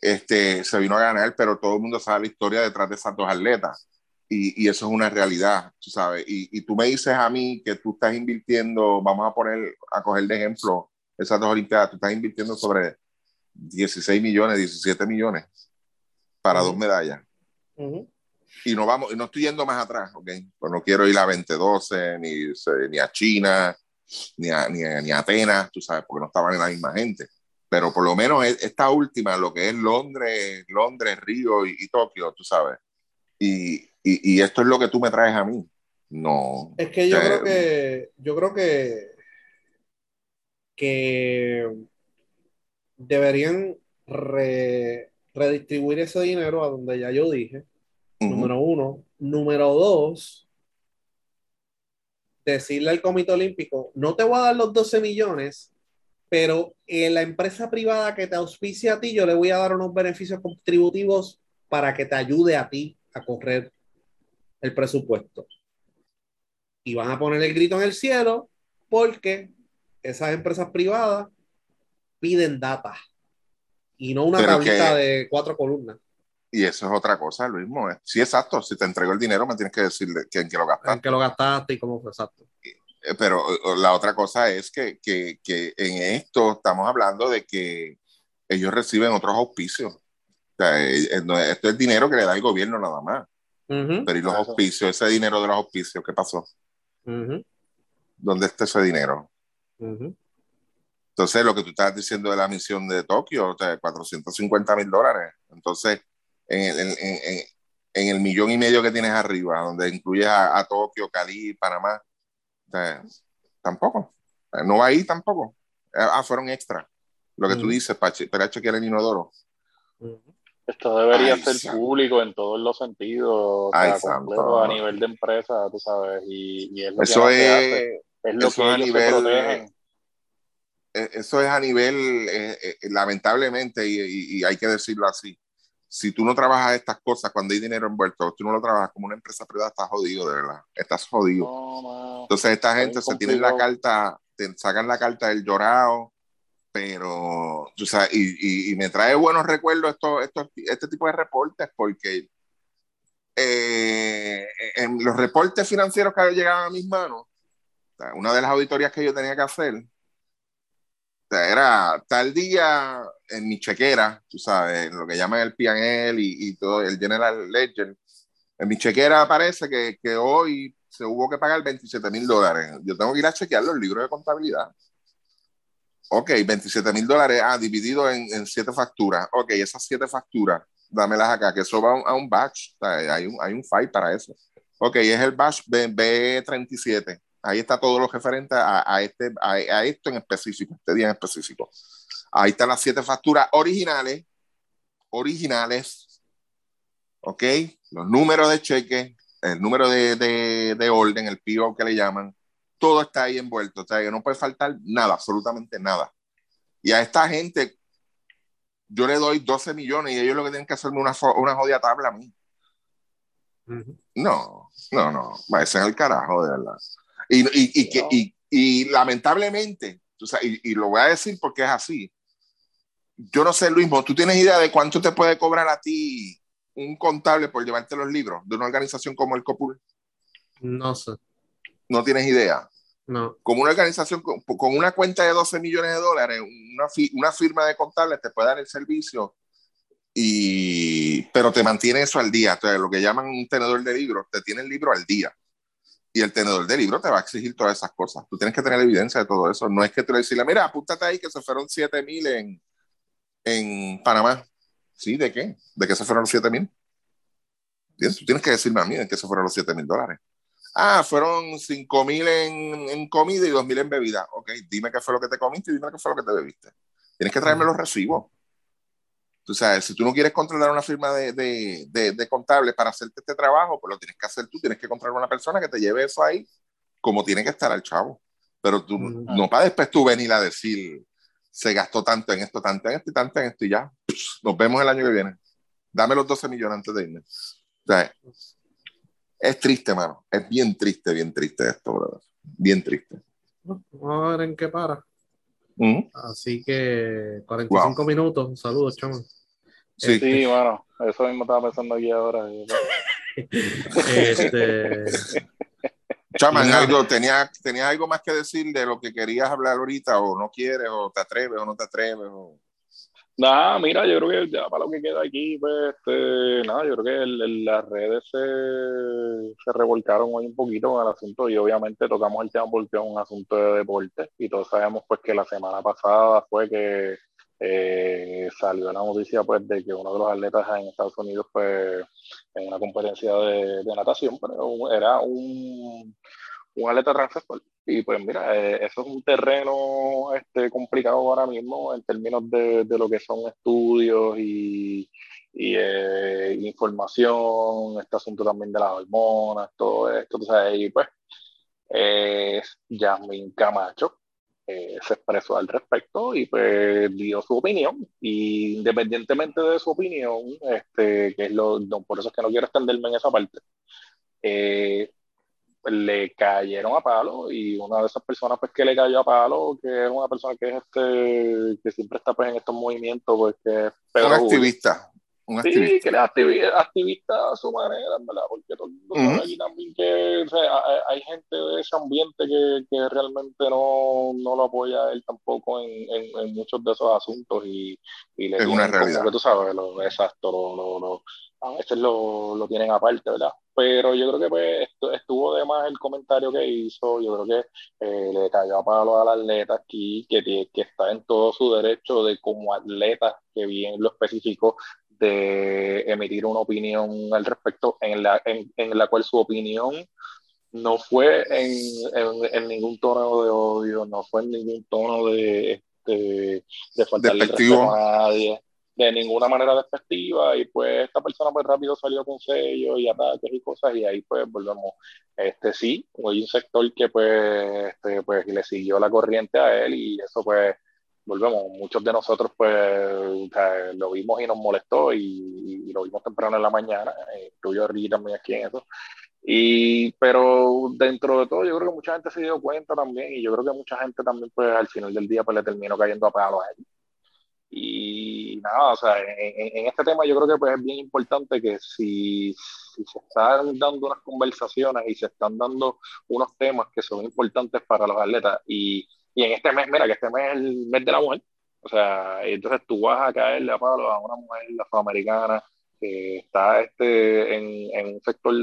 Este, se vino a ganar, pero todo el mundo sabe la historia detrás de esas dos atletas y, eso es una realidad, tú sabes. Y, y, tú me dices a mí que tú estás invirtiendo, vamos a poner, a coger de ejemplo esas dos Olimpiadas, tú estás invirtiendo sobre 16 millones, 17 millones para dos medallas. Y no vamos, y no estoy yendo más atrás, ¿ok? Pues no quiero ir a 2012, ni, ni a China, ni a, ni, a, ni a Atenas, tú sabes, porque no estaban en la misma gente. Pero por lo menos e, esta última, lo que es Londres, Londres, Río y, y Tokio, tú sabes. Y, y, esto es lo que tú me traes a mí. No. Es que yo creo que, yo creo que, que deberían redistribuir ese dinero a donde ya yo dije. Número uno. Número dos, decirle al Comité Olímpico, no te voy a dar los 12 millones, pero en la empresa privada que te auspicia a ti, yo le voy a dar unos beneficios contributivos para que te ayude a ti a correr el presupuesto. Y van a poner el grito en el cielo porque esas empresas privadas piden data. y no una tablita de cuatro columnas. Y eso es otra cosa, lo mismo. Sí, exacto. Si te entrego el dinero, me tienes que decir en qué lo gastaste. En qué lo gastaste y cómo fue exacto. Eh, pero la otra cosa es que, que, que, en esto estamos hablando de que ellos reciben otros auspicios. O sea, eh, eh, esto es dinero que le da el gobierno nada más. Pero y los auspicios, ese dinero de los auspicios, ¿qué pasó? ¿Dónde está ese dinero? Entonces, lo que tú estás diciendo de la misión de Tokio, o sea, 450 mil dólares. Entonces, en, en, en, en, el millón y medio que tienes arriba, donde incluyes a, Tokio, Cali, Panamá, tampoco. No va ahí tampoco. Ah, fueron extra. Lo que tú dices, para, para chequear el inodoro. Esto debería ser público en todos los sentidos, a nivel de empresa, tú sabes, y, es lo eso que es, lo que a nivel, e, Eso es a nivel, eh, eh, lamentablemente, y, hay que decirlo así, si tú no trabajas estas cosas cuando hay dinero envuelto, tú no lo trabajas como una empresa privada, estás jodido, de verdad, estás jodido. Entonces esta gente se tiene la carta, te sacan la carta del llorado, pero, tú sabes, y, y, me trae buenos recuerdos esto, esto, este tipo de reportes, porque eh, en los reportes financieros que llegaban a mis manos, una de las auditorías que yo tenía que hacer, era tal día en mi chequera, tú sabes, lo que llaman el P&L y, y, todo, el General Ledger, en mi chequera aparece que, que hoy se hubo que pagar 27 mil dólares. Yo tengo que ir a chequear los libros de contabilidad ok, 27 mil dólares, ah, dividido en, en, siete facturas. Ok, esas siete facturas, dámelas acá, que eso va a un, batch, hay un, hay un file para eso. Ok, es el batch B, 37 Ahí está todo lo referente a, a este, a, a, esto en específico, este día en específico. Ahí están las siete facturas originales, originales, ok, los números de cheque, el número de, de, de orden, el PO que le llaman, todo está ahí envuelto, o sea, que no puede faltar nada, absolutamente nada. Y a esta gente, yo le doy 12 millones y ellos lo que tienen que hacerme una, una jodida tabla a mí. No, no, no, a ser el carajo, de verdad. Y, y, y, que, y, y lamentablemente, o sea, y, lo voy a decir porque es así. Yo no sé, Luis, ¿tú tienes idea de cuánto te puede cobrar a ti un contable por llevarte los libros de una organización como el COPUL? No sé. No tienes idea. No. Como una organización con, una cuenta de 12 millones de dólares, una, una firma de contables te puede dar el servicio, y, pero te mantiene eso al día. Entonces, lo que llaman un tenedor de libros, te tiene el libro al día. Y el tenedor de libros te va a exigir todas esas cosas. Tú tienes que tener evidencia de todo eso. No es que tú le decirle, mira, apúntate ahí que se fueron 7 mil en, en Panamá. ¿Sí? ¿De qué? ¿De qué se fueron los 7 mil? Tú tienes que decirme a mí de qué se fueron los 7 mil dólares. Ah, fueron 5 mil en, en, comida y 2 mil en bebida. Ok, dime qué fue lo que te comiste y dime qué fue lo que te bebiste. Tienes que traerme los recibos. Tú sabes, si tú no quieres contratar una firma de, de, de, de contables para hacerte este trabajo, pues lo tienes que hacer tú. Tienes que contratar una persona que te lleve eso ahí como tiene que estar al chavo. Pero tú, no para después tú venir a decir, se gastó tanto en esto, tanto en esto y tanto en esto y ya. Nos vemos el año que viene. Dame los 12 millones antes de irme. O sea, es triste, mano. Es bien triste, bien triste esto, brother. Bien triste. Vamos a ver en qué para. Así que 45 minutos. Saludos, chamo. Sí, este... sí, bueno, eso mismo estaba pensando aquí ahora. [LAUGHS] este... Chaman, algo, ¿tenías, ¿tenías algo más que decir de lo que querías hablar ahorita o no quieres o te atreves o no te atreves? O... Nada, mira, yo creo que ya para lo que queda aquí, pues, este, nada, yo creo que el, las redes se, revolcaron hoy un poquito con el asunto y obviamente tocamos el tema porque es un asunto de deporte y todos sabemos pues que la semana pasada fue que eh, salió la noticia pues de que uno de los atletas en Estados Unidos pues en una competencia de, de natación, pero era un, un atleta transexual y pues mira, eh, eso es un terreno este, complicado ahora mismo en términos de, de lo que son estudios y, y eh, información, este asunto también de las hormonas, todo esto, y pues eh, Jasmine Camacho eh, se expresó al respecto y pues dio su opinión y independientemente de su opinión, este, que es lo, por eso es que no quiero extenderme en esa parte, eh, le cayeron a palo y una de esas personas pues que le cayó a palo, que es una persona que es este, que siempre está pues en estos movimientos, pues que es un activista. Un sí, que es activista, a su manera, ¿verdad? Porque todo el mundo aquí también que hay, gente de ese ambiente que, que realmente no, no, lo apoya él tampoco en, en, muchos de esos asuntos y, y le es una realidad. que tú sabes, lo, exacto, lo, lo, a veces lo, lo tienen aparte, ¿verdad? pero yo creo que pues estuvo de más el comentario que hizo, yo creo que eh, le cayó a palo al atleta aquí, que, que está en todo su derecho de como atleta, que bien lo especificó, de emitir una opinión al respecto en la, en, en la cual su opinión no fue en, en, ningún tono de odio, no fue en ningún tono de, este, de faltarle respeto a nadie de ninguna manera despectiva y pues esta persona pues rápido salió con sellos y ataques y cosas y ahí pues volvemos, este sí, hay un sector que pues, este, pues le siguió la corriente a él y eso pues volvemos, muchos de nosotros pues lo vimos y nos molestó y, lo vimos temprano en la mañana, incluyo a también aquí en eso. Y, pero dentro de todo, yo creo que mucha gente se dio cuenta también, y yo creo que mucha gente también, pues al final del día, pues le terminó cayendo a palo a él. Y nada, o sea, en, este tema yo creo que pues, es bien importante que si, si, se están dando unas conversaciones y se están dando unos temas que son importantes para los atletas, y, y en este mes, mira, que este mes es el mes de la mujer, o sea, entonces tú vas a caerle a palo a una mujer afroamericana que está este, en, en un sector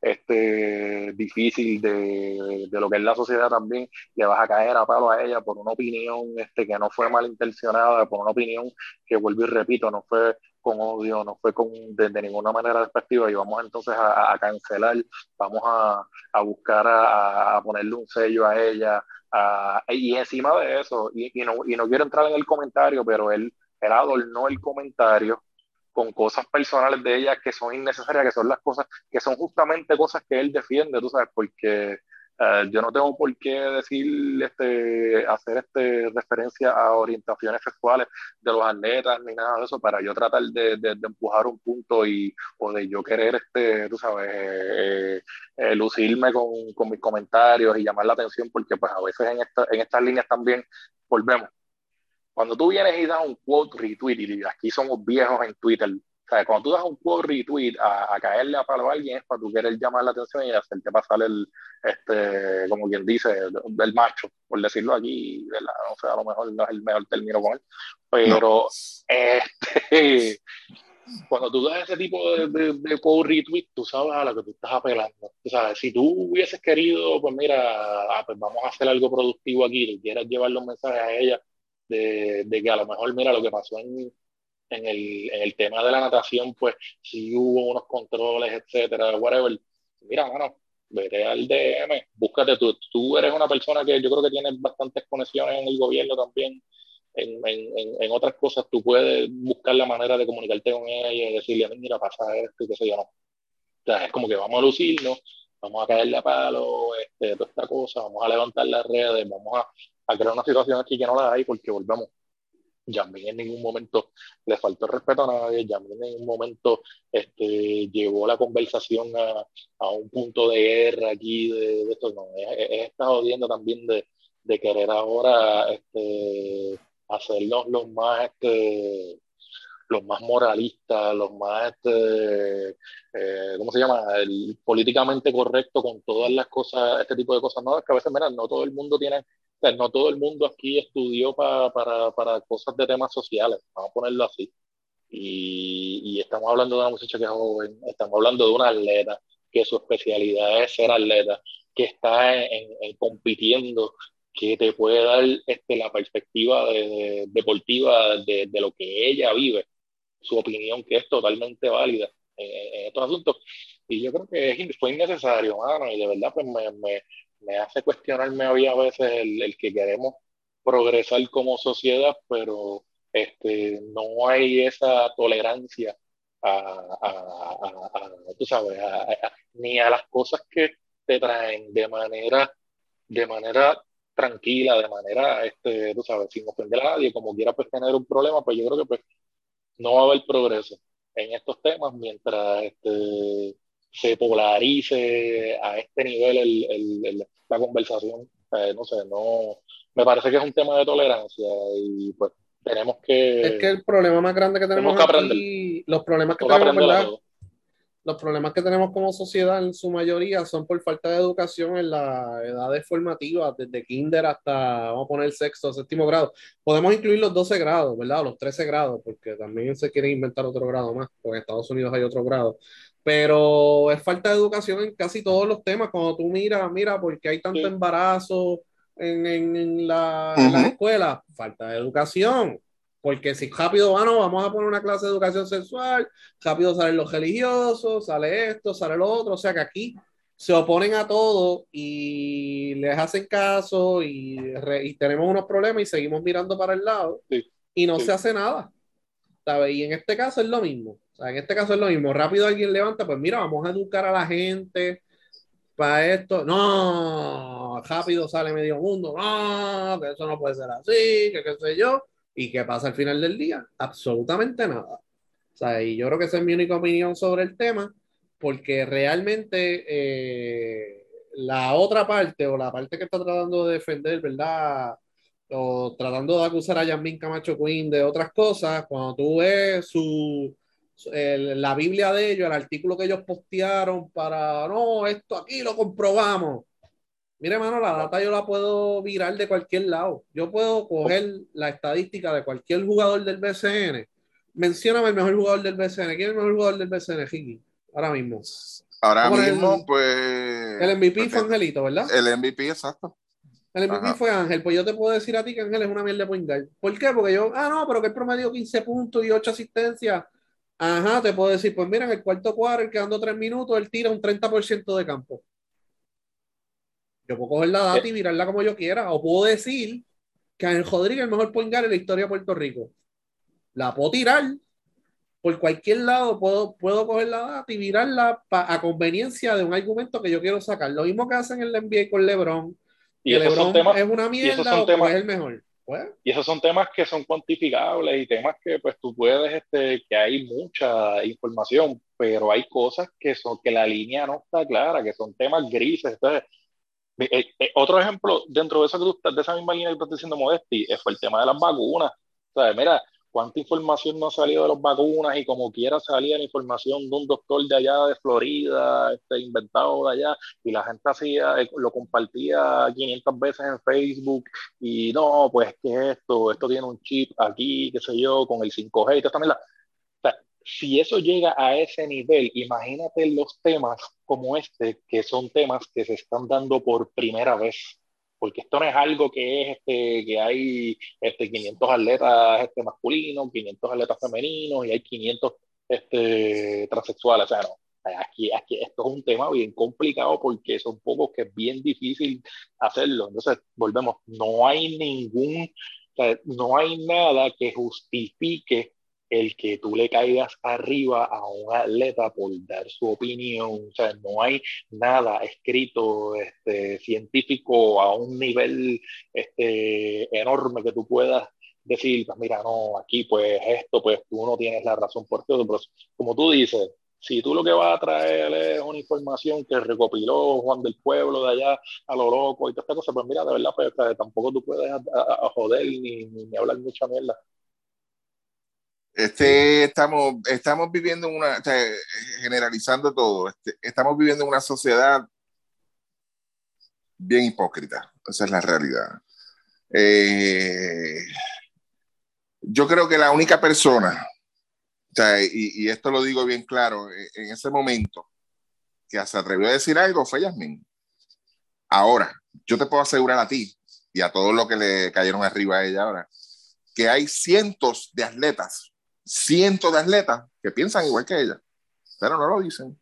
este, difícil de, de, lo que es la sociedad también, le vas a caer a palo a ella por una opinión este, que no fue malintencionada, por una opinión que vuelvo y repito, no fue con odio, no fue con, de, ninguna manera despectiva. Y vamos entonces a, cancelar, vamos a, a buscar a, a, ponerle un sello a ella y encima de eso, y, y, no, y no quiero entrar en el comentario, pero él, él adornó el comentario con cosas personales de ella que son innecesarias, que son las cosas, que son justamente cosas que él defiende, tú sabes, porque eh, yo no tengo por qué decir, este, hacer este, referencia a orientaciones sexuales de los atletas ni nada de eso para yo tratar de, de, empujar un punto y, o de yo querer, este, tú sabes, eh, eh, lucirme con, con, mis comentarios y llamar la atención porque pues a veces en, esta, en estas líneas también volvemos cuando tú vienes y das un quote retweet, y aquí somos viejos en Twitter, sea, cuando tú das un quote retweet a, a caerle a palo a alguien es para tú querer llamar la atención y hacerte pasar el, este, como quien dice, del macho, por decirlo aquí, o sea, a lo mejor no es el mejor término con él, pero este, [LAUGHS] cuando tú das ese tipo de, de, de quote retweet, tú sabes a lo que tú estás apelando. O sea, si tú hubieses querido, pues mira, ah, pues vamos a hacer algo productivo aquí, y quieras llevar los mensajes a ella, de, que a lo mejor, mira, lo que pasó en, en, el, el tema de la natación, pues si hubo unos controles, etcétera, whatever. Mira, mano, vete al DM, búscate tú. Tú eres una persona que yo creo que tienes bastantes conexiones en el gobierno también. En, en, en, otras cosas, tú puedes buscar la manera de comunicarte con ella y decirle, mira, pasa esto y qué sé yo, no. O sea, es como que vamos a lucirnos, vamos a caerle a palo, este, esta cosa, vamos a levantar las redes, vamos a, a crear una situación aquí que no la hay porque volvemos. Yamín en ningún momento le faltó respeto a nadie, Yamín en ningún momento este, llevó la conversación a, a un punto de guerra aquí, de, de esto, no, es, esta jodiendo también de, de, querer ahora este, hacernos los más, este, los más moralistas, los más, este, eh, ¿cómo se llama? El políticamente correcto con todas las cosas, este tipo de cosas, no, es que a veces, mira, no todo el mundo tiene no todo el mundo aquí estudió para, para, para cosas de temas sociales, vamos a ponerlo así. Y, y, estamos hablando de una muchacha que es joven, estamos hablando de una atleta que su especialidad es ser atleta, que está en, compitiendo, que te puede dar este, la perspectiva de, deportiva de, de, lo que ella vive, su opinión que es totalmente válida en, estos asuntos. Y yo creo que fue innecesario, mano, y de verdad pues me, me, me hace cuestionarme a veces el, el, que queremos progresar como sociedad, pero este, no hay esa tolerancia a, a, a, tú sabes, ni a las cosas que te traen de manera, de manera tranquila, de manera, este, tú sabes, sin ofender a nadie, como quiera pues tener un problema, pues yo creo que pues no va a haber progreso en estos temas mientras este, se polarice a este nivel el, la conversación. no sé, no, me parece que es un tema de tolerancia y pues tenemos que... Es que el problema más grande que tenemos, que aquí, los problemas que tenemos, ¿verdad? Los problemas que tenemos como sociedad en su mayoría son por falta de educación en la edades formativas, desde kinder hasta, vamos a poner sexto, séptimo grado. Podemos incluir los 12 grados, ¿verdad? los 13 grados, porque también se quiere inventar otro grado más, porque en Estados Unidos hay otro grado pero es falta de educación en casi todos los temas. Cuando tú miras, mira, porque hay tanto embarazo, en, la, escuela, falta de educación. Porque si rápido van, vamos a poner una clase de educación sexual, rápido salen los religiosos, sale esto, sale lo otro. O sea que aquí se oponen a todo y les hacen caso y, tenemos unos problemas y seguimos mirando para el lado y no se hace nada. Y en este caso es lo mismo. Sea, en este caso es lo mismo. Rápido alguien levanta, pues mira, vamos a educar a la gente, para esto, no, rápido sale medio mundo, no, que eso no puede ser así, que qué sé yo, y qué pasa al final del día, absolutamente nada. O sea, y yo creo que esa es mi única opinión sobre el tema, porque realmente eh, la otra parte o la parte que está tratando de defender, ¿verdad? O tratando de acusar a Yasmin Camacho Queen de otras cosas, cuando tú ves su, la Biblia de ellos, el artículo que ellos postearon para, no, esto aquí lo comprobamos. Mire, mano, la data yo la puedo virar de cualquier lado. Yo puedo coger la estadística de cualquier jugador del BCN. Mencióname el mejor jugador del BCN. ¿Quién es el mejor jugador del BCN, Ricky? Ahora mismo. Ahora mismo, pues. El MVP fue Angelito, ¿verdad? El MVP, exacto. El MVP fue Ángel. Pues yo te puedo decir a ti que Ángel es una mierda de point guard. ¿Por qué? Porque yo, ah, no, pero que el promedio 15 puntos y 8 asistencias Ajá, te puedo decir, pues mira, en el cuarto cuadro, quedando tres minutos, él tira un 30% de campo. Yo puedo coger la data y mirarla como yo quiera. O puedo decir que Ángel Rodríguez es el mejor point en la historia de Puerto Rico. La puedo tirar por cualquier lado, puedo, puedo coger la data y mirarla a conveniencia de un argumento que yo quiero sacar. Lo mismo que hacen en la NBA con LeBron. Y LeBron es una mierda o es el mejor. Y esos son temas que son cuantificables y temas que pues tú puedes, este, que hay mucha información, pero hay cosas que son, que la línea no está clara, que son temas grises. Entonces, eh, eh, otro ejemplo dentro de, eso que tú de esa misma línea que estás diciendo, Modesti, eh, fue el tema de las vacunas. O sea, mira, cuánta información no ha salido de las vacunas y como quiera salía la información de un doctor de allá de Florida, este, inventado de allá, y la gente hacía, eh, lo compartía 500 veces en Facebook y no, pues que esto, esto tiene un chip aquí, qué sé yo, con el 5G y también la... Si eso llega a ese nivel, imagínate los temas como este, que son temas que se están dando por primera vez porque esto no es algo que es este, que hay este, 500 atletas este, masculinos, 500 atletas femeninos y hay 500 este, transexuales. O sea, no. Aquí, aquí esto es un tema bien complicado porque son pocos que es bien difícil hacerlo. Entonces, volvemos, no hay ningún, no hay nada que justifique el que tú le caigas arriba a un atleta por dar su opinión, o sea, no hay nada escrito este, científico a un nivel este, enorme que tú puedas decir, pues mira, no, aquí pues esto, pues tú no tienes la razón por todo, pero como tú dices, si tú lo que vas a traer es una información que recopiló Juan del Pueblo de allá a lo loco y toda esta cosa, pues mira, de verdad, pues, tampoco tú puedes a, joder ni, ni hablar mucha mierda. Este, estamos, estamos viviendo una, generalizando todo, este, estamos viviendo en una sociedad bien hipócrita, esa es la realidad. Eh, yo creo que la única persona, y, y, esto lo digo bien claro, e, en ese momento que se atrevió a decir algo fue Yasmin. Ahora, yo te puedo asegurar a ti y a todos los que le cayeron arriba a ella ahora, que hay cientos de atletas cientos de atletas que piensan igual que ella, pero no lo dicen.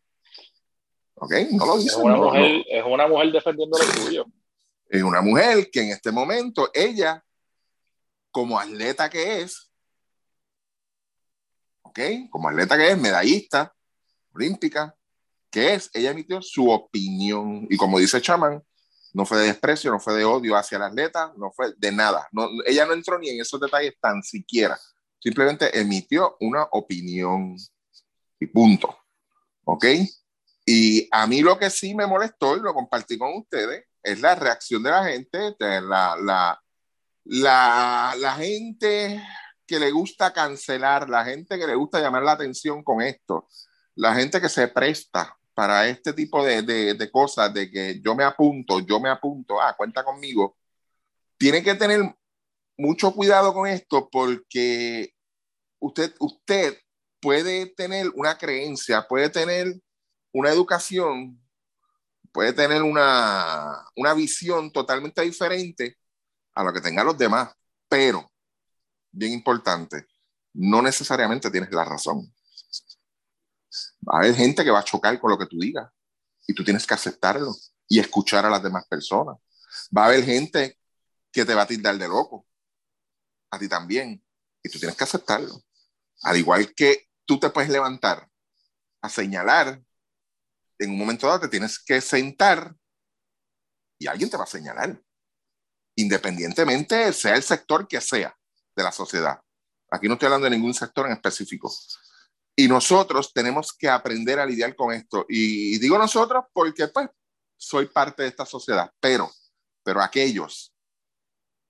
¿Ok? No lo dicen. Es una, mujer, Es una mujer defendiendo lo suyo. Es una mujer que en este momento, ella, como atleta que es, ¿ok? Como atleta que es, medallista, olímpica, que es, ella emitió su opinión. Y como dice Chaman, no fue de desprecio, no fue de odio hacia el atleta, no fue de nada. No, ella no entró ni en esos detalles tan siquiera simplemente emitió una opinión y punto. ¿Ok? Y a mí lo que sí me molestó y lo compartí con ustedes es la reacción de la gente, la, la, la, la gente que le gusta cancelar, la gente que le gusta llamar la atención con esto, la gente que se presta para este tipo de, de, de, cosas, de que yo me apunto, yo me apunto, ah, cuenta conmigo, tiene que tener mucho cuidado con esto porque usted, usted puede tener una creencia, puede tener una educación, puede tener una, una visión totalmente diferente a lo que tengan los demás, pero, bien importante, no necesariamente tienes la razón. Va a haber gente que va a chocar con lo que tú digas y tú tienes que aceptarlo y escuchar a las demás personas. Va a haber gente que te va a tildar de loco, a ti también, y tú tienes que aceptarlo. Al igual que tú te puedes levantar a señalar, en un momento dado te tienes que sentar y alguien te va a señalar, independientemente sea el sector que sea de la sociedad. Aquí no estoy hablando de ningún sector en específico. Y nosotros tenemos que aprender a lidiar con esto. Y digo nosotros porque pues soy parte de esta sociedad, pero, pero aquellos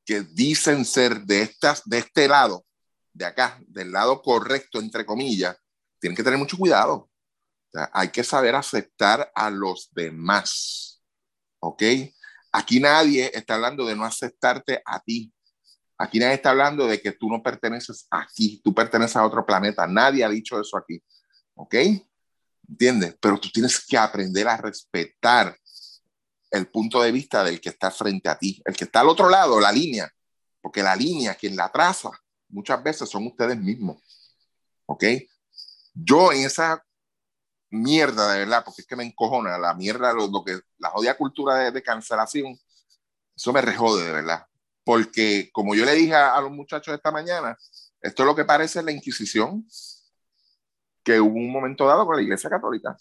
que dicen ser de, estas, de este lado, de acá, del lado correcto, entre comillas, tienen que tener mucho cuidado. hay que saber aceptar a los demás. ¿Ok? Aquí nadie está hablando de no aceptarte a ti. Aquí nadie está hablando de que tú no perteneces aquí, tú perteneces a otro planeta. Nadie ha dicho eso aquí. ¿Ok? ¿Entiendes? Pero tú tienes que aprender a respetar el punto de vista del que está frente a ti, el que está al otro lado, la línea, porque la línea, quien la traza, muchas veces son ustedes mismos. ¿Ok? Yo en esa mierda, de verdad, porque es que me encojona la mierda, lo, que, la jodida cultura de, de, cancelación, eso me rejode, de verdad. Porque, como yo le dije a, a los muchachos esta mañana, esto es lo que parece la Inquisición que hubo un momento dado con la Iglesia Católica.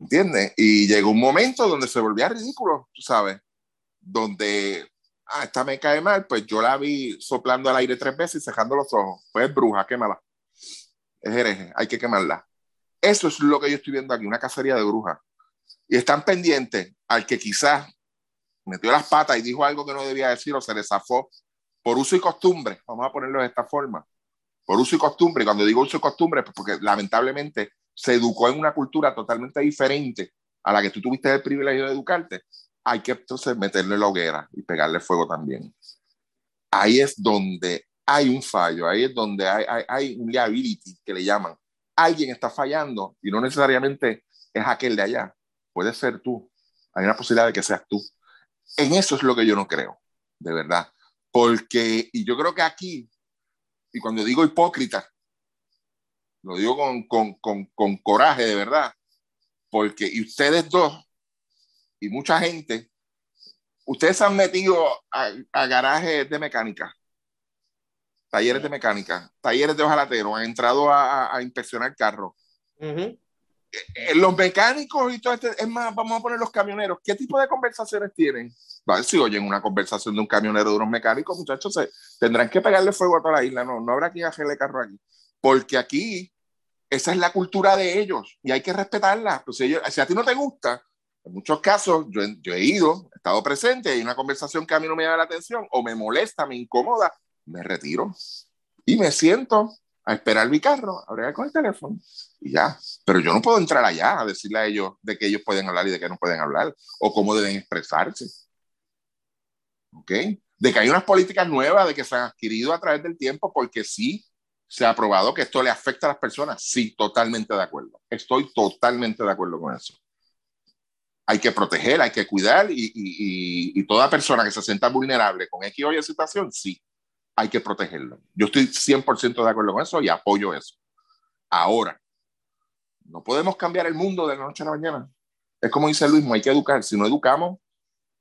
¿Entiendes? Y llegó un momento donde se volvía ridículo, tú sabes, donde, ah, esta me cae mal, pues yo la vi soplando al aire tres veces y cerrando los ojos. Pues bruja, quémala. Es hereje, hay que quemarla. Eso es lo que yo estoy viendo aquí, una cacería de brujas. Y están pendientes al que quizás metió las patas y dijo algo que no debía decir o se le zafó por uso y costumbre. Vamos a ponerlo de esta forma. Por uso y costumbre. Y cuando digo uso y costumbre, pues porque lamentablemente se educó en una cultura totalmente diferente a la que tú tuviste el privilegio de educarte, hay que entonces meterle la hoguera y pegarle fuego también. Ahí es donde hay un fallo, ahí es donde hay, hay, hay un liability que le llaman. Alguien está fallando y no necesariamente es aquel de allá, puede ser tú. Hay una posibilidad de que seas tú. En eso es lo que yo no creo, de verdad. Porque, y yo creo que aquí, y cuando digo hipócrita, lo digo con, con, con, con coraje, de verdad, porque y ustedes dos y mucha gente, ustedes se han metido a, a garajes de mecánica, talleres de mecánica, talleres de ojalatero, han entrado a, a inspeccionar carros. Uh -huh. eh, los mecánicos y todo este, es más, vamos a poner los camioneros, ¿qué tipo de conversaciones tienen? Ver si oyen una conversación de un camionero de unos mecánicos, muchachos, se, tendrán que pegarle fuego a toda la isla, no, no habrá quien hacerle carro aquí porque aquí esa es la cultura de ellos y hay que respetarla. Pues si, a ti no te gusta, en muchos casos yo, yo, he ido, he estado presente, hay una conversación que a mí no me llama la atención o me molesta, me incomoda, me retiro y me siento a esperar mi carro, a bregar con el teléfono y ya. Pero yo no puedo entrar allá a decirle a ellos de que ellos pueden hablar y de que no pueden hablar o cómo deben expresarse. ¿Ok? De que hay unas políticas nuevas de que se han adquirido a través del tiempo porque sí se ha probado que esto le afecta a las personas. Sí, totalmente de acuerdo. Estoy totalmente de acuerdo con eso. Hay que proteger, hay que cuidar y, toda persona que se sienta vulnerable con X o Y situación, sí, hay que protegerlo. Yo estoy 100% de acuerdo con eso y apoyo eso. Ahora, no podemos cambiar el mundo de la noche a la mañana. Es como dice Luis, hay que educar. Si no educamos,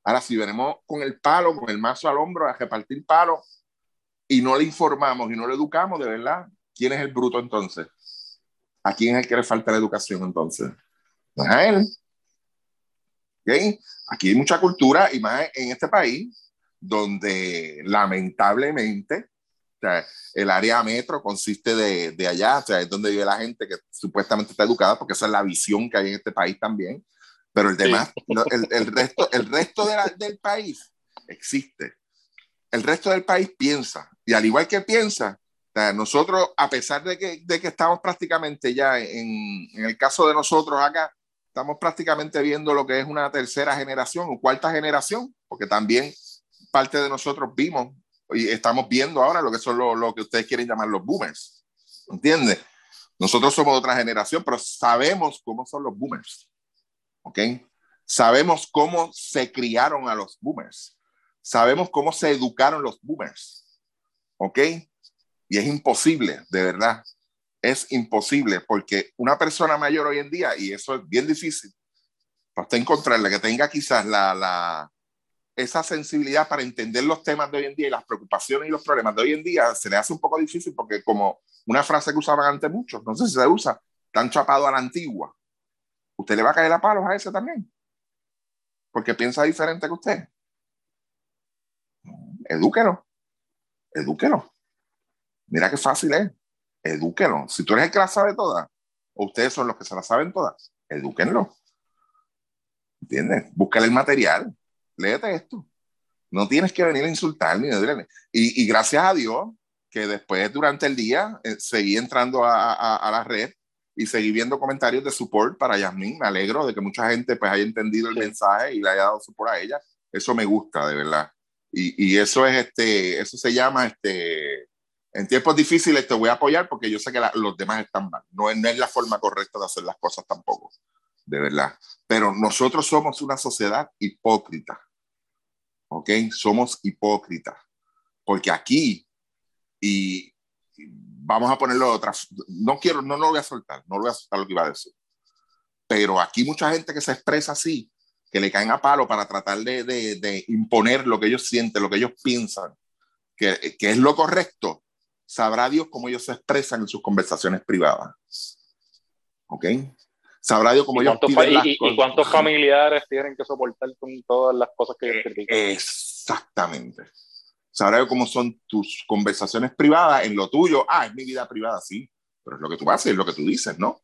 ahora si venimos con el palo, con el mazo al hombro a repartir palos, y no le informamos y no le educamos, de verdad, ¿quién es el bruto entonces? ¿A quién es el que le falta la educación entonces? No es a él. ¿Okay? Aquí hay mucha cultura y más en este país donde lamentablemente el área metro consiste de, de, allá, o sea, es donde vive la gente que supuestamente está educada, porque esa es la visión que hay en este país también. Pero el demás, el, el, resto, el resto de la, del país existe. El resto del país piensa. Y al igual que piensa, nosotros, a pesar de que, de que estamos prácticamente ya en, en, el caso de nosotros acá, estamos prácticamente viendo lo que es una tercera generación o cuarta generación, porque también parte de nosotros vimos y estamos viendo ahora lo que son lo, lo que ustedes quieren llamar los boomers. ¿Entiendes? Nosotros somos otra generación, pero sabemos cómo son los boomers. ¿Ok? Sabemos cómo se criaron a los boomers. Sabemos cómo se educaron los boomers. ¿Ok? Y es imposible, de verdad. Es imposible porque una persona mayor hoy en día, y eso es bien difícil, para usted encontrarle que tenga quizás la, la, esa sensibilidad para entender los temas de hoy en día y las preocupaciones y los problemas de hoy en día, se le hace un poco difícil porque como una frase que usaban antes muchos, no sé si se usa, tan chapado a la antigua, usted le va a caer a palos a ese también, porque piensa diferente que usted. Edúquelo, edúquelo. Mira qué fácil es. Edúquelo. Si tú eres el que la sabe todas, o ustedes son los que se la saben todas, edúquenlo. ¿Entiendes? Búscale el material. Léete esto. No tienes que venir a insultar ni y, y gracias a Dios que después durante el día eh, seguí entrando a, a, a, la red y seguí viendo comentarios de support para Yasmin. Me alegro de que mucha gente pues haya entendido el sí. mensaje y le haya dado support a ella. Eso me gusta, de verdad. Y, y, eso es este, eso se llama este, en tiempos difíciles te voy a apoyar porque yo sé que la, los demás están mal. No es, no es la forma correcta de hacer las cosas tampoco, de verdad. Pero nosotros somos una sociedad hipócrita. ¿Ok? Somos hipócritas. Porque aquí, y vamos a ponerlo de otra, no quiero, no, no lo voy a soltar, no lo voy a soltar lo que iba a decir. Pero aquí mucha gente que se expresa así, que le caen a palo para tratar de, de, de imponer lo que ellos sienten, lo que ellos piensan, que, que es lo correcto, sabrá Dios cómo ellos se expresan en sus conversaciones privadas. ¿Ok? Sabrá Dios cómo ellos piden las y, cosas. ¿Y cuántos familiares tienen que soportar con todas las cosas que ellos critican? Exactamente. Sabrá Dios cómo son tus conversaciones privadas en lo tuyo. Ah, es mi vida privada, sí. Pero es lo que tú haces, es lo que tú dices, ¿no?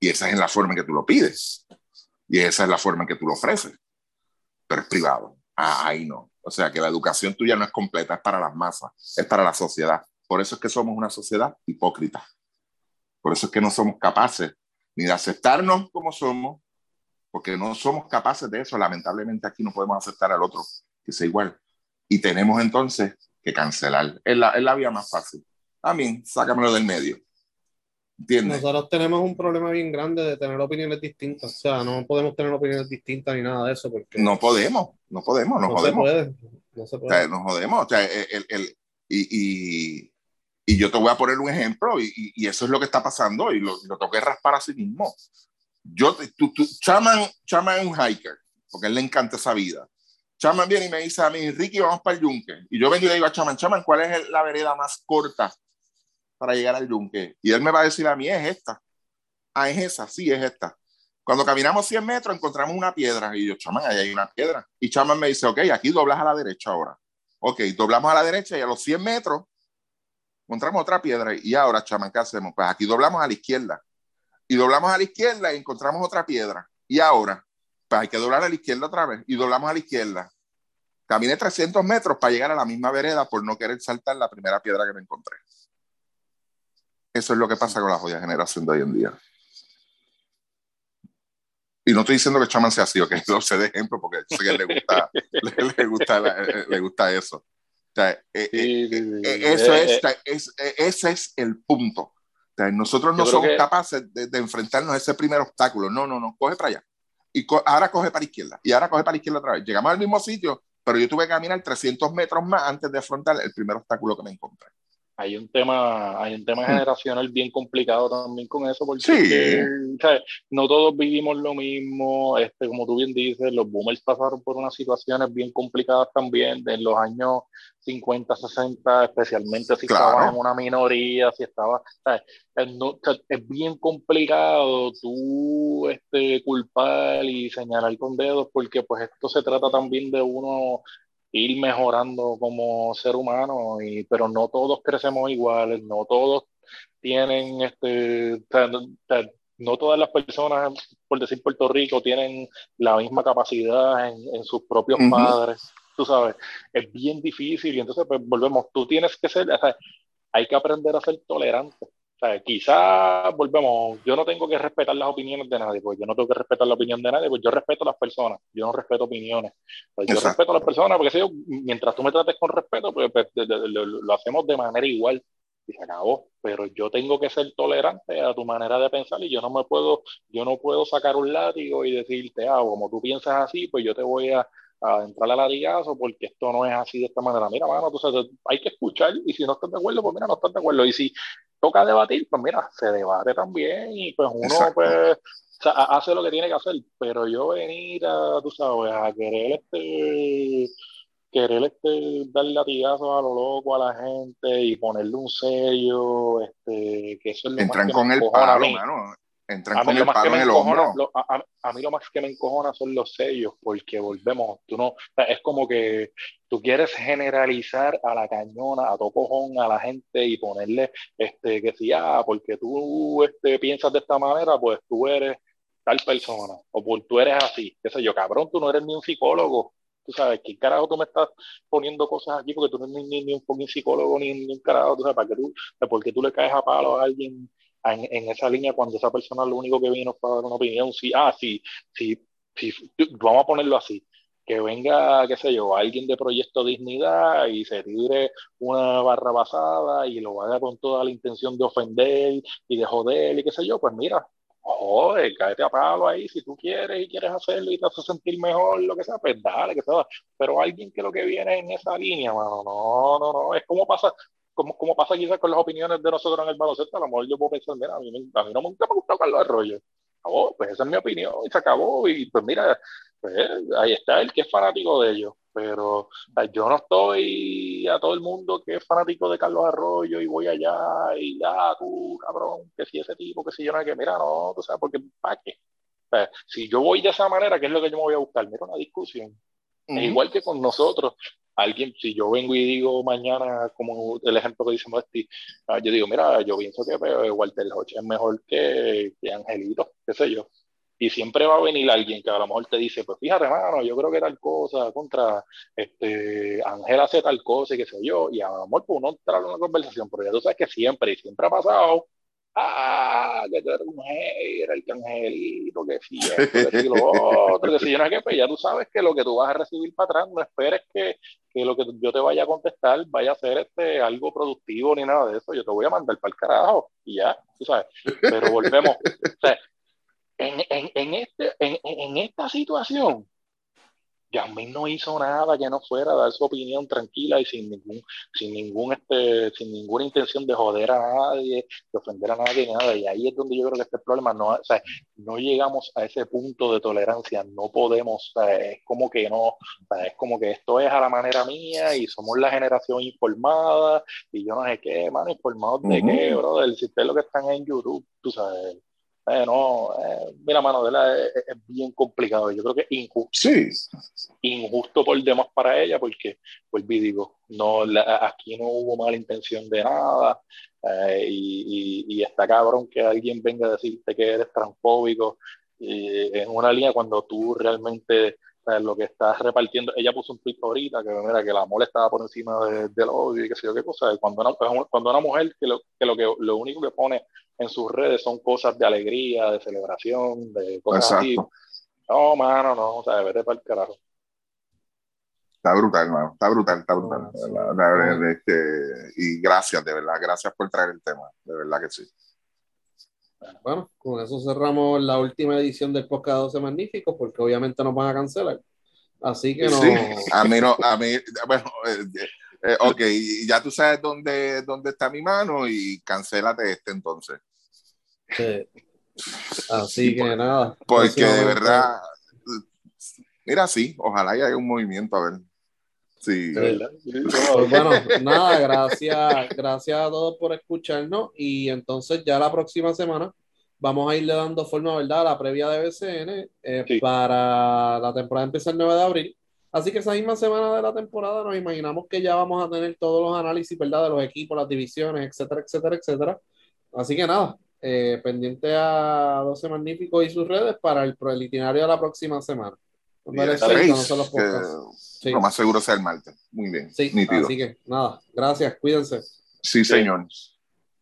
Y esa es la forma en que tú lo pides. Y esa es la forma en que tú lo ofreces. Pero es privado. Ah, ahí no. O sea que la educación tuya no es completa, es para las masas, es para la sociedad. Por eso es que somos una sociedad hipócrita. Por eso es que no somos capaces ni de aceptarnos como somos, porque no somos capaces de eso. Lamentablemente aquí no podemos aceptar al otro que sea igual. Y tenemos entonces que cancelar. Es la, es la vía más fácil. A mí, sácamelo del medio. ¿Entiendes? Nosotros tenemos un problema bien grande de tener opiniones distintas. O sea, no podemos tener opiniones distintas ni nada de eso. Porque no podemos, no podemos, nos no jodemos. Se puede, no se puede. O sea, nos jodemos. O sea, el, el, y, y, y, yo te voy a poner un ejemplo, y, y eso es lo que está pasando, y lo, lo tengo que raspar a sí mismo. Yo, tú, tú, Chaman, Chaman es un hiker, porque a él le encanta esa vida. Chaman viene y me dice a mí, Ricky, vamos para el yunque. Y yo vengo y le digo a Chaman, Chaman, ¿cuál es la vereda más corta para llegar al yunque. Y él me va a decir a mí, es esta. Ah, es esa, sí, es esta. Cuando caminamos 100 metros encontramos una piedra y yo, chaman, ahí hay una piedra. Y chaman me dice, ok, aquí doblas a la derecha ahora. Ok, doblamos a la derecha y a los 100 metros encontramos otra piedra. Y ahora, chaman, ¿qué hacemos? Pues aquí doblamos a la izquierda. Y doblamos a la izquierda y encontramos otra piedra. Y ahora, pues hay que doblar a la izquierda otra vez. Y doblamos a la izquierda. Caminé 300 metros para llegar a la misma vereda por no querer saltar la primera piedra que me encontré. Eso es lo que pasa con la joya generación de hoy en día. Y no estoy diciendo que Chaman sea así, o que lo sé de ejemplo, porque sé que le gusta, [LAUGHS] le, le, gusta, le, le, gusta eso. O sea, eh, sí, sí, sí. Eh, eso eh, es, es, ese es el punto. O sea, nosotros no somos que... capaces de, de, enfrentarnos a ese primer obstáculo. No, no, no, coge para allá. Y co ahora coge para la izquierda. Y ahora coge para la izquierda otra vez. Llegamos al mismo sitio, pero yo tuve que caminar 300 metros más antes de afrontar el primer obstáculo que me encontré hay un tema, hay un tema generacional bien complicado también con eso, porque sí. que, no todos vivimos lo mismo, este, como tú bien dices, los boomers pasaron por unas situaciones bien complicadas también en los años 50, 60, especialmente si claro. estabas en una minoría, si estabas, no, es, bien complicado tú este, culpar y señalar con dedos, porque pues esto se trata también de uno ir mejorando como ser humano, y, pero no todos crecemos iguales, no todos tienen este, no todas las personas, por decir Puerto Rico, tienen la misma capacidad en, sus propios padres, tú sabes, es bien difícil y entonces pues volvemos, tú tienes que ser, o sea, hay que aprender a ser tolerante sea, quizá volvemos, yo no tengo que respetar las opiniones de nadie, pues yo no tengo que respetar la opinión de nadie, pues yo respeto a las personas, yo no respeto opiniones. Pues yo respeto a las personas porque si yo, mientras tú me trates con respeto, pues, pues lo, hacemos de manera igual y se acabó. Pero yo tengo que ser tolerante a tu manera de pensar y yo no me puedo, yo no puedo sacar un látigo y decirte, ah, como tú piensas así, pues yo te voy a, a entrar a latigazo porque esto no es así de esta manera. Mira, mano, tú sabes, hay que escuchar y si no estás de acuerdo, pues mira, no estás de acuerdo. Y si toca debatir, pues mira, se debate también y pues uno pues hace lo que tiene que hacer, pero yo venir a, tú sabes, a querer este querer este, dar latigazos a lo loco a la gente y ponerle un sello, este, que eso es lo Entran con el palo, mano entran con el palo en el hombro. a, mí lo más que me encojona son los sellos, porque volvemos, tú no, es como que tú quieres generalizar a la cañona, a tocojón, a la gente y ponerle, este, que si, ah, porque tú este, piensas de esta manera, pues tú eres tal persona, o por tú eres así, qué sé yo, cabrón, tú no eres ni un psicólogo, tú sabes, ¿qué carajo tú me estás poniendo cosas aquí? Porque tú no eres ni, ni, un psicólogo, ni, ni, un carajo, tú sabes, ¿para que tú, porque tú le caes a palo a alguien en, esa línea cuando esa persona lo único que vino para dar una opinión, sí, ah, sí, vamos a ponerlo así, que venga, qué sé yo, alguien de Proyecto Dignidad y se tire una barra basada y lo haga con toda la intención de ofender y de joder y qué sé yo, pues mira, joder, cáete a palo ahí si tú quieres y quieres hacerlo y te hace sentir mejor, lo que sea, pues dale, que sea. Pero alguien que lo que viene en esa línea, mano, no, no, no, es como pasa, como, como pasa quizás con las opiniones de nosotros en el baloncesto, a lo mejor yo puedo pensar, mira, a mí, a mí no me, gusta Carlos Arroyo. Acabó, pues esa es mi opinión y se acabó. Y pues mira, pues, ahí está el que es fanático de ellos. Pero yo no estoy a todo el mundo que es fanático de Carlos Arroyo y voy allá y ya tú, cabrón, que si ese tipo, que si yo no que, mira, no, tú sabes, porque ¿para qué? si yo voy de esa manera, ¿qué es lo que yo me voy a buscar? Mira, una discusión. igual que con nosotros alguien, si yo vengo y digo mañana, como el ejemplo que dice Modesti, ah, yo digo, mira, yo pienso que pues, Walter Hodge es mejor que, que, Angelito, qué sé yo. Y siempre va a venir alguien que a lo mejor te dice, pues fíjate, hermano, yo creo que tal cosa, contra, este, Ángel hace tal cosa y qué sé yo, y a lo mejor pues, uno entrar en una conversación, pero ya tú sabes que siempre, y siempre ha pasado, ah, que tú eres un el que angelito, que si esto, que si lo [LAUGHS] otro, que si yo no sé qué, pues ya tú sabes que lo que tú vas a recibir para atrás, no esperes que, que lo que yo te vaya a contestar vaya a ser este, algo productivo ni nada de eso, yo te voy a mandar para el carajo y ya, tú sabes, pero volvemos, o sea, en, en, en, este, en, en esta situación, Yasmin no hizo nada que no fuera a dar su opinión tranquila y sin ningún, sin ningún este, sin ninguna intención de joder a nadie, de ofender a nadie, nada. Y ahí es donde yo creo que este problema. No, o sea, no llegamos a ese punto de tolerancia, no podemos, es como que no, es como que esto es a la manera mía y somos la generación informada y yo no sé qué, mano, informados de qué, bro, del sistema que están en YouTube, tú sabes eh, no, eh, mira, mano, de la, es, bien complicado. Yo creo que es injusto. Sí. Injusto por demás para ella, porque, pues, digo, no, aquí no hubo mala intención de nada. Eh, y, y, y, está cabrón que alguien venga a decirte que eres transfóbico en una línea cuando tú realmente lo que estás repartiendo, ella puso un tweet ahorita que mira que la amor estaba por encima de, del odio y qué sé yo qué cosa, cuando una, cuando una mujer que lo, que lo que lo único que pone en sus redes son cosas de alegría, de celebración, de cosas así. No, mano, no, o sea, vete para el carajo. Está brutal, mano, está brutal, está brutal. este, y gracias, de verdad, gracias por traer el tema, de verdad que sí. Bueno, con eso cerramos la última edición del podcast 12 Magníficos, porque obviamente nos van a cancelar. Así que no. Sí, a mí no, a mí, bueno, eh, eh, ok, ya tú sabes dónde, dónde está mi mano y cancélate este entonces. Sí. Así que nada. Porque de verdad, mira, sí, ojalá haya un movimiento, a ver. Sí. Pues bueno, nada, gracias, gracias a todos por escucharnos y entonces ya la próxima semana vamos a irle dando forma, ¿verdad? A la previa de BCN eh, para la temporada empieza el 9 de abril Así que esa misma semana de la temporada nos imaginamos que ya vamos a tener todos los análisis, ¿verdad? De los equipos, las divisiones, etcétera, etcétera, etcétera. Así que nada, eh, pendiente a 12 Magníficos y sus redes para el, el itinerario de la próxima semana. Lo más seguro sea el martes. Muy bien. Sí, así que nada, gracias, cuídense. Sí, señor.